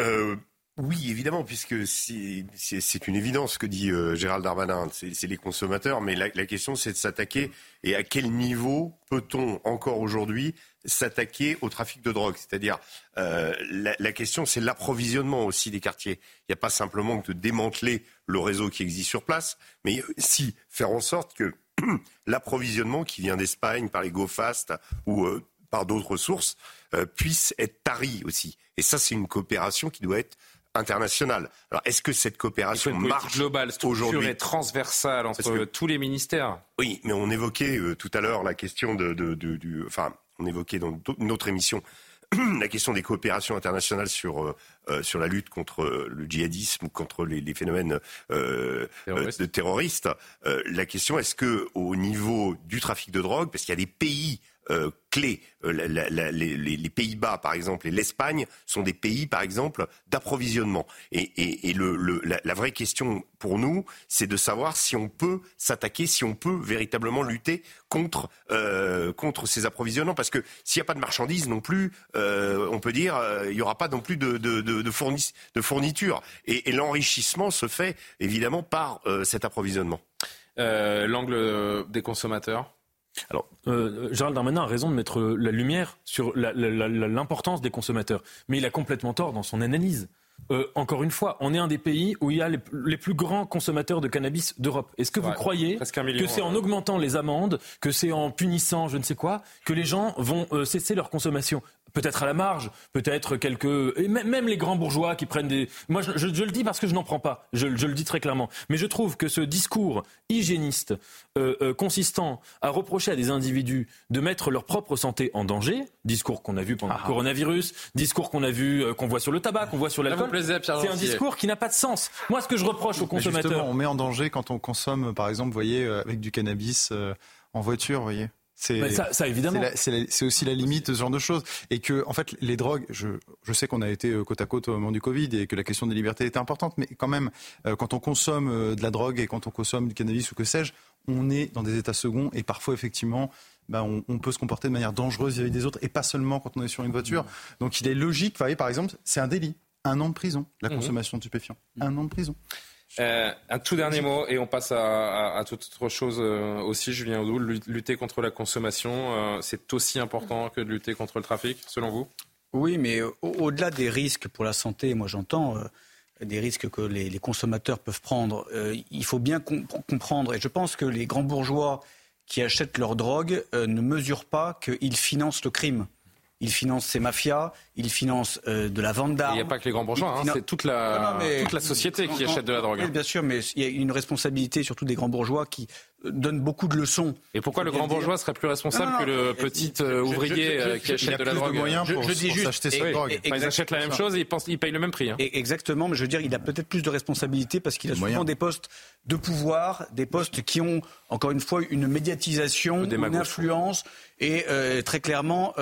Oui, évidemment, puisque c'est une évidence que dit Gérald Darmanin, c'est les consommateurs, mais la, la question c'est de s'attaquer et à quel niveau peut-on encore aujourd'hui s'attaquer au trafic de drogue? C'est-à-dire, euh, la, question, c'est l'approvisionnement aussi des quartiers. Il n'y a pas simplement que de démanteler le réseau qui existe sur place, mais aussi faire en sorte que l'approvisionnement qui vient d'Espagne par les GoFast ou euh, par d'autres sources euh, puisse être tari aussi. Et ça, c'est une coopération qui doit être internationale. Alors, est-ce que cette coopération une marche globale, aujourd'hui? et transversale entre tous les ministères Oui, mais on évoquait tout à l'heure la question de, de, de, du, enfin, on évoquait dans une autre émission la question des coopérations internationales sur euh, euh, sur la lutte contre euh, le djihadisme ou contre les, phénomènes de terroristes. la question est-ce que au niveau du trafic de drogue, parce qu'il y a des pays euh, clés. Euh, les, Pays-Bas, par exemple, et l'Espagne sont des pays, par exemple, d'approvisionnement. Et, la, vraie question pour nous, c'est de savoir si on peut s'attaquer, si on peut véritablement lutter contre, euh, contre ces approvisionnements. Parce que s'il n'y a pas de marchandises non plus, on peut dire, il n'y aura pas non plus de, de, de, fourniture. Et, l'enrichissement se fait évidemment par cet approvisionnement. L'angle des consommateurs alors, euh, Gérald Darmanin a raison de mettre la lumière sur l'importance des consommateurs, mais il a complètement tort dans son analyse. Euh, encore une fois, on est un des pays où il y a les, plus grands consommateurs de cannabis d'Europe. Est-ce que vous croyez que c'est en euh, augmentant les amendes, que c'est en punissant je ne sais quoi, que les gens vont cesser leur consommation? Peut-être à la marge, peut-être quelques... Et même les grands bourgeois qui prennent des... Moi, je, le dis parce que je n'en prends pas, je, le dis très clairement. Mais je trouve que ce discours hygiéniste euh, euh, consistant à reprocher à des individus de mettre leur propre santé en danger, discours qu'on a vu pendant le ah. coronavirus, discours qu'on a vu, euh, qu'on voit sur le tabac, qu'on voit sur l'alcool, c'est un discours qui n'a pas de sens. Moi, ce que je reproche aux consommateurs... on met en danger quand on consomme, par exemple, vous voyez, avec du cannabis en voiture, vous voyez c'est ça, évidemment. C'est aussi la limite de ce genre de choses. Et que, en fait, les drogues, je, je sais qu'on a été euh, côte à côte au moment du Covid et que la question des libertés était importante, mais quand même, euh, quand on consomme euh, de la drogue et quand on consomme du cannabis ou que sais-je, on est dans des états seconds et parfois, effectivement, ben, on, on, peut se comporter de manière dangereuse vis-à-vis des autres et pas seulement quand on est sur une voiture. Mmh. Donc, il est logique, vous voyez, par exemple, c'est un délit. Un an de prison, la mmh. consommation de stupéfiants. Un an de prison. Euh, un tout dernier mot et on passe à, toute autre chose euh, aussi, Julien Audoul. Lutter contre la consommation, euh, c'est aussi important que de lutter contre le trafic, selon vous? Oui, mais au-delà des risques pour la santé, moi j'entends des risques que les, consommateurs peuvent prendre. il faut bien comprendre, et je pense que les grands bourgeois qui achètent leur drogue ne mesurent pas qu'ils financent le crime il finance ces mafias, il finance euh, de la vente d'armes. Il n'y a pas que les grands bourgeois, hein, c'est toute la, toute la société qui achète de la drogue. Oui, bien sûr, mais il y a une responsabilité surtout des grands bourgeois qui euh, donnent beaucoup de leçons. Et pourquoi le grand bourgeois serait plus responsable que le petit euh, ouvrier qui achète de la drogue moyens pour, je, dis juste, acheter drogue. ils achètent la même chose et ils, payent le même prix. Hein. Exactement, mais je veux dire, il a peut-être plus de responsabilités parce qu'il a souvent des postes de pouvoir, des postes qui ont, encore une fois, une médiatisation, une influence et très clairement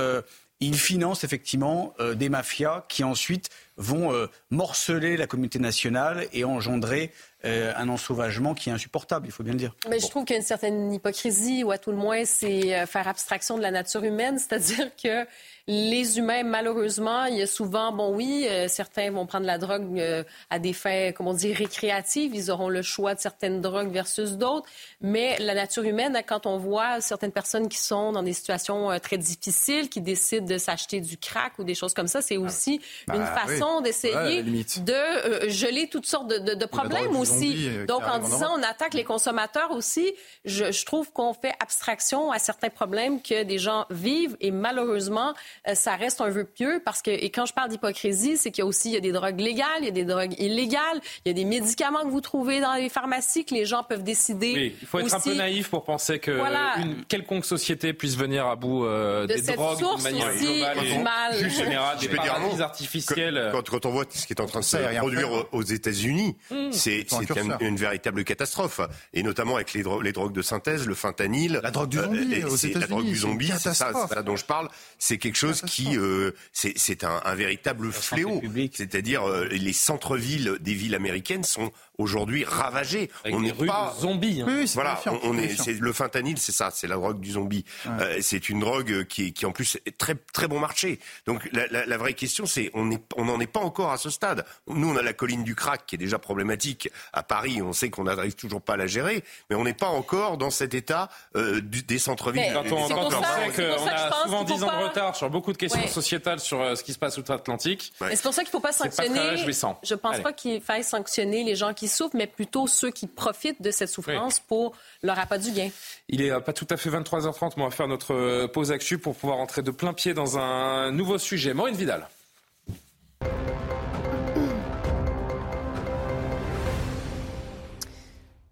il finance effectivement euh, des mafias qui ensuite vont euh, morceler la communauté nationale et engendrer euh, un ensauvagement qui est insupportable, il faut bien le dire. Mais je trouve qu'il y a une certaine hypocrisie, ou à tout le moins, c'est faire abstraction de la nature humaine, c'est-à-dire que les humains, malheureusement, il y a souvent, bon oui, euh, certains vont prendre la drogue euh, à des fins, comme on dit, récréatives. Ils auront le choix de certaines drogues versus d'autres. Mais la nature humaine, quand on voit certaines personnes qui sont dans des situations euh, très difficiles, qui décident de s'acheter du crack ou des choses comme ça, c'est aussi bah une façon d'essayer de geler toutes sortes de, de, problèmes aussi. Donc, en disant on attaque les consommateurs aussi, je, je trouve qu'on fait abstraction à certains problèmes que des gens vivent et malheureusement, euh, ça reste un vœu pieux parce que, et quand je parle d'hypocrisie, c'est qu'il y a aussi il y a des drogues légales, il y a des drogues illégales, il y a des médicaments que vous trouvez dans les pharmacies que les gens peuvent décider. Oui, il faut être un peu naïf pour penser que une quelconque société puisse venir à bout euh, de des drogues de manière globale et mal. générale, des paradis artificiels. Quand, quand, on voit ce qui est en train de se produire aux États-Unis, mmh. c'est une, une, véritable catastrophe, et notamment avec les, dro les, drogues de synthèse, le fentanyl, la drogue du zombie euh, aux États-Unis, la drogue du zombie, c'est ça, ça, dont je parle, c'est quelque chose qui, euh, c'est un, un, véritable fléau. C'est-à-dire euh, les centres-villes des villes américaines sont aujourd'hui ravagés. on n'est pas zombies. Hein. Oui, voilà, on, on est, c'est le fentanyl, c'est ça, c'est la drogue du zombie. Ouais. Euh, c'est une drogue qui, qui en plus est très très bon marché. Donc la, la, la vraie question, c'est on n'en on n'en est pas encore à ce stade. Nous, on a la colline du crack qui est déjà problématique à Paris. On sait qu'on n'arrive toujours pas à la gérer, mais on n'est pas encore dans cet état euh, du, des centres-villes. Quand on, quand on sait qu'on a souvent 10 ans de retard sur beaucoup de questions ouais. sociétales sur euh, ce qui se passe outre-Atlantique. Ouais. C'est pour ça qu'il ne faut pas sanctionner. Pas je pense Allez. pas qu'il faille sanctionner les gens qui souffrent, mais plutôt ceux qui profitent de cette souffrance oui. pour leur appât du gain. Il est pas tout à fait 23h30, mais on va faire notre pause actu pour pouvoir entrer de plein pied dans un nouveau sujet. Maureen Vidal.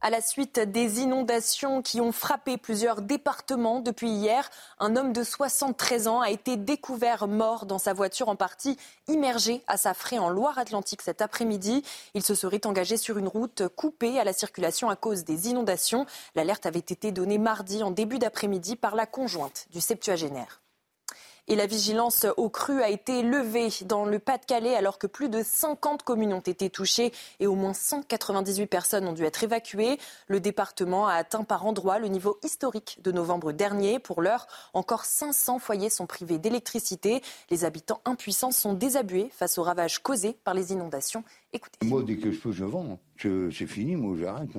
À la suite des inondations qui ont frappé plusieurs départements depuis hier, un homme de 73 ans a été découvert mort dans sa voiture en partie immergée à sa frais en Loire-Atlantique cet après-midi. Il se serait engagé sur une route coupée à la circulation à cause des inondations. L'alerte avait été donnée mardi en début d'après-midi par la conjointe du septuagénaire. Et la vigilance aux crues a été levée dans le Pas-de-Calais alors que plus de 50 communes ont été touchées et au moins 198 personnes ont dû être évacuées. Le département a atteint par endroits le niveau historique de novembre dernier. Pour l'heure, encore 500 foyers sont privés d'électricité. Les habitants impuissants sont désabusés face aux ravages causés par les inondations. Écoutez. Moi, dès que je peux, je vends. C'est fini, moi, j'arrête.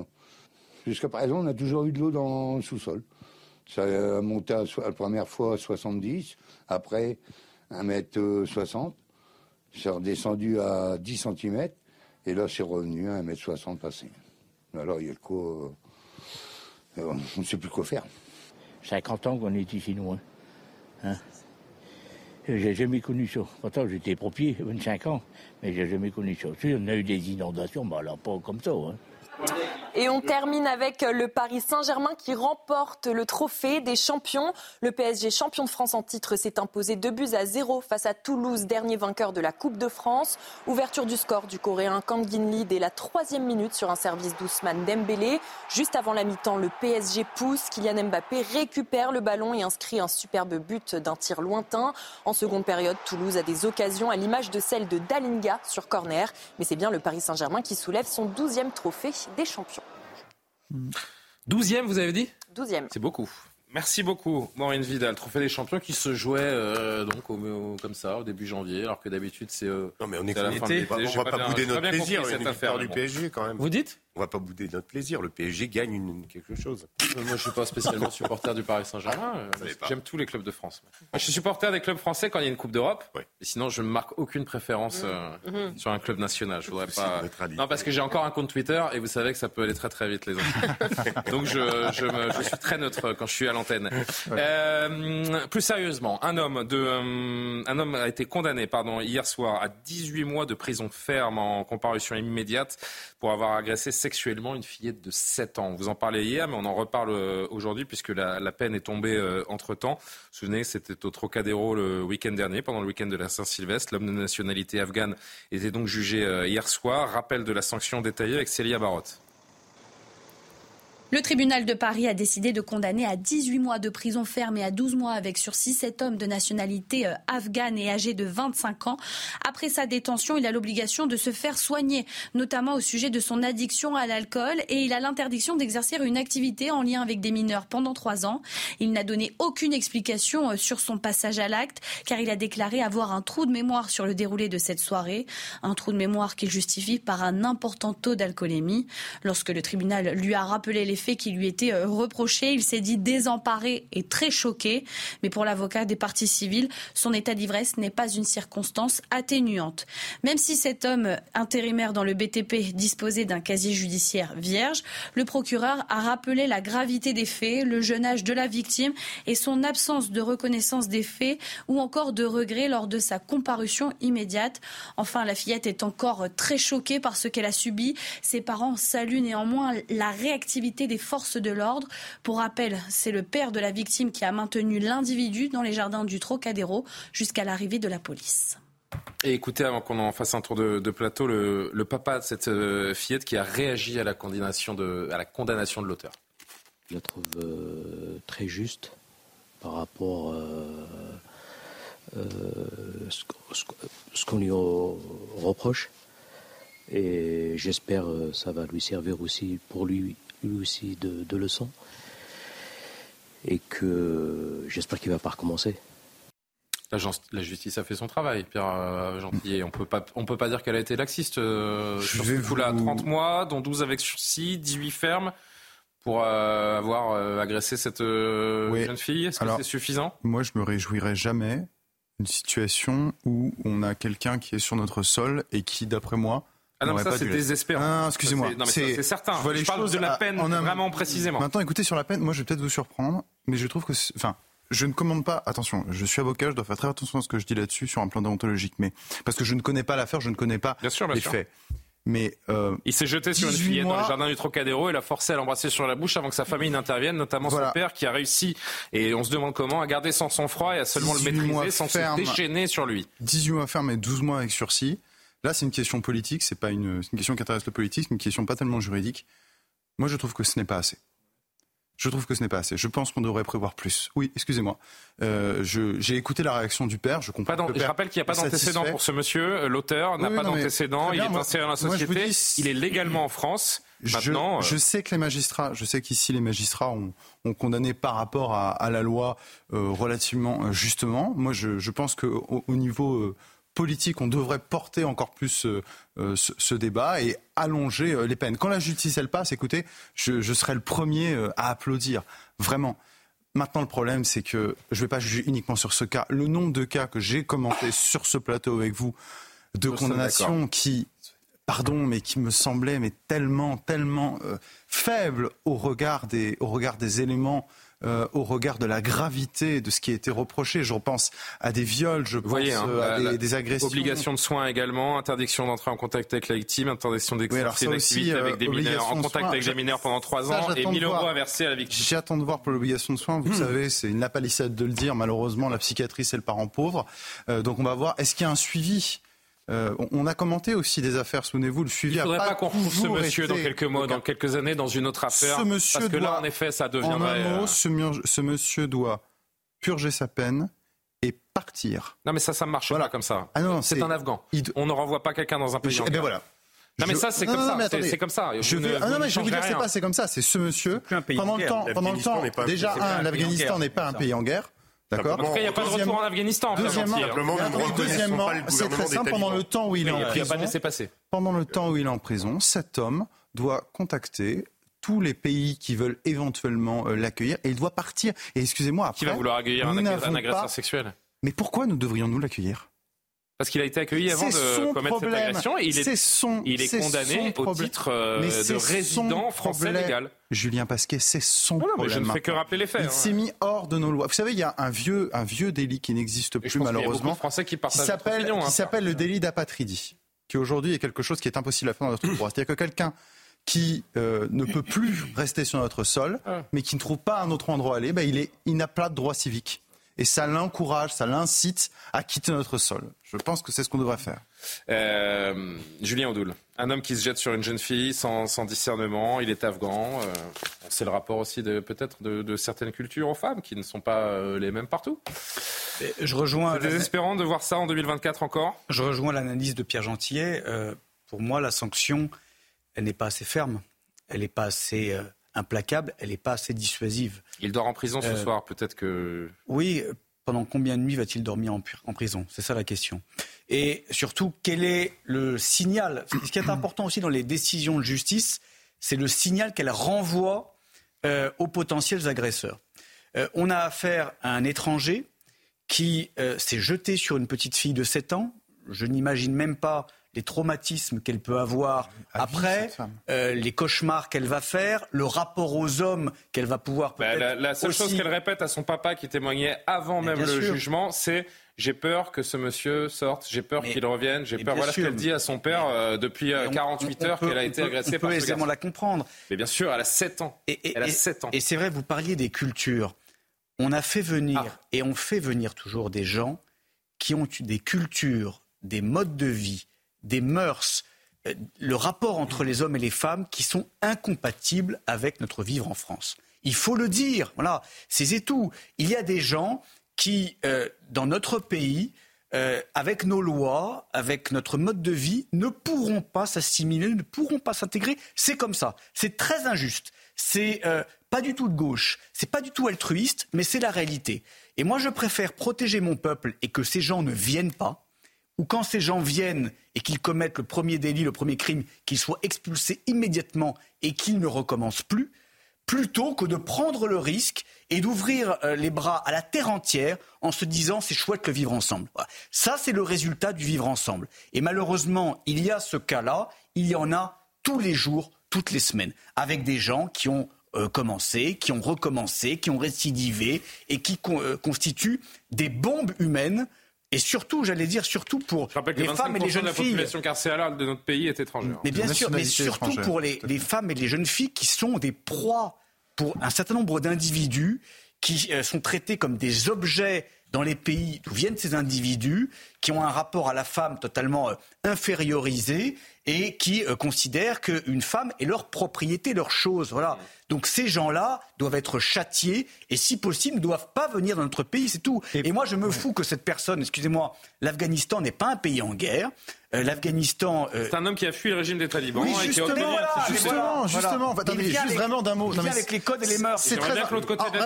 Jusqu'à présent, on a toujours eu de l'eau dans le sous-sol. Ça a monté à, la première fois à 70, après 1m60. C'est redescendu à 10 cm, et là c'est revenu à 1m60 passé. Alors il y a quoi. Euh, on ne sait plus quoi faire. 50 ans qu'on est ici, nous. Hein. hein? J'ai jamais connu ça. Pourtant, j'étais pompier, 25 ans, mais j'ai jamais connu ça. Si on a eu des inondations, mais alors pas comme ça. Hein. Et on termine avec le Paris Saint-Germain qui remporte le trophée des champions. Le PSG champion de France en titre s'est imposé 2 buts à 0 face à Toulouse, dernier vainqueur de la Coupe de France. Ouverture du score du Coréen Kang Lee dès la troisième minute sur un service d'Ousmane Dembélé. Juste avant la mi-temps, le PSG pousse. Kylian Mbappé récupère le ballon et inscrit un superbe but d'un tir lointain. En seconde période, Toulouse a des occasions à l'image de celle de Dalinga sur corner. Mais c'est bien le Paris Saint-Germain qui soulève son douzième trophée des champions. Douzième, vous avez dit Douzième. C'est beaucoup. Merci beaucoup, Maureen Vidal. Trophée des champions qui se jouait euh, donc au, au, comme ça au début janvier, alors que d'habitude c'est. Euh, non mais on est, à la fin de l'été. On va pas, pas bouder notre plaisir. Cette affaire du PSG quand même. Vous dites On va pas bouder notre plaisir. Le PSG gagne une, quelque chose. Euh, moi je suis pas spécialement supporter du Paris Saint-Germain. J'aime tous les clubs de France. Moi, je suis supporter des clubs français quand il y a une Coupe d'Europe. Oui. Et sinon je ne marque aucune préférence mmh. Mmh. sur un club national. Je voudrais pas. Non parce que j'ai encore un compte Twitter et vous savez que ça peut aller très très vite les enfants. donc je, je, me, je suis très neutre quand je suis à l'antenne. Euh, plus sérieusement, un homme, de, euh, un homme a été condamné pardon, hier soir à 18 mois de prison ferme en comparution immédiate pour avoir agressé sexuellement une fillette de 7 ans. Vous en parlez hier, mais on en reparle aujourd'hui puisque la, peine est tombée euh, entre-temps. Souvenez, c'était au Trocadéro le week-end dernier, pendant le week-end de la Saint-Sylvestre. L'homme de nationalité afghane était donc jugé hier soir. Rappel de la sanction détaillée avec Célia Barotte. Le tribunal de Paris a décidé de condamner à 18 mois de prison ferme et à 12 mois avec sursis cet homme de nationalité euh, afghane et âgé de 25 ans. Après sa détention, il a l'obligation de se faire soigner, notamment au sujet de son addiction à l'alcool et il a l'interdiction d'exercer une activité en lien avec des mineurs pendant trois ans. Il n'a donné aucune explication euh, sur son passage à l'acte car il a déclaré avoir un trou de mémoire sur le déroulé de cette soirée, un trou de mémoire qu'il justifie par un important taux d'alcoolémie. Lorsque le tribunal lui a rappelé les faits qui lui étaient euh, reprochés. Il s'est dit désemparé et très choqué. Mais pour l'avocat des parties civiles, son état d'ivresse n'est pas une circonstance atténuante. Même si cet homme intérimaire dans le BTP disposait d'un casier judiciaire vierge, le procureur a rappelé la gravité des faits, le jeune âge de la victime et son absence de reconnaissance des faits ou encore de regret lors de sa comparution immédiate. Enfin, la fillette est encore très choquée par ce qu'elle a subi. Ses parents saluent néanmoins la réactivité des forces de l'ordre. Pour rappel, c'est le père de la victime qui a maintenu l'individu dans les jardins du Trocadéro jusqu'à l'arrivée de la police. Et écoutez, avant qu'on en fasse un tour de, plateau, le, papa de cette euh, fillette qui a réagi à la condamnation de, à la condamnation de l'auteur. Je la trouve euh, très juste par rapport à euh, ce, qu'on lui reproche. Et j'espère que ça va lui servir aussi pour lui lui aussi de, de leçons. Et que j'espère qu'il ne va pas recommencer. La, justice a fait son travail, Pierre euh, Gentillet. On peut pas, on peut pas dire qu'elle a été laxiste. Euh, sur ce coup-là, 30 mois, dont 12 avec sursis, 18 fermes pour euh, avoir agressé cette jeune fille. Est-ce que c'est suffisant? Moi, je me réjouirais jamais d'une situation où on a quelqu'un qui est sur notre sol et qui, d'après moi, ah non, ça c'est désespérant. Ah, excusez-moi. C'est certain. Je, je parle de la peine vraiment précisément. Maintenant, écoutez, sur la peine, moi je vais peut-être vous surprendre, mais je trouve que. Enfin, je ne commande pas. Attention, je suis avocat, je dois faire très attention à ce que je dis là-dessus sur un plan déontologique, mais parce que je ne connais pas l'affaire, je ne connais pas les faits. Mais euh, il s'est jeté sur une fillette dans le jardin du Trocadéro et l'a forcé à l'embrasser sur la bouche avant que sa famille n'intervienne, notamment son père qui a réussi, et on se demande comment, à garder sans sang-froid et à seulement le maîtriser sans se déchaîner sur lui. 18 mois ferme et 12 mois avec sursis. Là, c'est une question politique, c'est pas une, une, question qui intéresse le politique, c'est une question pas tellement juridique. Moi, je trouve que ce n'est pas assez. Je trouve que ce n'est pas assez. Je pense qu'on devrait prévoir plus. Oui, excusez-moi. Euh, j'ai écouté la réaction du père. Je comprends. Pas je rappelle qu'il n'y a pas d'antécédent pour ce monsieur. L'auteur n'a pas d'antécédent. Il est inséré dans la société. il est légalement en France. Maintenant, je, euh, sais que les magistrats, je sais qu'ici les magistrats ont, ont, condamné par rapport à, à la loi euh, relativement euh, justement. Moi, je, je pense qu'au au niveau euh, politique, on devrait porter encore plus euh, euh, ce, débat et allonger euh, les peines. Quand la justice, elle passe, écoutez, je, je serai le premier à applaudir, vraiment. Maintenant, le problème, c'est que je ne vais pas juger uniquement sur ce cas. Le nombre de cas que j'ai commenté sur ce plateau avec vous, de condamnation qui, pardon, mais qui me semblait mais tellement, tellement faible au regard des, au regard des éléments euh, au regard de la gravité de ce qui a été reproché. Je repense à des viols, je pense hein, euh, à des, agressions. Obligation de soins également, interdiction d'entrer en contact avec la victime, interdiction d'exercer une activité avec des mineurs, en contact avec des mineurs pendant trois ans et 1000 euros à verser à la victime. J'attends de voir pour l'obligation de soins. Vous hmm. savez, c'est une lapalissade de le dire. Malheureusement, la psychiatrie, c'est le parent pauvre. Euh, donc on va voir. Est-ce qu'il y a un suivi euh, on a commenté aussi des affaires, souvenez-vous, le suivi. Il ne faudrait pas, qu'on retrouve ce monsieur dans quelques mois, dans quelques années, dans une autre affaire. Ce monsieur parce que là, en effet, ça deviendrait. En un mot, euh, ce, monsieur doit purger sa peine et partir. Non, mais ça, ça ne marche pas comme ça. Ah c'est un Afghan. On ne renvoie pas quelqu'un dans un pays. Eh bien voilà. Non mais ça c'est comme, ça. C'est comme ça. Je ne, ah non mais je vous dire c'est pas c'est comme ça. C'est ce monsieur. Pendant le temps, pendant le temps, déjà un, l'Afghanistan n'est pas un pays en guerre. D'accord. En tout cas, il n'y a pas de retour en Afghanistan. Deuxièmement, deuxièmement c'est très simple. Pendant le temps où il est en prison, pendant le temps où il est en prison, cet homme doit contacter tous les pays qui veulent éventuellement euh, l'accueillir et il doit partir. Et excusez-moi, après, qui va vouloir accueillir un, agresseur sexuel? Mais pourquoi nous devrions-nous l'accueillir? Parce qu'il a été accueilli avant de commettre cette agression et il est, son, il est, condamné au titre euh, de résident français légal. Julien Pasquet, c'est son non, non, problème. je ne fais que rappeler les faits. Il hein. s'est mis hors de nos lois. Vous savez, il y a un vieux, un vieux délit qui n'existe plus malheureusement, Français qui, qui s'appelle hein, s'appelle le délit d'apatridie, qui aujourd'hui est quelque chose qui est impossible à faire dans notre droit. C'est-à-dire que quelqu'un qui euh, ne peut plus rester sur notre sol, ah. mais qui ne trouve pas un autre endroit à aller, ben il est, il n'a pas de droit civique et ça l'encourage, ça l'incite à quitter notre sol. Je pense que c'est ce qu'on devrait faire. Euh, Julien Audoul, Un homme qui se jette sur une jeune fille sans, discernement, il est afghan. Euh, c'est le rapport aussi de, peut-être de, certaines cultures aux femmes qui ne sont pas euh, les mêmes partout. je rejoins. C'est désespérant de voir ça en 2024 encore. Je rejoins l'analyse de Pierre Gentillet. Euh, pour moi, la sanction, elle n'est pas assez ferme, elle n'est pas assez implacable, elle n'est pas assez dissuasive. Il dort en prison ce soir, peut-être que. Oui, pendant combien de nuits va-t-il dormir en, prison? C'est ça la question. Et surtout, quel est le signal? Ce qui est important aussi dans les décisions de justice, c'est le signal qu'elle renvoie euh, aux potentiels agresseurs. Euh, on a affaire à un étranger qui euh, s'est jeté sur une petite fille de 7 ans. Je n'imagine même pas les traumatismes qu'elle peut avoir après, euh, les cauchemars qu'elle va faire, le rapport aux hommes qu'elle va pouvoir bah, peut-être. la, seule chose qu'elle répète à son papa qui témoignait avant même le jugement, c'est j'ai peur que ce monsieur sorte, j'ai peur qu'il revienne, j'ai peur. Voilà ce qu'elle dit à son père euh, depuis 48 euh, heures qu'elle a été agressée par ce aisément la comprendre. Mais bien sûr, elle a 7 ans. Et, elle a 7 ans. Et c'est vrai, vous parliez des cultures. On a fait venir, ah. et on fait venir toujours des gens qui ont des cultures, des modes de vie, des mœurs, euh, le rapport entre les hommes et les femmes qui sont incompatibles avec notre vivre en France. Il faut le dire, voilà, c'est tout. Il y a des gens qui, euh, dans notre pays, euh, avec nos lois, avec notre mode de vie, ne pourront pas s'assimiler, ne pourront pas s'intégrer. C'est comme ça. C'est très injuste. C'est pas du tout de gauche. C'est pas du tout altruiste, mais c'est la réalité. Et moi, je préfère protéger mon peuple et que ces gens ne viennent pas ou quand ces gens viennent et qu'ils commettent le premier délit, le premier crime, qu'ils soient expulsés immédiatement et qu'ils ne recommencent plus, plutôt que de prendre le risque et d'ouvrir euh, les bras à la terre entière en se disant c'est chouette le vivre ensemble. Ça, c'est le résultat du vivre ensemble. Et malheureusement, il y a ce cas-là, il y en a tous les jours, toutes les semaines, avec des gens qui ont euh, commencé, qui ont recommencé, qui ont récidivé et qui euh, constituent des bombes humaines et surtout, j'allais dire, surtout pour les femmes et les jeunes filles. La population carcérale de notre pays est étrangère. Mais bien sûr, mais surtout pour les, les, femmes et les jeunes filles qui sont des proies pour un certain nombre d'individus qui euh, sont traités comme des objets dans les pays d'où viennent ces individus, qui ont un rapport à la femme totalement euh, infériorisé et qui euh, considèrent qu'une femme est leur propriété, leur chose. Voilà. Donc ces gens-là doivent être châtiés et si possible ne doivent pas venir dans notre pays, c'est tout. Et, moi je me fous que cette personne, excusez-moi, l'Afghanistan n'est pas un pays en guerre. Euh, L'Afghanistan. Euh, c'est un homme qui a fui le régime des talibans. Oui, justement, et qui voilà, justement, justement. Voilà. juste avec, vraiment d'un mot. Il avec les codes et les mœurs. C'est très l'autre côté table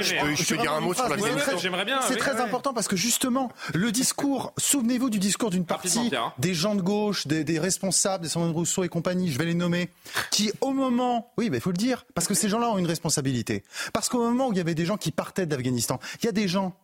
je, peux dire un mot sur l'Afghanistan. J'aimerais bien. C'est très important parce que justement, le discours. Souvenez-vous du discours d'une partie des gens de gauche, des, responsables, des Sandrine Rousseau et compagnie. Je vais les nommer, qui au moment, oui, il faut le dire, parce que ces gens-là ont une responsabilité. Parce qu'au moment où il y avait des gens qui partaient d'Afghanistan, il y a des gens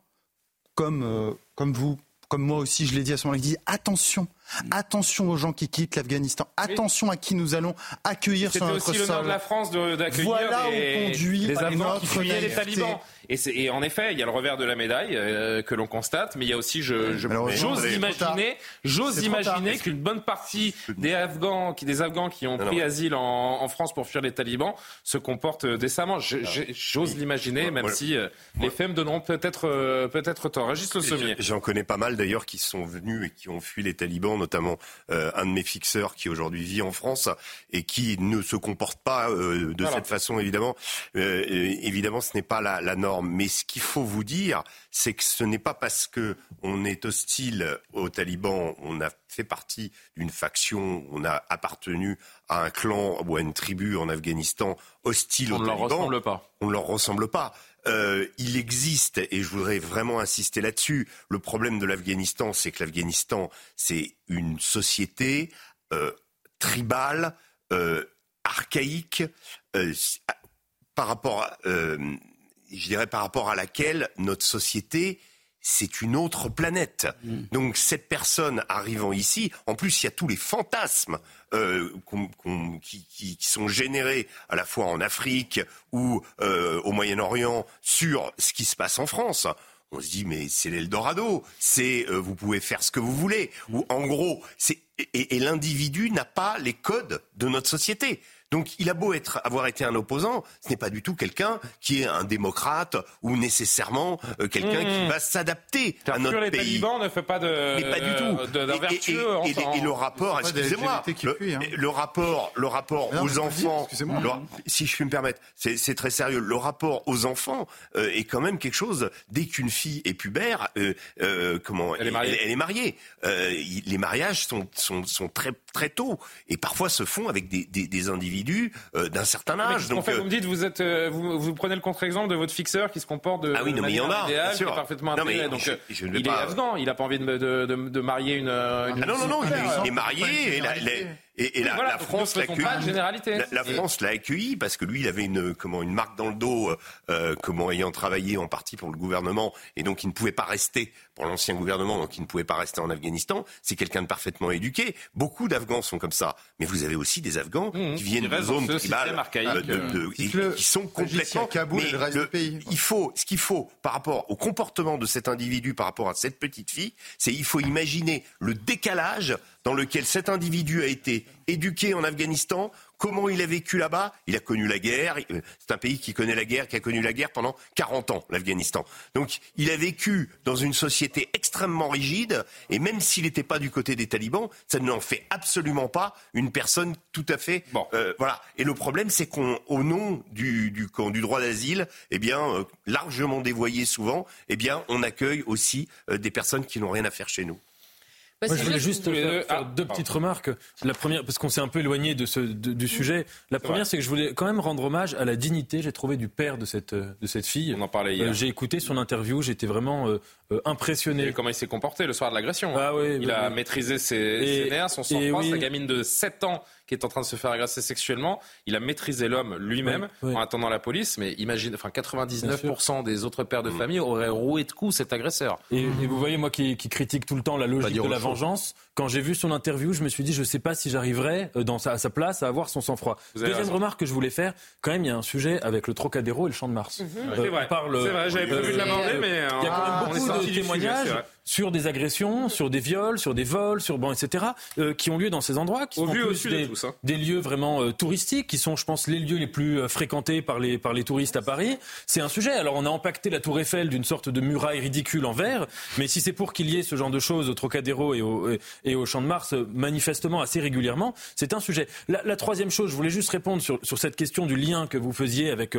comme, euh, comme vous, comme moi aussi, je l'ai dit à ce moment-là, qui disent attention, Attention aux gens qui quittent l'Afghanistan. Attention à qui nous allons accueillir sur notre sol. C'était aussi l'honneur de la France d'accueillir voilà les, les Afghans qui fuyaient les talibans. Et, en effet, il y a le revers de la médaille euh, que l'on constate, mais il y a aussi, je, j'ose imaginer, j'ose imaginer qu'une bonne partie des Afghans, qui, des Afghans qui ont pris asile en, France pour fuir les talibans se comportent décemment. j'ose l'imaginer, même si euh, les faits me donneront peut-être euh, peut-être tort. Régis Le Sommier. J'en connais pas mal d'ailleurs qui sont venus et qui ont fui les talibans notamment euh, un de mes fixeurs qui aujourd'hui vit en France et qui ne se comporte pas euh, de cette façon, évidemment. Euh, évidemment, ce n'est pas la, la, norme. Mais ce qu'il faut vous dire, c'est que ce n'est pas parce que on est hostile aux talibans, on a fait partie d'une faction, on a appartenu à un clan ou à une tribu en Afghanistan hostile aux talibans. On ne leur ressemble pas. On ne leur ressemble pas. Euh, il existe, et je voudrais vraiment insister là-dessus, le problème de l'Afghanistan, c'est que l'Afghanistan, c'est une société euh, tribale, euh, archaïque, par rapport, par rapport à laquelle notre société c'est une autre planète. Mm. Donc cette personne arrivant ici, en plus il y a tous les fantasmes euh, qui, sont générés à la fois en Afrique ou euh, au Moyen-Orient sur ce qui se passe en France. On se dit mais c'est l'Eldorado, c'est euh, vous pouvez faire ce que vous voulez. Ou en gros, c'est et, et l'individu n'a pas les codes de notre société. Donc il a beau être, avoir été un opposant, ce n'est pas du tout quelqu'un qui est un démocrate ou nécessairement euh, quelqu'un qui Mmh. va s'adapter à notre les pays. talibans ne fait pas de, Mais pas du tout. de- Et- et- vertueux et, enfant. et le rapport, excusez-moi, le, hein. le rapport, le rapport non, aux dire, enfants, excusez-moi. le- si je puis me permettre, c'est c'est très sérieux. Le rapport aux enfants euh, est quand même quelque chose. Dès qu'une fille est pubère, euh, euh, comment Elle est mariée. Elle, est mariée. Euh, les mariages sont, sont, sont très très tôt et parfois se font avec des, des, des individus euh, d'un certain Mais âge. Donc fait euh, Vous me dites, vous, êtes, euh, vous, vous prenez le contre-exemple de votre fixeur qui se comporte de Ah oui, non, mais il y en a, idéale, bien sûr. qui est parfaitement Non, mais. Donc, je- je il pas- est afghan, il n'a pas envie de, de, de, de marier une. euh, une Ah non, non, non, il est, il est Oui, marié et la, la- et, et la, voilà, la France l'a. La, la France l'a accueilli parce que lui, il avait une comment une marque dans le dos, euh, euh, comment ayant travaillé en partie pour le gouvernement et donc il ne pouvait pas rester pour l'ancien gouvernement, donc il ne pouvait pas rester en Afghanistan. C'est quelqu'un de parfaitement éduqué. Beaucoup d'Afghans sont comme ça, mais vous avez aussi des Afghans qui viennent Qui de zones tribales, euh, de- de- euh, et- Dites-le, qui sont complètement. Kaboul et mais le reste du pays. Il faut, ce qu'il faut par rapport au comportement de cet individu par rapport à cette petite fille, c'est il faut imaginer le décalage dans lequel cet individu a été éduqué en Afghanistan, comment il a vécu là-bas. Il a connu la guerre. euh, C'est un pays qui connaît la guerre, qui a connu la guerre pendant 40 ans, l'Afghanistan. Donc, il a vécu dans une société extrêmement rigide, et même s'il n'était pas du côté des talibans, ça ne l'en fait absolument pas une personne tout à fait. euh, voilà. Et le problème, c'est qu'on, au nom du, du, du droit d'asile, eh bien, euh, largement dévoyé souvent, eh bien, on accueille aussi euh, des personnes qui n'ont rien à faire chez nous. Bah, Moi, je voulais juste- faire, Ah, faire deux petites remarques. La première, parce qu'on s'est un peu éloigné de ce, de- du sujet. La première, c'est que je voulais quand même rendre hommage à la dignité, j'ai trouvé, du père de cette, euh, de cette fille. On en parlait hier. Euh, j'ai écouté son interview, j'étais vraiment euh, euh, impressionné. Et comment il s'est comporté le soir de l'agression. hein. Ah oui, il oui, a oui. maîtrisé ses, Et- ses nerfs, son sang-froid, oui. sa gamine de 7 ans qui est en train de se faire agresser sexuellement. Il a maîtrisé l'homme lui-même Oui, oui. en attendant la police. Mais imagine, enfin 99% des autres pères de famille auraient roué de coups cet agresseur. Et, et vous voyez, moi qui, qui critique tout le temps la logique dire de la chose. Quand j'ai vu son interview, je me suis dit, je ne sais pas si j'arriverai euh, dans sa, à sa place à avoir son sang-froid. Deuxième raison. remarque que je voulais faire, quand même, il y a un sujet avec le Trocadéro et le Champ de Mars. C'est vrai. on parle, C'est vrai, j'avais prévu de l'aborder, euh, mais, il y a quand euh, même beaucoup de sujet, témoignages vrai. sur des agressions, sur des viols, sur des vols, sur bon, etc., euh, qui ont lieu dans ces endroits, qui Au sont vu, au de tous, hein. des lieux vraiment euh, touristiques, qui sont, je pense, les lieux les plus euh, fréquentés par les, par les touristes à Paris. C'est un sujet. Alors, on a empaqueté la Tour Eiffel d'une sorte de muraille ridicule en verre, mais si c'est pour qu'il y ait ce genre de choses au Trocadéro et au, et- et au Champ de Mars, euh, manifestement assez régulièrement, c'est un sujet. La, troisième chose, je voulais juste répondre sur, sur cette question du lien que vous faisiez avec.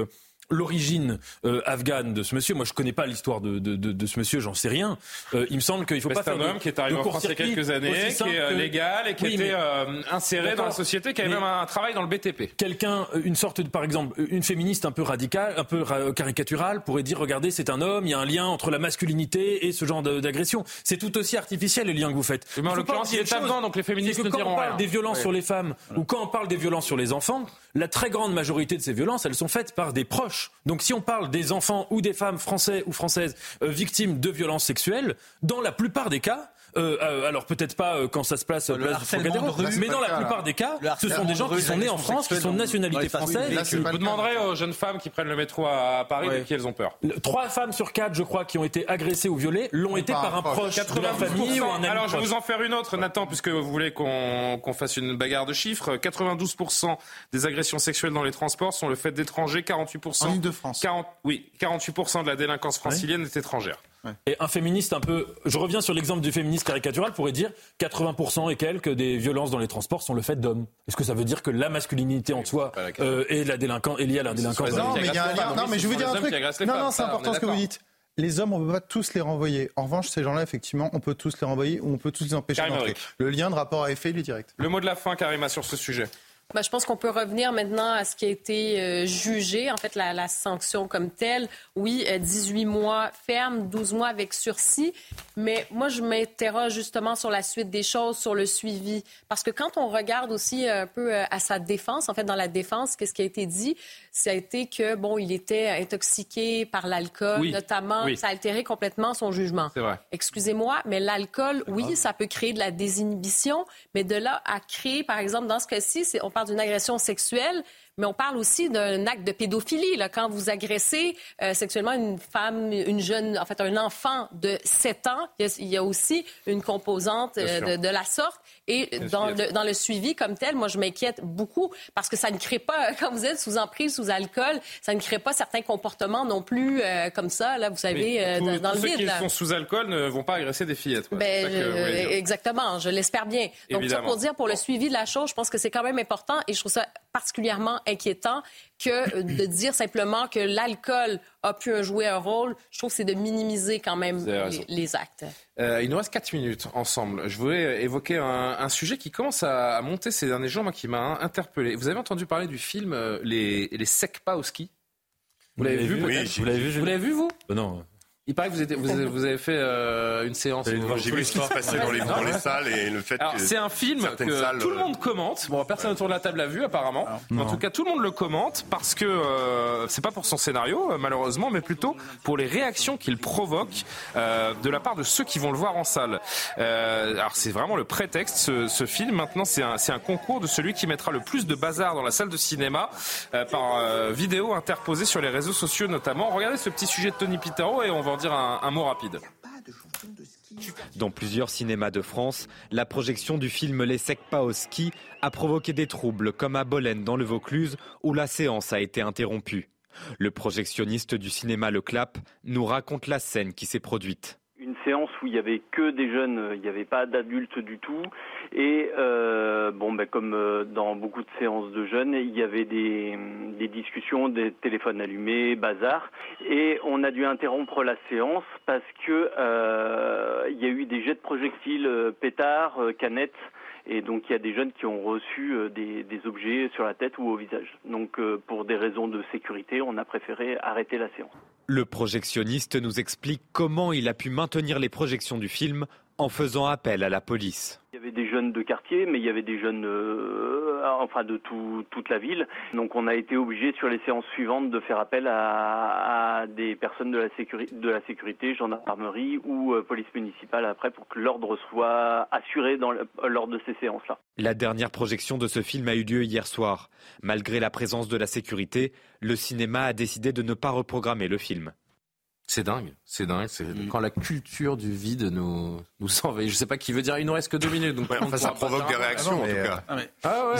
Euh, L'origine euh, afghane de ce monsieur, moi je connais pas l'histoire de, de, de, de ce monsieur, j'en sais rien. Euh, il me semble qu'il faut Mais pas C'est faire un de- homme qui est arrivé en France il y a quelques années, qui est euh, que- légal et qui Oui, était mais- euh, inséré dans la société, qui avait même un travail dans le BTP. quelqu'un, euh, une sorte de, par exemple, une féministe un peu radicale, un peu ra- caricaturale, pourrait dire, regardez, c'est un homme, il y a un lien entre la masculinité et ce genre d'agression. C'est tout aussi artificiel, le lien que vous faites. Mais en l'occurrence, il est afghan, donc les féministes c'est que ne quand diront on parle rien. des violences Oui. sur les femmes, ou quand on parle des violences sur les enfants, la très grande majorité de ces violences, elles sont faites par des proches. Donc si on parle des enfants ou des femmes français ou françaises euh, victimes de violences sexuelles, dans la plupart des cas, euh, euh, alors peut-être pas euh, quand ça se place euh, Le place du de rue, mais dans la plupart des cas, ce sont des de gens qui sont nés en France, qui sont de nationalité française. Vous demanderez aux jeunes femmes qui prennent le métro à Paris de qui elles ont peur. Trois femmes sur quatre, je crois, qui ont été agressées ou violées, l'ont été par un proche de la famille ou un ami Alors, je vais vous en faire une autre, Nathan, puisque vous voulez qu'on fasse une bagarre de chiffres. 92% des agressions sexuelles dans les transports sont le fait d'étrangers, 48%. En Ile-de-France. 40 oui, 48% de la délinquance francilienne est étrangère. Et un féministe un peu, je reviens sur l'exemple du féministe caricatural, pourrait dire 80% et quelques des violences dans les transports sont le fait d'hommes. Est-ce que ça veut dire que la masculinité en soi euh, est, la délinquance, est liée à la délinquance Non, mais y a un lien. Non, mais je vais vous dire un truc. Non, non, c'est important ce que vous dites. Les hommes, on ne peut pas tous les renvoyer. En revanche, ces gens-là, effectivement, on peut tous les renvoyer ou on peut tous les empêcher d'entrer. Le lien de rapport à effet, il est direct. Le mot de la fin, Karima, sur ce sujet. Ben, je pense qu'on peut revenir maintenant à ce qui a été euh, jugé, en fait, la, la sanction comme telle. Oui, euh, 18 mois ferme, 12 mois avec sursis. Mais moi, je m'interroge justement sur la suite des choses, sur le suivi. Parce que quand on regarde aussi un peu euh, à sa défense, en fait, dans la défense, qu'est-ce qui a été dit? Ça a été que, bon, il était intoxiqué par l'alcool, Oui. notamment. Oui. Ça a altéré complètement son jugement. C'est vrai. Excusez-moi, mais l'alcool, oui, ça peut créer de la désinhibition, mais de là à créer, par exemple, dans ce cas-ci, c'est- on d'une agression sexuelle, mais on parle aussi d'un acte de pédophilie. Là, quand vous agressez euh, sexuellement une femme, une jeune, en fait, un enfant de 7 ans, il y a, aussi une composante euh, de, la sorte. Et dans le, dans le, suivi comme tel, moi, je m'inquiète beaucoup parce que ça ne crée pas, quand vous êtes sous emprise, sous alcool, ça ne crée pas certains comportements non plus euh, comme ça, là, vous savez, dans, le vide. Ceux qui sont sous alcool ne vont pas agresser des fillettes. Ben, exactement, je l'espère bien. Donc, ça pour dire, pour le suivi de la chose, je pense que c'est quand même important et je trouve ça particulièrement inquiétant que de dire simplement que l'alcool a pu jouer un rôle. Je trouve que c'est de minimiser quand même les, actes. Euh, il nous reste quatre minutes ensemble. Je voulais évoquer un, sujet qui commence à, monter ces derniers jours, moi, qui m'a interpellé. Vous avez entendu parler du film euh, Les, les Sekpa au ski? Vous l'avez vu, Vous l'avez vu, Vous l'avez vu, vous? Non. Il paraît que vous, vous, vous avez fait euh, une séance. J'ai vu ce qui se passait dans les, dans les salles et le fait que. C'est un film que tout le monde commente. Bon, personne autour de la table l'a vu apparemment. en tout cas, tout le monde le commente parce que euh, c'est pas pour son scénario euh, malheureusement, mais plutôt pour les réactions qu'il provoque euh, de la part de ceux qui vont le voir en salle. Euh, alors c'est vraiment le prétexte. Ce, ce film maintenant, c'est un, un, concours de celui qui mettra le plus de bazar dans la salle de cinéma par vidéo interposée sur les réseaux sociaux notamment. Regardez ce petit sujet de Tony Pitero et on va dire un, mot rapide. Dans plusieurs cinémas de France, la projection du film Les pas au ski a provoqué des troubles, comme à Bolène dans le Vaucluse, où la séance a été interrompue. Le projectionniste du cinéma Le Clap nous raconte la scène qui s'est produite une séance où il y avait que des jeunes, il n'y avait pas d'adultes du tout. Et euh, bon, ben, comme euh, dans beaucoup de séances de jeunes, il y avait des, des discussions, des téléphones allumés, bazar. Et on a dû interrompre la séance parce que euh, il y a eu des jets de projectiles, euh, pétards, euh, canettes. Et donc il y a des jeunes qui ont reçu des, des objets sur la tête ou au visage. Donc pour des raisons de sécurité, on a préféré arrêter la séance. Le projectionniste nous explique comment il a pu maintenir les projections du film en faisant appel à la police. Il y avait des jeunes de quartier, mais il y avait des jeunes, euh, enfin de tout, toute la ville. Donc on a été obligé sur les séances suivantes de faire appel à, des personnes de la, sécurité, de la sécurité, gendarmerie ou euh, police municipale après pour que l'ordre soit assuré dans lors de ces séances-là. La dernière projection de ce film a eu lieu hier soir. Malgré la présence de la sécurité, le cinéma a décidé de ne pas reprogrammer le film. C'est dingue, c'est dingue. C'est mm. quand la culture du vide nous nous envahit. Je sais pas qui veut dire. Il nous reste que deux minutes, donc ça provoque des réactions en tout cas. Ah, ah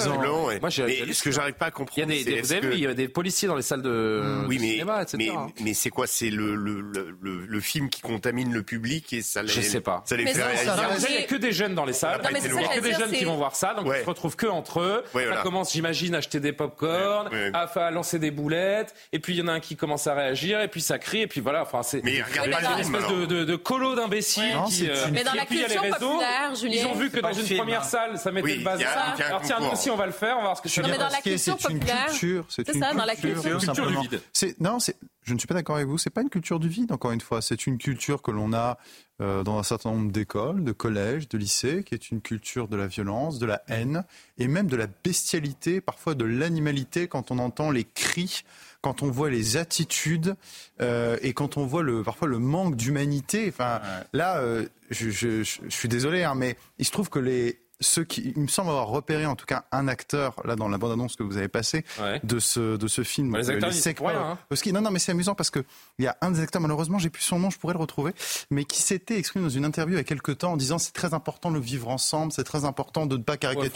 ouais. Moi, ce que j'arrive pas à comprendre, il y a des, vous avez vu, il y a des policiers dans les salles de, oui, mais, cinéma, etc. Mais, mais c'est quoi C'est le, le, le, le, film qui contamine le public et ça les. Je sais pas. Ça les fait réagir. Il n'y a que des jeunes dans les salles. Il n'y a que des jeunes qui vont voir ça, donc ils se retrouvent que entre eux. Ça commence, j'imagine, à acheter des pop-corn, à lancer des boulettes, et puis il y en a un qui commence à réagir, et puis ça crie, et puis voilà. Enfin, c'est. Mais regarde une espèce de, de, de colo d'imbéciles qui. Euh, mais dans la culture populaire, Julien. Ils ont vu que dans une première salle, ça mettait le bazar. Alors tiens, nous aussi, on va le faire. On va voir ce que tu veux. Mais dans la culture populaire, c'est ça, dans la culture, du vide. Non, je ne suis pas d'accord avec vous. C'est pas une culture du vide, encore une fois. C'est une culture que l'on a euh, dans un certain nombre d'écoles, de collèges, de lycées, qui est une culture de la violence, de la haine et même de la bestialité, parfois de l'animalité quand on entend les cris quand on voit les attitudes euh, et quand on voit le, parfois le manque d'humanité. Enfin, là, euh, je, je, je, suis désolé, hein, mais il se trouve que les ceux qui, il me semble avoir repéré en tout cas un acteur là dans la bande-annonce que vous avez passée de ce de ce film. les acteurs, les non non mais c'est amusant parce que il y a un des acteurs malheureusement j'ai plus son nom, je pourrais le retrouver, mais qui s'était exprimé dans une interview il y a quelques temps en disant c'est très important de vivre ensemble, c'est très important de ne pas caricaturer, ouais,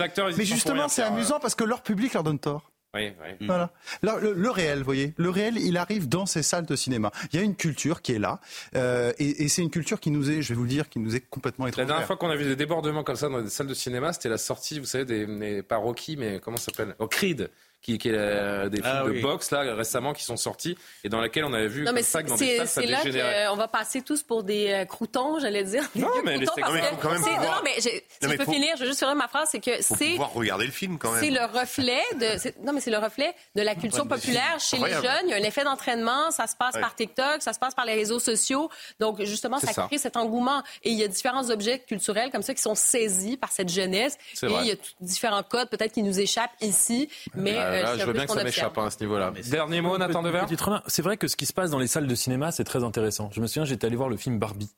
acteurs, mais justement c'est amusant parce que leur public leur donne tort. Oui, oui. Voilà. le, réel, vous voyez, le réel, il arrive dans ces salles de cinéma. Il y a une culture qui est là, euh, et, et c'est une culture qui nous est, je vais vous le dire, qui nous est complètement étrangère. La dernière fois qu'on a vu des débordements comme ça dans des salles de cinéma, c'était la sortie, vous savez, des, des pas Rocky, mais comment ça s'appelle? Au Creed qui, qui est euh, des ah films de boxe là récemment qui sont sortis. Et dans lesquels on avait vu non, mais ça dans des salles ça dégénérait. qu'on va passer tous pour des euh, croutons, j'allais dire. Non, mais croutons quand même, même non, mais je, si je peux finir, je veux juste finir ma phrase, c'est que c'est pouvoir regarder le film quand même. C'est le reflet de non mais c'est le reflet de la culture populaire chez les jeunes. Il y a un effet d'entraînement, ça se passe par TikTok, ça se passe par les réseaux sociaux. Donc justement, ça, crée cet engouement. Et il y a différents objets culturels comme ça qui sont saisis par cette jeunesse. Et il y a différents codes peut-être qui nous échappent ici, mais euh, je veux bien que ça m'échappe hein, à ce niveau-là. Dernier mot, Nathan Devers C'est vrai que ce qui se passe dans les salles de cinéma, c'est très intéressant. Je me souviens, j'étais allé voir le film Barbie.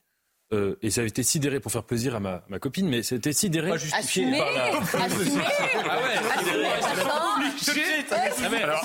Euh, et ça avait été sidéré pour faire plaisir à ma, ma copine, mais c'était sidéré. Pas justifié par la... Assumé Ah ouais Alors,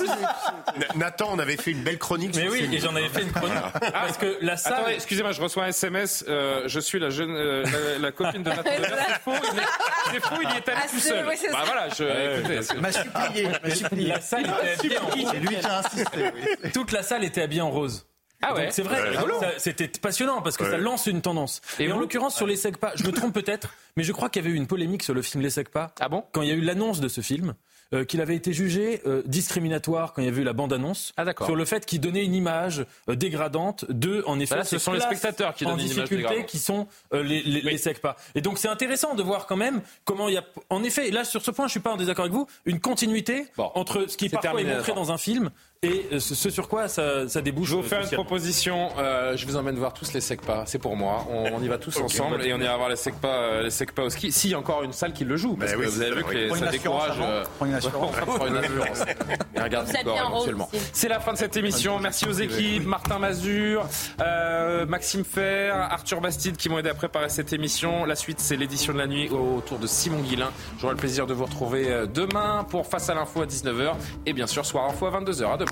Nathan, on avait fait une belle chronique. Mais sur oui, et j'en avais fait une chronique. Parce que la salle. Attendez, excusez-moi, je reçois un SMS. euh, je suis la jeune, euh, la, la copine de Nathan. C'est faux, il est, c'est faux, il y est allé Ah, tout c'est- seul. oui, bah voilà, je, M'a supplié. La salle était habillée en rose. Toute la salle était habillée en rose. Ah ouais Donc c'est vrai, Ouais. ça- c'était passionnant parce que Ouais. ça lance une tendance. Et, Et en l'occurrence sur les Segpa, je me trompe peut-être, mais je crois qu'il y avait eu une polémique sur le film Les Segpa. Ah bon? Quand il y a eu l'annonce de ce film, euh, qu'il avait été jugé euh, discriminatoire quand il y avait eu la bande-annonce Ah, d'accord. sur le fait qu'il donnait une image euh, dégradante de, en effet, Bah là, ce sont les spectateurs qui en donnent une image difficulté dégradante. qui sont euh, les, les, les Segpa. Et donc c'est intéressant de voir quand même comment il y a, en effet, là sur ce point, je suis pas en désaccord avec vous, une continuité Bon. entre ce qui C'est parfois terminé, est montré dans un film et euh, ce, ce sur quoi ça, ça débouche. Je vais vous euh, faire une socialement. proposition. euh, je vous emmène voir tous les SECPA. C'est pour moi. On, on y va tous ensemble et on ira voir les SECPA, euh, les SECPA au ski. S'il y a encore une salle qui le joue, parce Ben que oui, vous avez c'est vu que les-. Prends une ça décourage. euh, Prends une assurance. on prend une assurance. Et regarde éventuellement. C'est la fin de cette émission. Merci aux équipes, Martin Mazur, euh, Maxime Fer, Arthur Bastide qui m'ont aidé à préparer cette émission. La suite, c'est l'édition de la nuit autour de Simon Guillain. J'aurai le plaisir de vous retrouver euh, demain pour Face à l'info à 19h et bien sûr Soir Info à 22h. À demain.